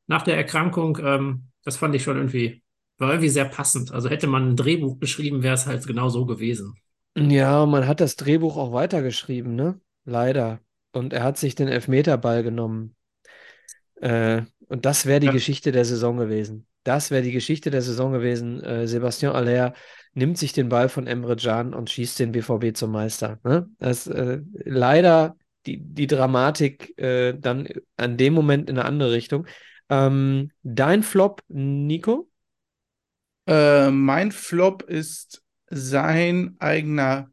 nach der Erkrankung. Ähm, das fand ich schon irgendwie, war irgendwie sehr passend. Also hätte man ein Drehbuch geschrieben, wäre es halt genau so gewesen. Ja, man hat das Drehbuch auch weitergeschrieben, ne? Leider. Und er hat sich den Elfmeterball genommen. Äh, und das wäre die Ja. Geschichte der Saison gewesen. Das wäre die Geschichte der Saison gewesen. Äh, Sebastian Aller nimmt sich den Ball von Emre Can und schießt den BVB zum Meister. Ne? Das äh, leider die, die Dramatik äh, dann an dem Moment in eine andere Richtung. Ähm, dein Flop, Nico? Äh, mein Flop ist sein eigener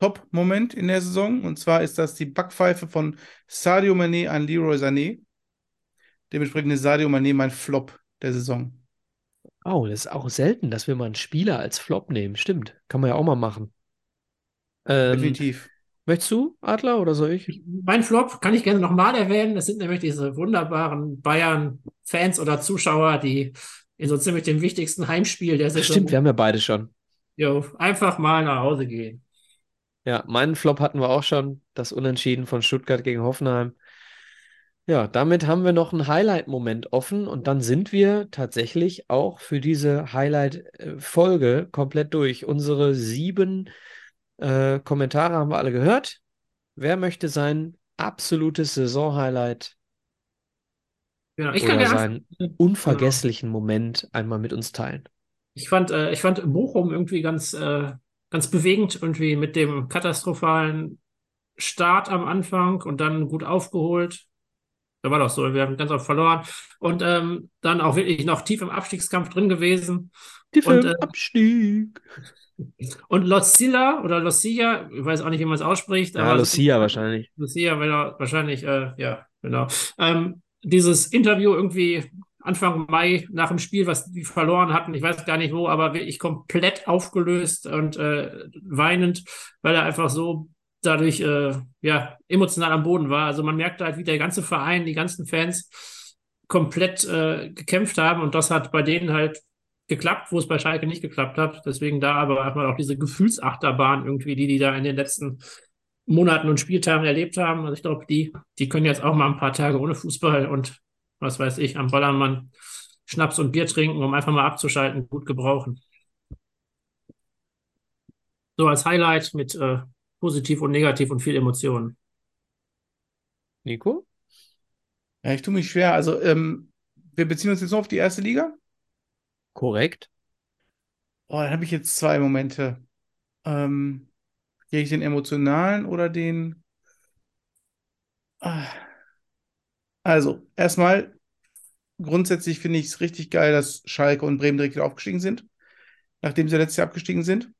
Top-Moment in der Saison. Und zwar ist das die Backpfeife von Sadio Mané an Leroy Sané. Dementsprechend ist Sadio Mané mein Flop der Saison. Oh, das ist auch selten, dass wir mal einen Spieler als Flop nehmen. Stimmt. Kann man ja auch mal machen. Ähm, Definitiv. Möchtest du, Adler, oder soll ich? Mein Flop kann ich gerne nochmal erwähnen. Das sind nämlich diese wunderbaren Bayern-Fans oder Zuschauer, die in so ziemlich dem wichtigsten Heimspiel der Saison Stimmt, wir haben ja beide schon. jo, einfach mal nach Hause gehen. Ja, meinen Flop hatten wir auch schon, das Unentschieden von Stuttgart gegen Hoffenheim. Ja, damit haben wir noch einen Highlight-Moment offen und dann sind wir tatsächlich auch für diese Highlight-Folge komplett durch. Unsere sieben äh, Kommentare haben wir alle gehört. Wer möchte sein absolutes Saison-Highlight Genau. Ich kann oder gerne seinen unvergesslichen Moment einmal mit uns teilen? Ich fand, äh, ich fand Bochum irgendwie ganz, äh, ganz bewegend, irgendwie mit dem katastrophalen Start am Anfang und dann gut aufgeholt. Da war doch so, wir haben ganz oft verloren. Und ähm, dann auch wirklich noch tief im Abstiegskampf drin gewesen. Tief Und, im äh, Abstieg. Und Losilla oder Losia, ich weiß auch nicht, wie man es ausspricht, Ja, Lucia wahrscheinlich. Er wahrscheinlich, äh, ja, genau. Ähm, dieses Interview irgendwie Anfang Mai nach dem Spiel, was die verloren hatten, ich weiß gar nicht wo, aber wirklich komplett aufgelöst und äh, weinend, weil er einfach so dadurch äh, ja emotional am Boden war. Also man merkte halt, wie der ganze Verein, die ganzen Fans komplett äh, gekämpft haben und das hat bei denen halt geklappt, wo es bei Schalke nicht geklappt hat. Deswegen da aber hat man auch diese Gefühlsachterbahn irgendwie, die die da in den letzten Monaten und Spieltagen erlebt haben. Also ich glaube, die, die können jetzt auch mal ein paar Tage ohne Fußball und was weiß ich, am Ballermann Schnaps und Bier trinken, um einfach mal abzuschalten, gut gebrauchen. So als Highlight mit äh, positiv und negativ und viel Emotionen. Nico? Ja, ich tue mich schwer. Also, ähm, wir beziehen uns jetzt nur auf die erste Liga. Korrekt. Oh, dann habe ich jetzt zwei Momente. Ähm, gehe ich den emotionalen oder den. Ah. Also, erstmal, grundsätzlich finde ich es richtig geil, dass Schalke und Bremen direkt wieder aufgestiegen sind, nachdem sie letztes Jahr abgestiegen sind.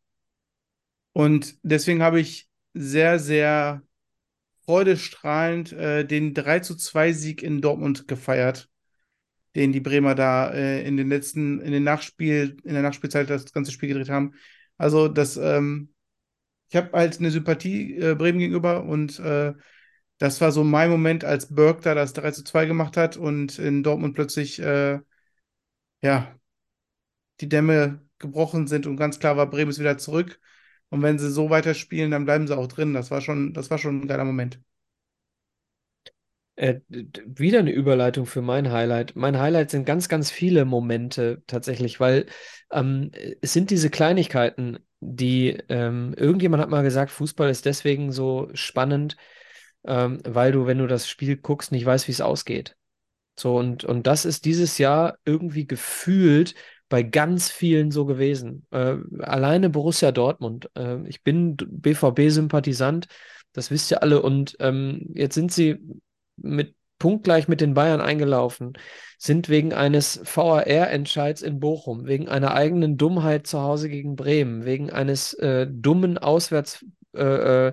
Und deswegen habe ich sehr, sehr freudestrahlend äh, den 3 zu 2 Sieg in Dortmund gefeiert, den die Bremer da äh, in den letzten, in den Nachspiel, in der Nachspielzeit das ganze Spiel gedreht haben. Also, das, ähm, ich habe halt eine Sympathie äh, Bremen gegenüber und äh, das war so mein Moment, als Berg da das 3 zu 2 gemacht hat und in Dortmund plötzlich, äh, ja, die Dämme gebrochen sind und ganz klar war, Bremen ist wieder zurück. Und wenn sie so weiterspielen, dann bleiben sie auch drin. Das war schon, das war schon ein geiler Moment. Äh, wieder eine Überleitung für mein Highlight. Mein Highlight sind ganz, ganz viele Momente tatsächlich, weil ähm, es sind diese Kleinigkeiten, die ähm, irgendjemand hat mal gesagt, Fußball ist deswegen so spannend, ähm, weil du, wenn du das Spiel guckst, nicht weißt, wie es ausgeht. So, und, und das ist dieses Jahr irgendwie gefühlt bei ganz vielen so gewesen. Äh, alleine Borussia Dortmund. Äh, ich bin BVB-Sympathisant, das wisst ihr alle. Und ähm, jetzt sind sie mit punktgleich mit den Bayern eingelaufen, sind wegen eines VAR-Entscheids in Bochum, wegen einer eigenen Dummheit zu Hause gegen Bremen, wegen eines äh, dummen Auswärts äh, äh,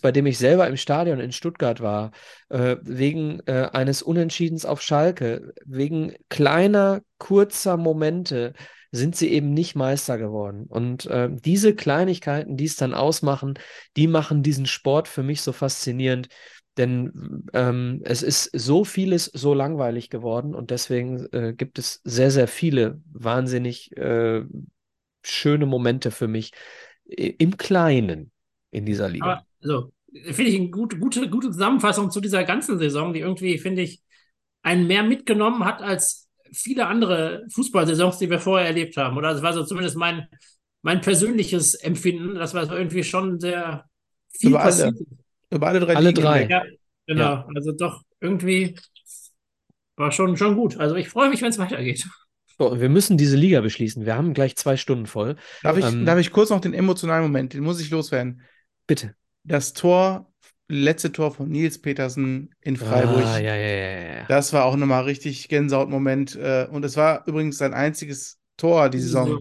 bei dem ich selber im Stadion in Stuttgart war, äh, wegen äh, eines Unentschiedens auf Schalke, wegen kleiner, kurzer Momente sind sie eben nicht Meister geworden. Und äh, diese Kleinigkeiten, die es dann ausmachen, die machen diesen Sport für mich so faszinierend. Denn ähm, es ist so vieles so langweilig geworden und deswegen äh, gibt es sehr, sehr viele wahnsinnig äh, schöne Momente für mich im Kleinen in dieser Liga. Aber so, finde ich eine gute, gute, gute Zusammenfassung zu dieser ganzen Saison, die irgendwie, finde ich, einen mehr mitgenommen hat als viele andere Fußballsaisons, die wir vorher erlebt haben. Oder das war so zumindest mein, mein persönliches Empfinden. Das war so irgendwie schon sehr viel Über alle, passiert. Über alle drei Alle Ligen drei. hinweg. Ja, genau. Ja. Also doch irgendwie war schon, schon gut. Also ich freue mich, wenn es weitergeht. So, und wir müssen diese Liga beschließen. Wir haben gleich zwei Stunden voll. Darf ich, Ähm, darf ich kurz noch den emotionalen Moment, den muss ich loswerden. bitte. Das Tor, letzte Tor von Nils Petersen in Freiburg. Ah, ja, ja, ja. Das war auch nochmal richtig Gänsehautmoment. äh, Und es war übrigens sein einziges Tor die Saison.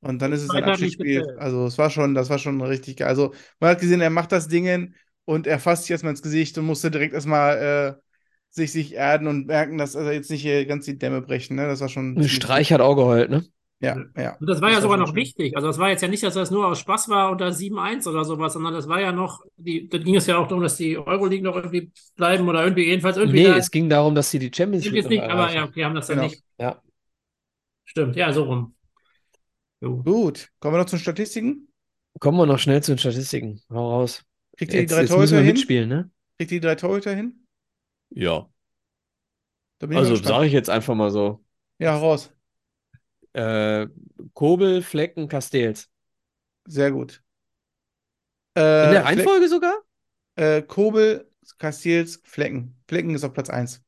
Und dann ist es ein nicht Abschiedsspiel. Also es war schon, das war schon richtig geil. Also man hat gesehen, er macht das Ding und er fasst sich erstmal ins Gesicht und musste direkt erstmal äh, sich, sich erden und merken, dass er jetzt nicht hier ganz die Dämme brechen. Ne? Das war schon Streich hat auch geheult, ne? Ja, ja. Und das war ja Das war sogar noch schön. richtig. Also das war jetzt ja nicht, dass das nur aus Spaß war unter 7-1 oder sowas, sondern das war ja noch, die, da ging es ja auch darum, dass die Euroleague noch irgendwie bleiben oder irgendwie, jedenfalls irgendwie. Nee, da- es ging darum, dass sie die Champions League noch aber erreichen. ja, okay, haben das dann Genau. nicht. Ja. Stimmt, ja, so rum. Jo. Gut, kommen wir noch zu den Statistiken? Kommen wir noch schnell zu den Statistiken. Hau raus. Kriegt ihr die drei Torhüter hin? mitspielen, ne? Kriegt ihr die drei Torhüter hin? Ja. Also sage ich jetzt einfach mal so. Ja, raus. Äh, Kobel, Flecken, Castells. Sehr gut. In Äh, der Fleck- Reihenfolge sogar? Äh, Kobel, Castells, Flecken. Flecken ist auf Platz 1.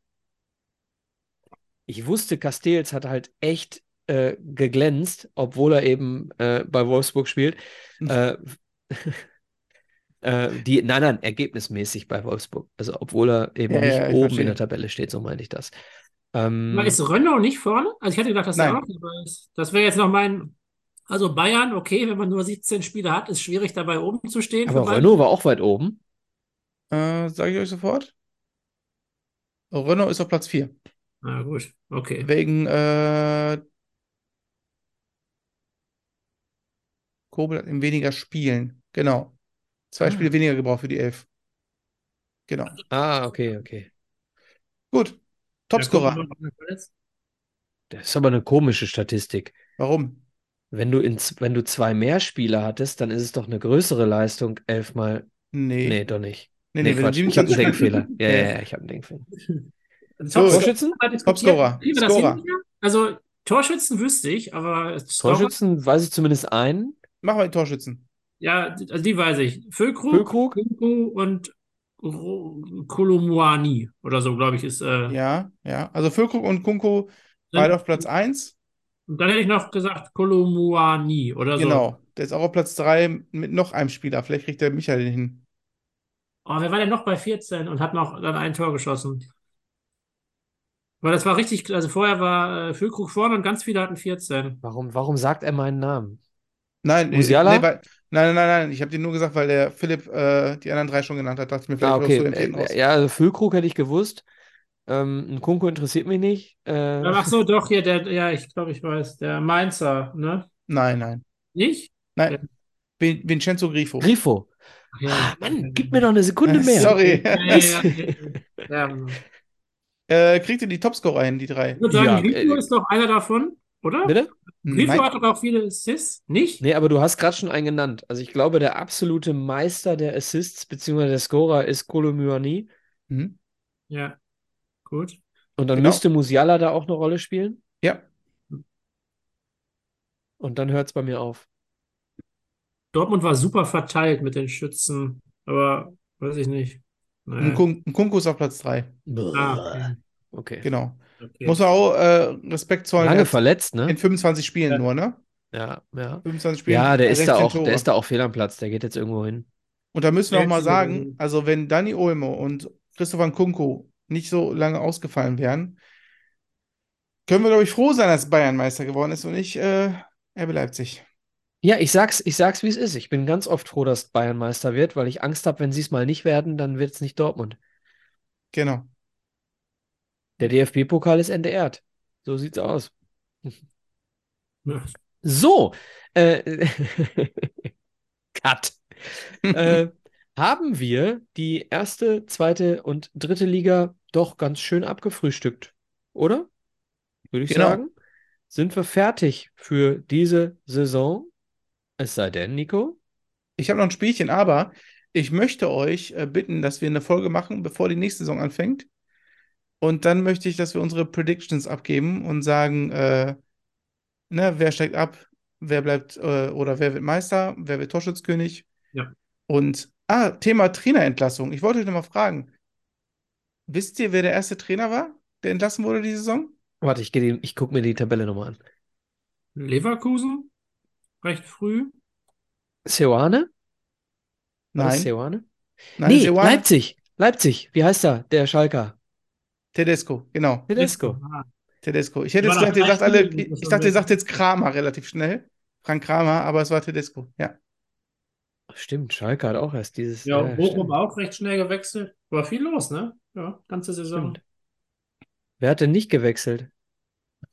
Ich wusste, Castells hat halt echt äh, geglänzt, obwohl er eben äh, bei Wolfsburg spielt. Äh, äh, die, nein, nein, ergebnismäßig bei Wolfsburg. Also obwohl er eben Ja, nicht ja, oben verstehe. in der Tabelle steht, so meinte ich das. Ähm, ist Renault nicht vorne? Also ich hätte gedacht, dass Nein. auch ist. Das wäre jetzt noch mein. Also Bayern, okay, wenn man nur 17 Spiele hat, ist schwierig dabei oben zu stehen. aber. Renault war auch weit oben. Äh, sage ich euch sofort. Renault ist auf Platz 4. Na gut, okay. Wegen äh, Kobel hat in weniger Spielen. Genau. Zwei Ah. Spiele weniger gebraucht für die Elf. Genau. Ah, okay, okay. Gut. Topscorer. Das ist aber eine komische Statistik. Warum? Wenn du, in, wenn du zwei mehr Spieler hattest, dann ist es doch eine größere Leistung, elfmal. Nee. Nee, doch nicht. Nee, Nee, nee, Quatsch. Ich habe einen 27 Denkfehler. Ja, Ja. ja, ich habe einen Denkfehler. So, Top- Torschützen? Topscorer. Also Torschützen wüsste ich, aber Torschützen weiß ich zumindest einen. Machen wir die Torschützen. Ja, die- also die weiß ich. Füllkrug, Füllkrug? Kunku und Kolumuani oder so, glaube ich, ist. Äh, Ja, ja. Also Füllkrug und Kunko beide auf Platz 1. Und dann hätte ich noch gesagt Kolumuani oder so. Genau. Der ist auch auf Platz 3 mit noch einem Spieler. Vielleicht kriegt der Michael den hin. Oh, wer war denn noch bei 14 und hat noch dann ein Tor geschossen? Weil das war richtig, also vorher war äh, Füllkrug vorne und ganz viele hatten 14. Warum, warum sagt er meinen Namen? Nein, äh, Musiala? nee, weil, nein, nein, nein, nein. Ich habe dir nur gesagt, weil der Philipp äh, die anderen drei schon genannt hat. Dachte ich mir, vielleicht Ah, okay. Äh, raus. ja, also Füllkrug hätte ich gewusst. Ähm, ein Kunko interessiert mich nicht. Äh, Ach so, doch, hier, der, ja, ich glaube, ich weiß, der Mainzer, ne? Nein, nein. Nicht? Nein. Vin Vincenzo Grifo. Grifo. Ja. Ah, Mann, gib mir noch eine Sekunde mehr. Sorry. Ja, ja, ja, ja, ja. Äh, kriegt ihr die Topscorer hin, die drei? Ich würde sagen, Ja, Grifo äh, ist doch einer davon, oder? Bitte? Grifo Nein. hat doch auch viele Assists, nicht? Nee, aber du hast gerade schon einen genannt. Also ich glaube, der absolute Meister der Assists bzw. der Scorer ist Kolomyani. Hm? Ja, gut. Und dann Genau. müsste Musiala da auch eine Rolle spielen. Ja. Und dann hört es bei mir auf. Dortmund war super verteilt mit den Schützen, aber weiß ich nicht. Naja. Nkun- Nkunku ist auf Platz 3. Ah, okay. Okay. Genau. Okay. Muss man auch äh, Respekt zollen. Lange er verletzt, ne? In 25 Spielen Ja. nur, ne? Ja, ja. 25 Spielen. Ja, der äh, ist da 16 auch, Tore. der ist da auch fehl am Platz. Der geht jetzt irgendwo hin. Und da müssen wir auch mal sagen, also wenn Dani Olmo und Christopher Nkunku nicht so lange ausgefallen wären, können wir, glaube ich, froh sein, dass Bayern Meister geworden ist und nicht äh, RB Leipzig. Ja, ich sag's, ich sag's, wie es ist. Ich bin ganz oft froh, dass Bayern Meister wird, weil ich Angst habe, wenn sie es mal nicht werden, dann wird es nicht Dortmund. Genau. Der DFB-Pokal ist entehrt. So sieht's aus. Ja. So, äh, Cut. äh, haben wir die erste, zweite und dritte Liga doch ganz schön abgefrühstückt, oder? Würde ich Genau. sagen. Sind wir fertig für diese Saison? Es sei denn, Nico. Ich habe noch ein Spielchen, aber ich möchte euch äh, bitten, dass wir eine Folge machen, bevor die nächste Saison anfängt. Und dann möchte ich, dass wir unsere Predictions abgeben und sagen, äh, ne, wer steigt ab, wer bleibt äh, oder wer wird Meister, wer wird Torschützkönig. Ja. Und, ah, Thema Trainerentlassung. Ich wollte euch noch mal fragen, wisst ihr, wer der erste Trainer war, der entlassen wurde die Saison? Warte, ich, die- ich gucke mir die Tabelle nochmal an. Leverkusen? Recht früh? Seoane? Nein. Seoane? Nein, Nee, Seoane- Leipzig. Leipzig. Wie heißt er? Der Schalker. Tedesco, genau. Tedesco. Ah, Tedesco. Ich hätte jetzt gedacht, ihr sagt alle, ich dachte, ihr sagt jetzt Kramer relativ schnell. Frank Kramer, aber es war Tedesco, ja. Stimmt, Schalke hat auch erst dieses. Ja, ja, Bochum stimmt. auch recht schnell gewechselt. War viel los, ne? Ja, ganze Saison. Stimmt. Wer hat denn nicht gewechselt?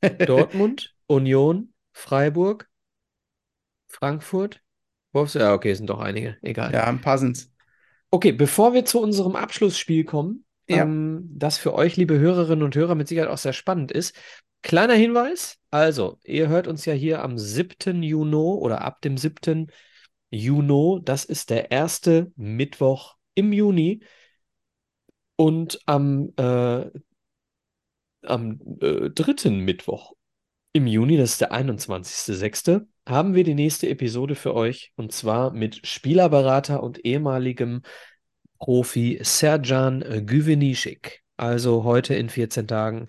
Dortmund, Union, Freiburg, Frankfurt, Wolfsburg. Ja, okay, sind doch einige. Egal. Ja, ein paar sind's. Okay, bevor wir zu unserem Abschlussspiel kommen, Ja. ähm, das für euch, liebe Hörerinnen und Hörer, mit Sicherheit auch sehr spannend ist. Kleiner Hinweis, also, ihr hört uns ja hier am 7. Juni oder ab dem 7. Juni, das ist der erste Mittwoch im Juni. Und am, äh, am äh, dritten Mittwoch im Juni, das ist der 21.06., haben wir die nächste Episode für euch und zwar mit Spielerberater und ehemaligem Profi Serjan Güvenişik. Also heute in 14 Tagen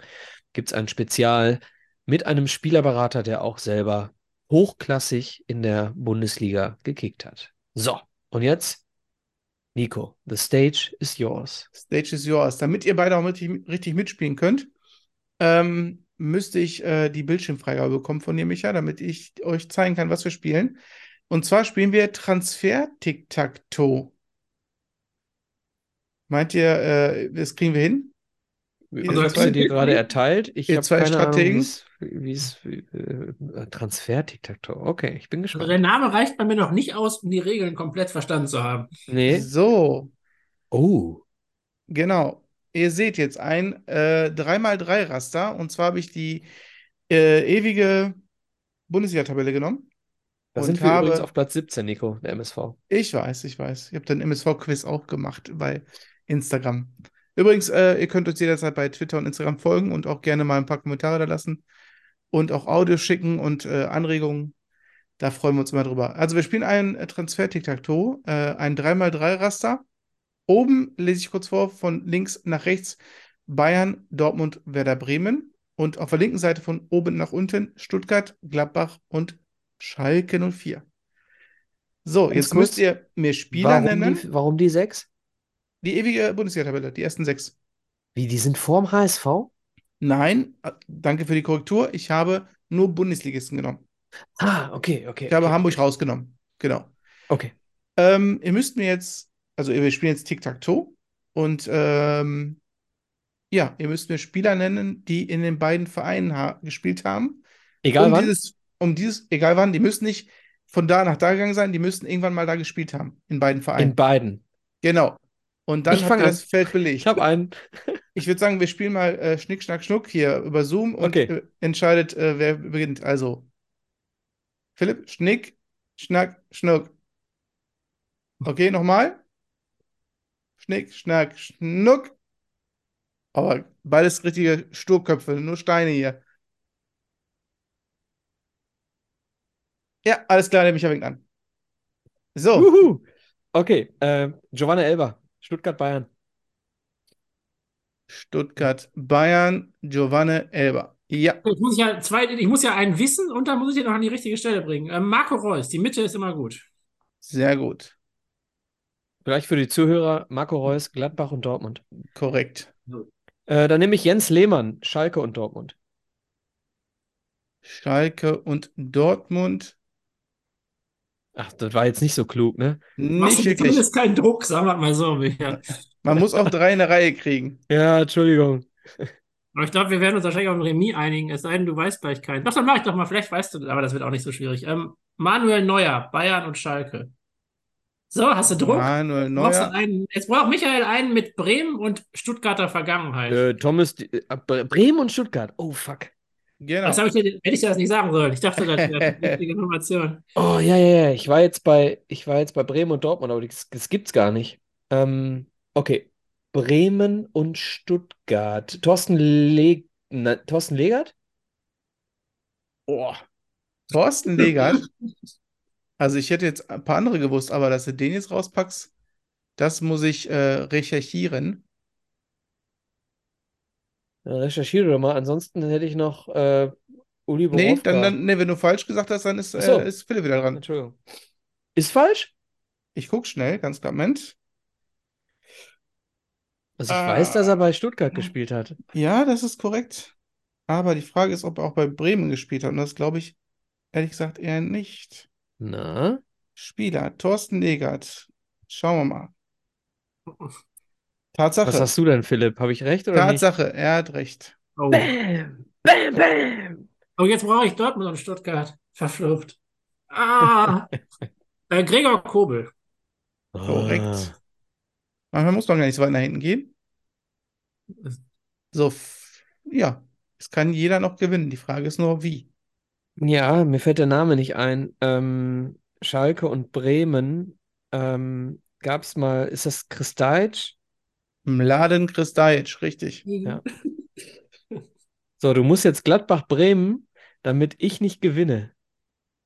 gibt es ein Spezial mit einem Spielerberater, der auch selber hochklassig in der Bundesliga gekickt hat. So, und jetzt, Nico, the stage is yours. Stage is yours. Damit ihr beide auch richtig, richtig mitspielen könnt, ähm, müsste ich äh, die Bildschirmfreigabe bekommen von dir, Micha, damit ich euch zeigen kann, was wir spielen. Und zwar spielen wir Transfer-Tic-Tac-Toe. Meint ihr, äh, das kriegen wir hin? Also, hast du dir gerade erteilt? Ich habe zwei keine Strategen? Ahnung, wie es, äh, Transfer-Tic-Tac-Toe. Okay, ich bin Also gespannt. der Name reicht bei mir noch nicht aus, um die Regeln komplett verstanden zu haben. Nee. So, Oh. genau. Ihr seht jetzt ein äh, 3x3-Raster. Und zwar habe ich die äh, ewige Bundesliga-Tabelle genommen. Da sind wir übrigens habe- auf Platz 17, Nico, der MSV. Ich weiß, ich weiß. Ich habe den MSV-Quiz auch gemacht bei Instagram. Übrigens, äh, ihr könnt uns jederzeit bei Twitter und Instagram folgen und auch gerne mal ein paar Kommentare da lassen und auch Audios schicken und äh, Anregungen. Da freuen wir uns immer drüber. Also wir spielen ein äh, Transfer-Tic-Tac-Toe, äh, ein 3x3-Raster. Oben lese ich kurz vor, von links nach rechts Bayern, Dortmund, Werder Bremen. Und auf der linken Seite von oben nach unten Stuttgart, Gladbach und Schalke 04. So, jetzt müsst ihr mir Spieler Warum nennen. die, warum die sechs? Die ewige Bundesliga-Tabelle, die ersten sechs. Wie, die sind vorm HSV? Nein, äh, danke für die Korrektur. Ich habe nur Bundesligisten genommen. Ah, okay, okay. Ich habe okay, Hamburg rausgenommen. Genau. Okay. Ähm, ihr müsst mir jetzt, also wir spielen jetzt Tic-Tac-Toe und ähm, ja, ihr müsst mir Spieler nennen, die in den beiden Vereinen ha gespielt haben. Egal um wann? dieses, um dieses, egal wann, die müssen nicht von da nach da gegangen sein, die müssten irgendwann mal da gespielt haben, in beiden Vereinen. In beiden. Genau. Und dann Ich habt ihr an. das Feld belegt. Ich habe einen. Ich würde sagen, wir spielen mal äh, Schnick, Schnack, Schnuck hier über Zoom und Okay. äh, entscheidet, äh, wer beginnt. Also, Philipp, Schnick, Schnack, Schnuck. Okay, nochmal. Schnick, Schnack, Schnuck. Aber beides richtige Sturköpfe, nur Steine hier. Ja, alles klar, nehme ich ja an. So, Juhu. Okay, äh, Giovanna Elber, Stuttgart, Bayern. Stuttgart, Bayern, Giovanne Elber. Ja, Ich muss ja zwei, ich muss ja einen wissen und dann muss ich ihn noch an die richtige Stelle bringen. Ähm, Marco Reus, die Mitte ist immer gut. sehr gut. Vielleicht für die Zuhörer Marco Reus, Gladbach und Dortmund. Korrekt. Äh, dann nehme ich Jens Lehmann, Schalke und Dortmund. Schalke und Dortmund. Ach, das war jetzt nicht so klug, ne? Machst Nicht du wirklich. zumindest keinen Druck, sagen wir mal so. Man muss auch drei in der Reihe kriegen. Ja, Entschuldigung. Aber ich glaube, wir werden uns wahrscheinlich auf ein Remis einigen, es sei denn, du weißt gleich keinen. Doch, dann mach ich doch mal, vielleicht weißt du, aber das wird auch nicht so schwierig. Ähm, Manuel Neuer, Bayern und Schalke. So, hast du Druck? Manuel Neuer. einen, jetzt braucht Michael einen mit Bremen und Stuttgarter Vergangenheit. Äh, Thomas, äh, Bre- Bremen und Stuttgart. Oh, fuck. Genau. Das habe ich dir, hätte ich das nicht sagen sollen. Ich dachte, das wäre eine wichtige Information. Oh, ja, ja, ja. Ich war jetzt bei, ich war jetzt bei Bremen und Dortmund, aber das, das gibt's gar nicht. Ähm, okay. Bremen und Stuttgart. Thorsten Le na, Thorsten Legert? Oh. Thorsten Legert. Also ich hätte jetzt ein paar andere gewusst, aber dass du den jetzt rauspackst, das muss ich äh, recherchieren. Recherchiere doch mal. Ansonsten hätte ich noch äh, Uli Nee, Borowka. dann, dann, nee, wenn du falsch gesagt hast, dann ist, so. äh, ist Philipp wieder dran. Entschuldigung. Ist falsch? Ich guck schnell, ganz klar. Moment. Also ich Ah. weiß, dass er bei Stuttgart gespielt hat. Ja, das ist korrekt. Aber die Frage ist, ob er auch bei Bremen gespielt hat. Und das glaube ich, ehrlich gesagt, eher nicht. Na? Spieler, Thorsten Legert. Schauen wir mal. Was Tatsache. hast du denn, Philipp? Habe ich recht oder nicht? Tatsache, er hat recht. Oh. Bam! Bam, bam! Oh, jetzt brauche ich Dortmund und Stuttgart. Verflucht. Ah, äh, Gregor Kobel. Korrekt. Ah. Manchmal muss man gar nicht so weit nach hinten gehen. So, ja, es kann jeder noch gewinnen. Die Frage ist nur, wie. Ja, mir fällt der Name nicht ein. Ähm, Schalke und Bremen ähm, gab es mal, ist das Krstajic? Mladen Kristajic, richtig. Ja. So, du musst jetzt Gladbach-Bremen, damit ich nicht gewinne.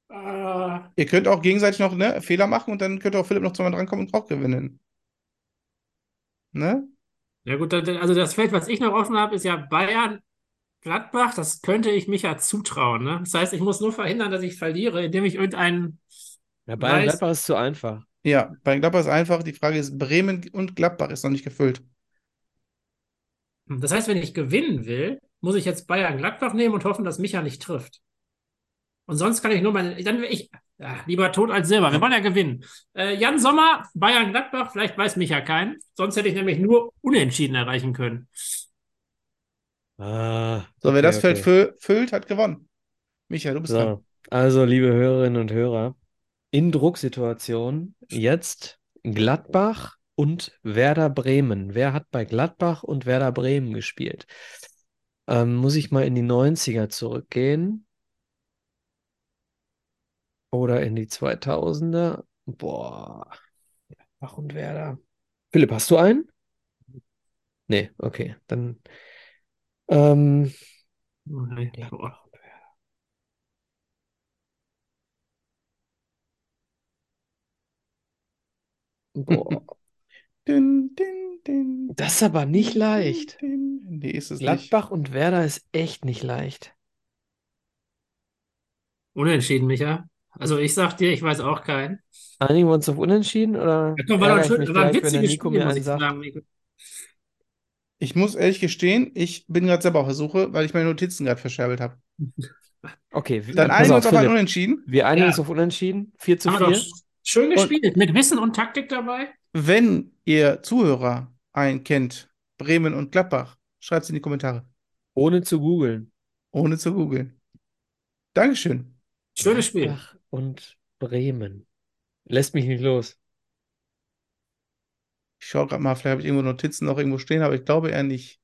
Ah, Ihr könnt auch gegenseitig noch ne, Fehler machen und dann könnte auch Philipp noch zweimal drankommen und auch gewinnen. Ne? ja gut, also das Feld, was ich noch offen habe, ist ja Bayern, Gladbach. Das könnte ich mich ja zutrauen. Ne? Das heißt, ich muss nur verhindern, dass ich verliere, indem ich irgendeinen Ja, Bayern. Gladbach ist zu einfach. Ja, bei Gladbach ist einfach, die Frage ist, Bremen und Gladbach ist noch nicht gefüllt. Das heißt, wenn ich gewinnen will, muss ich jetzt Bayern Gladbach nehmen und hoffen, dass Micha nicht trifft. Und sonst kann ich nur meine, dann wäre ich, ja, lieber tot als Silber. Wir wollen ja gewinnen. Äh, Jan Sommer, Bayern Gladbach, vielleicht weiß Micha keinen. Sonst hätte ich nämlich nur Unentschieden erreichen können. Ah, So, wer okay, das Feld okay. fü füllt, hat gewonnen. Micha, du bist dran. So, also liebe Hörerinnen und Hörer, in Drucksituationen jetzt Gladbach und Werder Bremen. Wer hat bei Gladbach und Werder Bremen gespielt? Ähm, muss ich mal in die 90er zurückgehen oder in die 2000er? Boah, Gladbach und Werder. Philipp, hast du einen? Nee, okay, dann ähm, Boah. boah, Din, din, din, das ist aber nicht leicht. din. Nee, ist es nicht. Gladbach und Werder ist echt nicht leicht. Unentschieden, Micha. Also ich sag dir, ich weiß auch keinen. Einigen wir uns auf Unentschieden oder Ja, komm, war doch schön, war ein witziges Spiel, muss ich sagt? sagen. Ich muss ehrlich gestehen, ich bin gerade selber auf der Suche, weil ich meine Notizen gerade verscherbelt habe. Okay, wir- Dann einigen wir uns auf ein. Unentschieden. Wir einigen Ja. uns auf Unentschieden. 4 zu Haben wir 4. schön gespielt. Mit Wissen und Taktik dabei. Wenn ihr Zuhörer einen kennt, Bremen und Gladbach, schreibt es in die Kommentare, Ohne zu googeln. ohne zu googeln. Dankeschön. Schönes Spiel. Gladbach und Bremen. Lässt mich nicht los. Ich schaue gerade mal, vielleicht habe ich irgendwo Notizen noch irgendwo stehen, aber ich glaube eher nicht.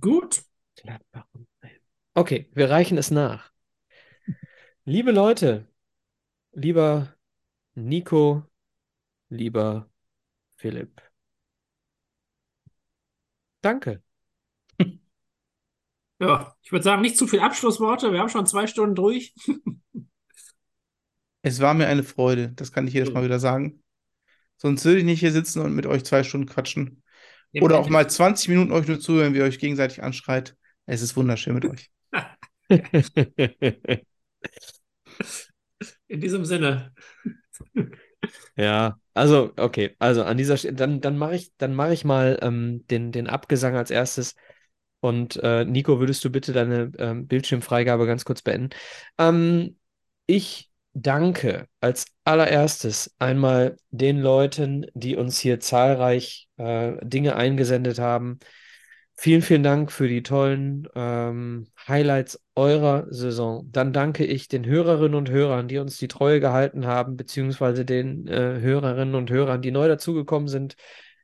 Gut. Gladbach und Bremen. Okay, wir reichen es nach. Liebe Leute, lieber Nico, lieber Philipp. Danke. Ja, ich würde sagen, nicht zu viel Abschlussworte. Wir haben schon zwei Stunden durch. Es war mir eine Freude, das kann ich jedes Mal wieder sagen. Sonst würde ich nicht hier sitzen und mit euch zwei Stunden quatschen. Ja, Oder auch mal 20 Minuten euch nur zuhören, wie ihr euch gegenseitig anschreit. Es ist wunderschön mit euch. In diesem Sinne. Ja, also, okay, also an dieser Stelle, dann, dann mache ich, dann ich mal ähm, den, den Abgesang als erstes. Und äh, Nico, würdest du bitte deine ähm, Bildschirmfreigabe ganz kurz beenden? Ähm, ich danke als allererstes einmal den Leuten, die uns hier zahlreich äh, Dinge eingesendet haben. Vielen, vielen Dank für die tollen ähm, Highlights eurer Saison. Dann danke ich den Hörerinnen und Hörern, die uns die Treue gehalten haben, beziehungsweise den äh, Hörerinnen und Hörern, die neu dazugekommen sind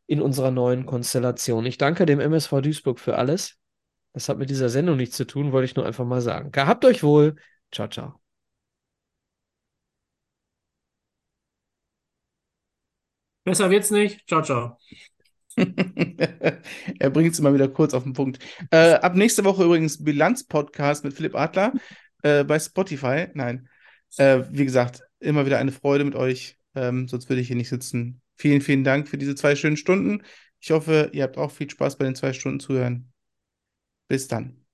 in unserer neuen Konstellation. Ich danke dem MSV Duisburg für alles. Das hat mit dieser Sendung nichts zu tun, wollte ich nur einfach mal sagen. Gehabt euch wohl. Ciao, ciao. Besser wird's nicht. Ciao, ciao. er bringt es immer wieder kurz auf den Punkt. Äh, ab nächste Woche übrigens Bilanz-Podcast mit Philipp Adler äh, bei Spotify. Nein, äh, wie gesagt, immer wieder eine Freude mit euch. Ähm, sonst würde ich hier nicht sitzen. Vielen, vielen Dank für diese zwei schönen Stunden. Ich hoffe, ihr habt auch viel Spaß bei den zwei Stunden zuhören. Bis dann.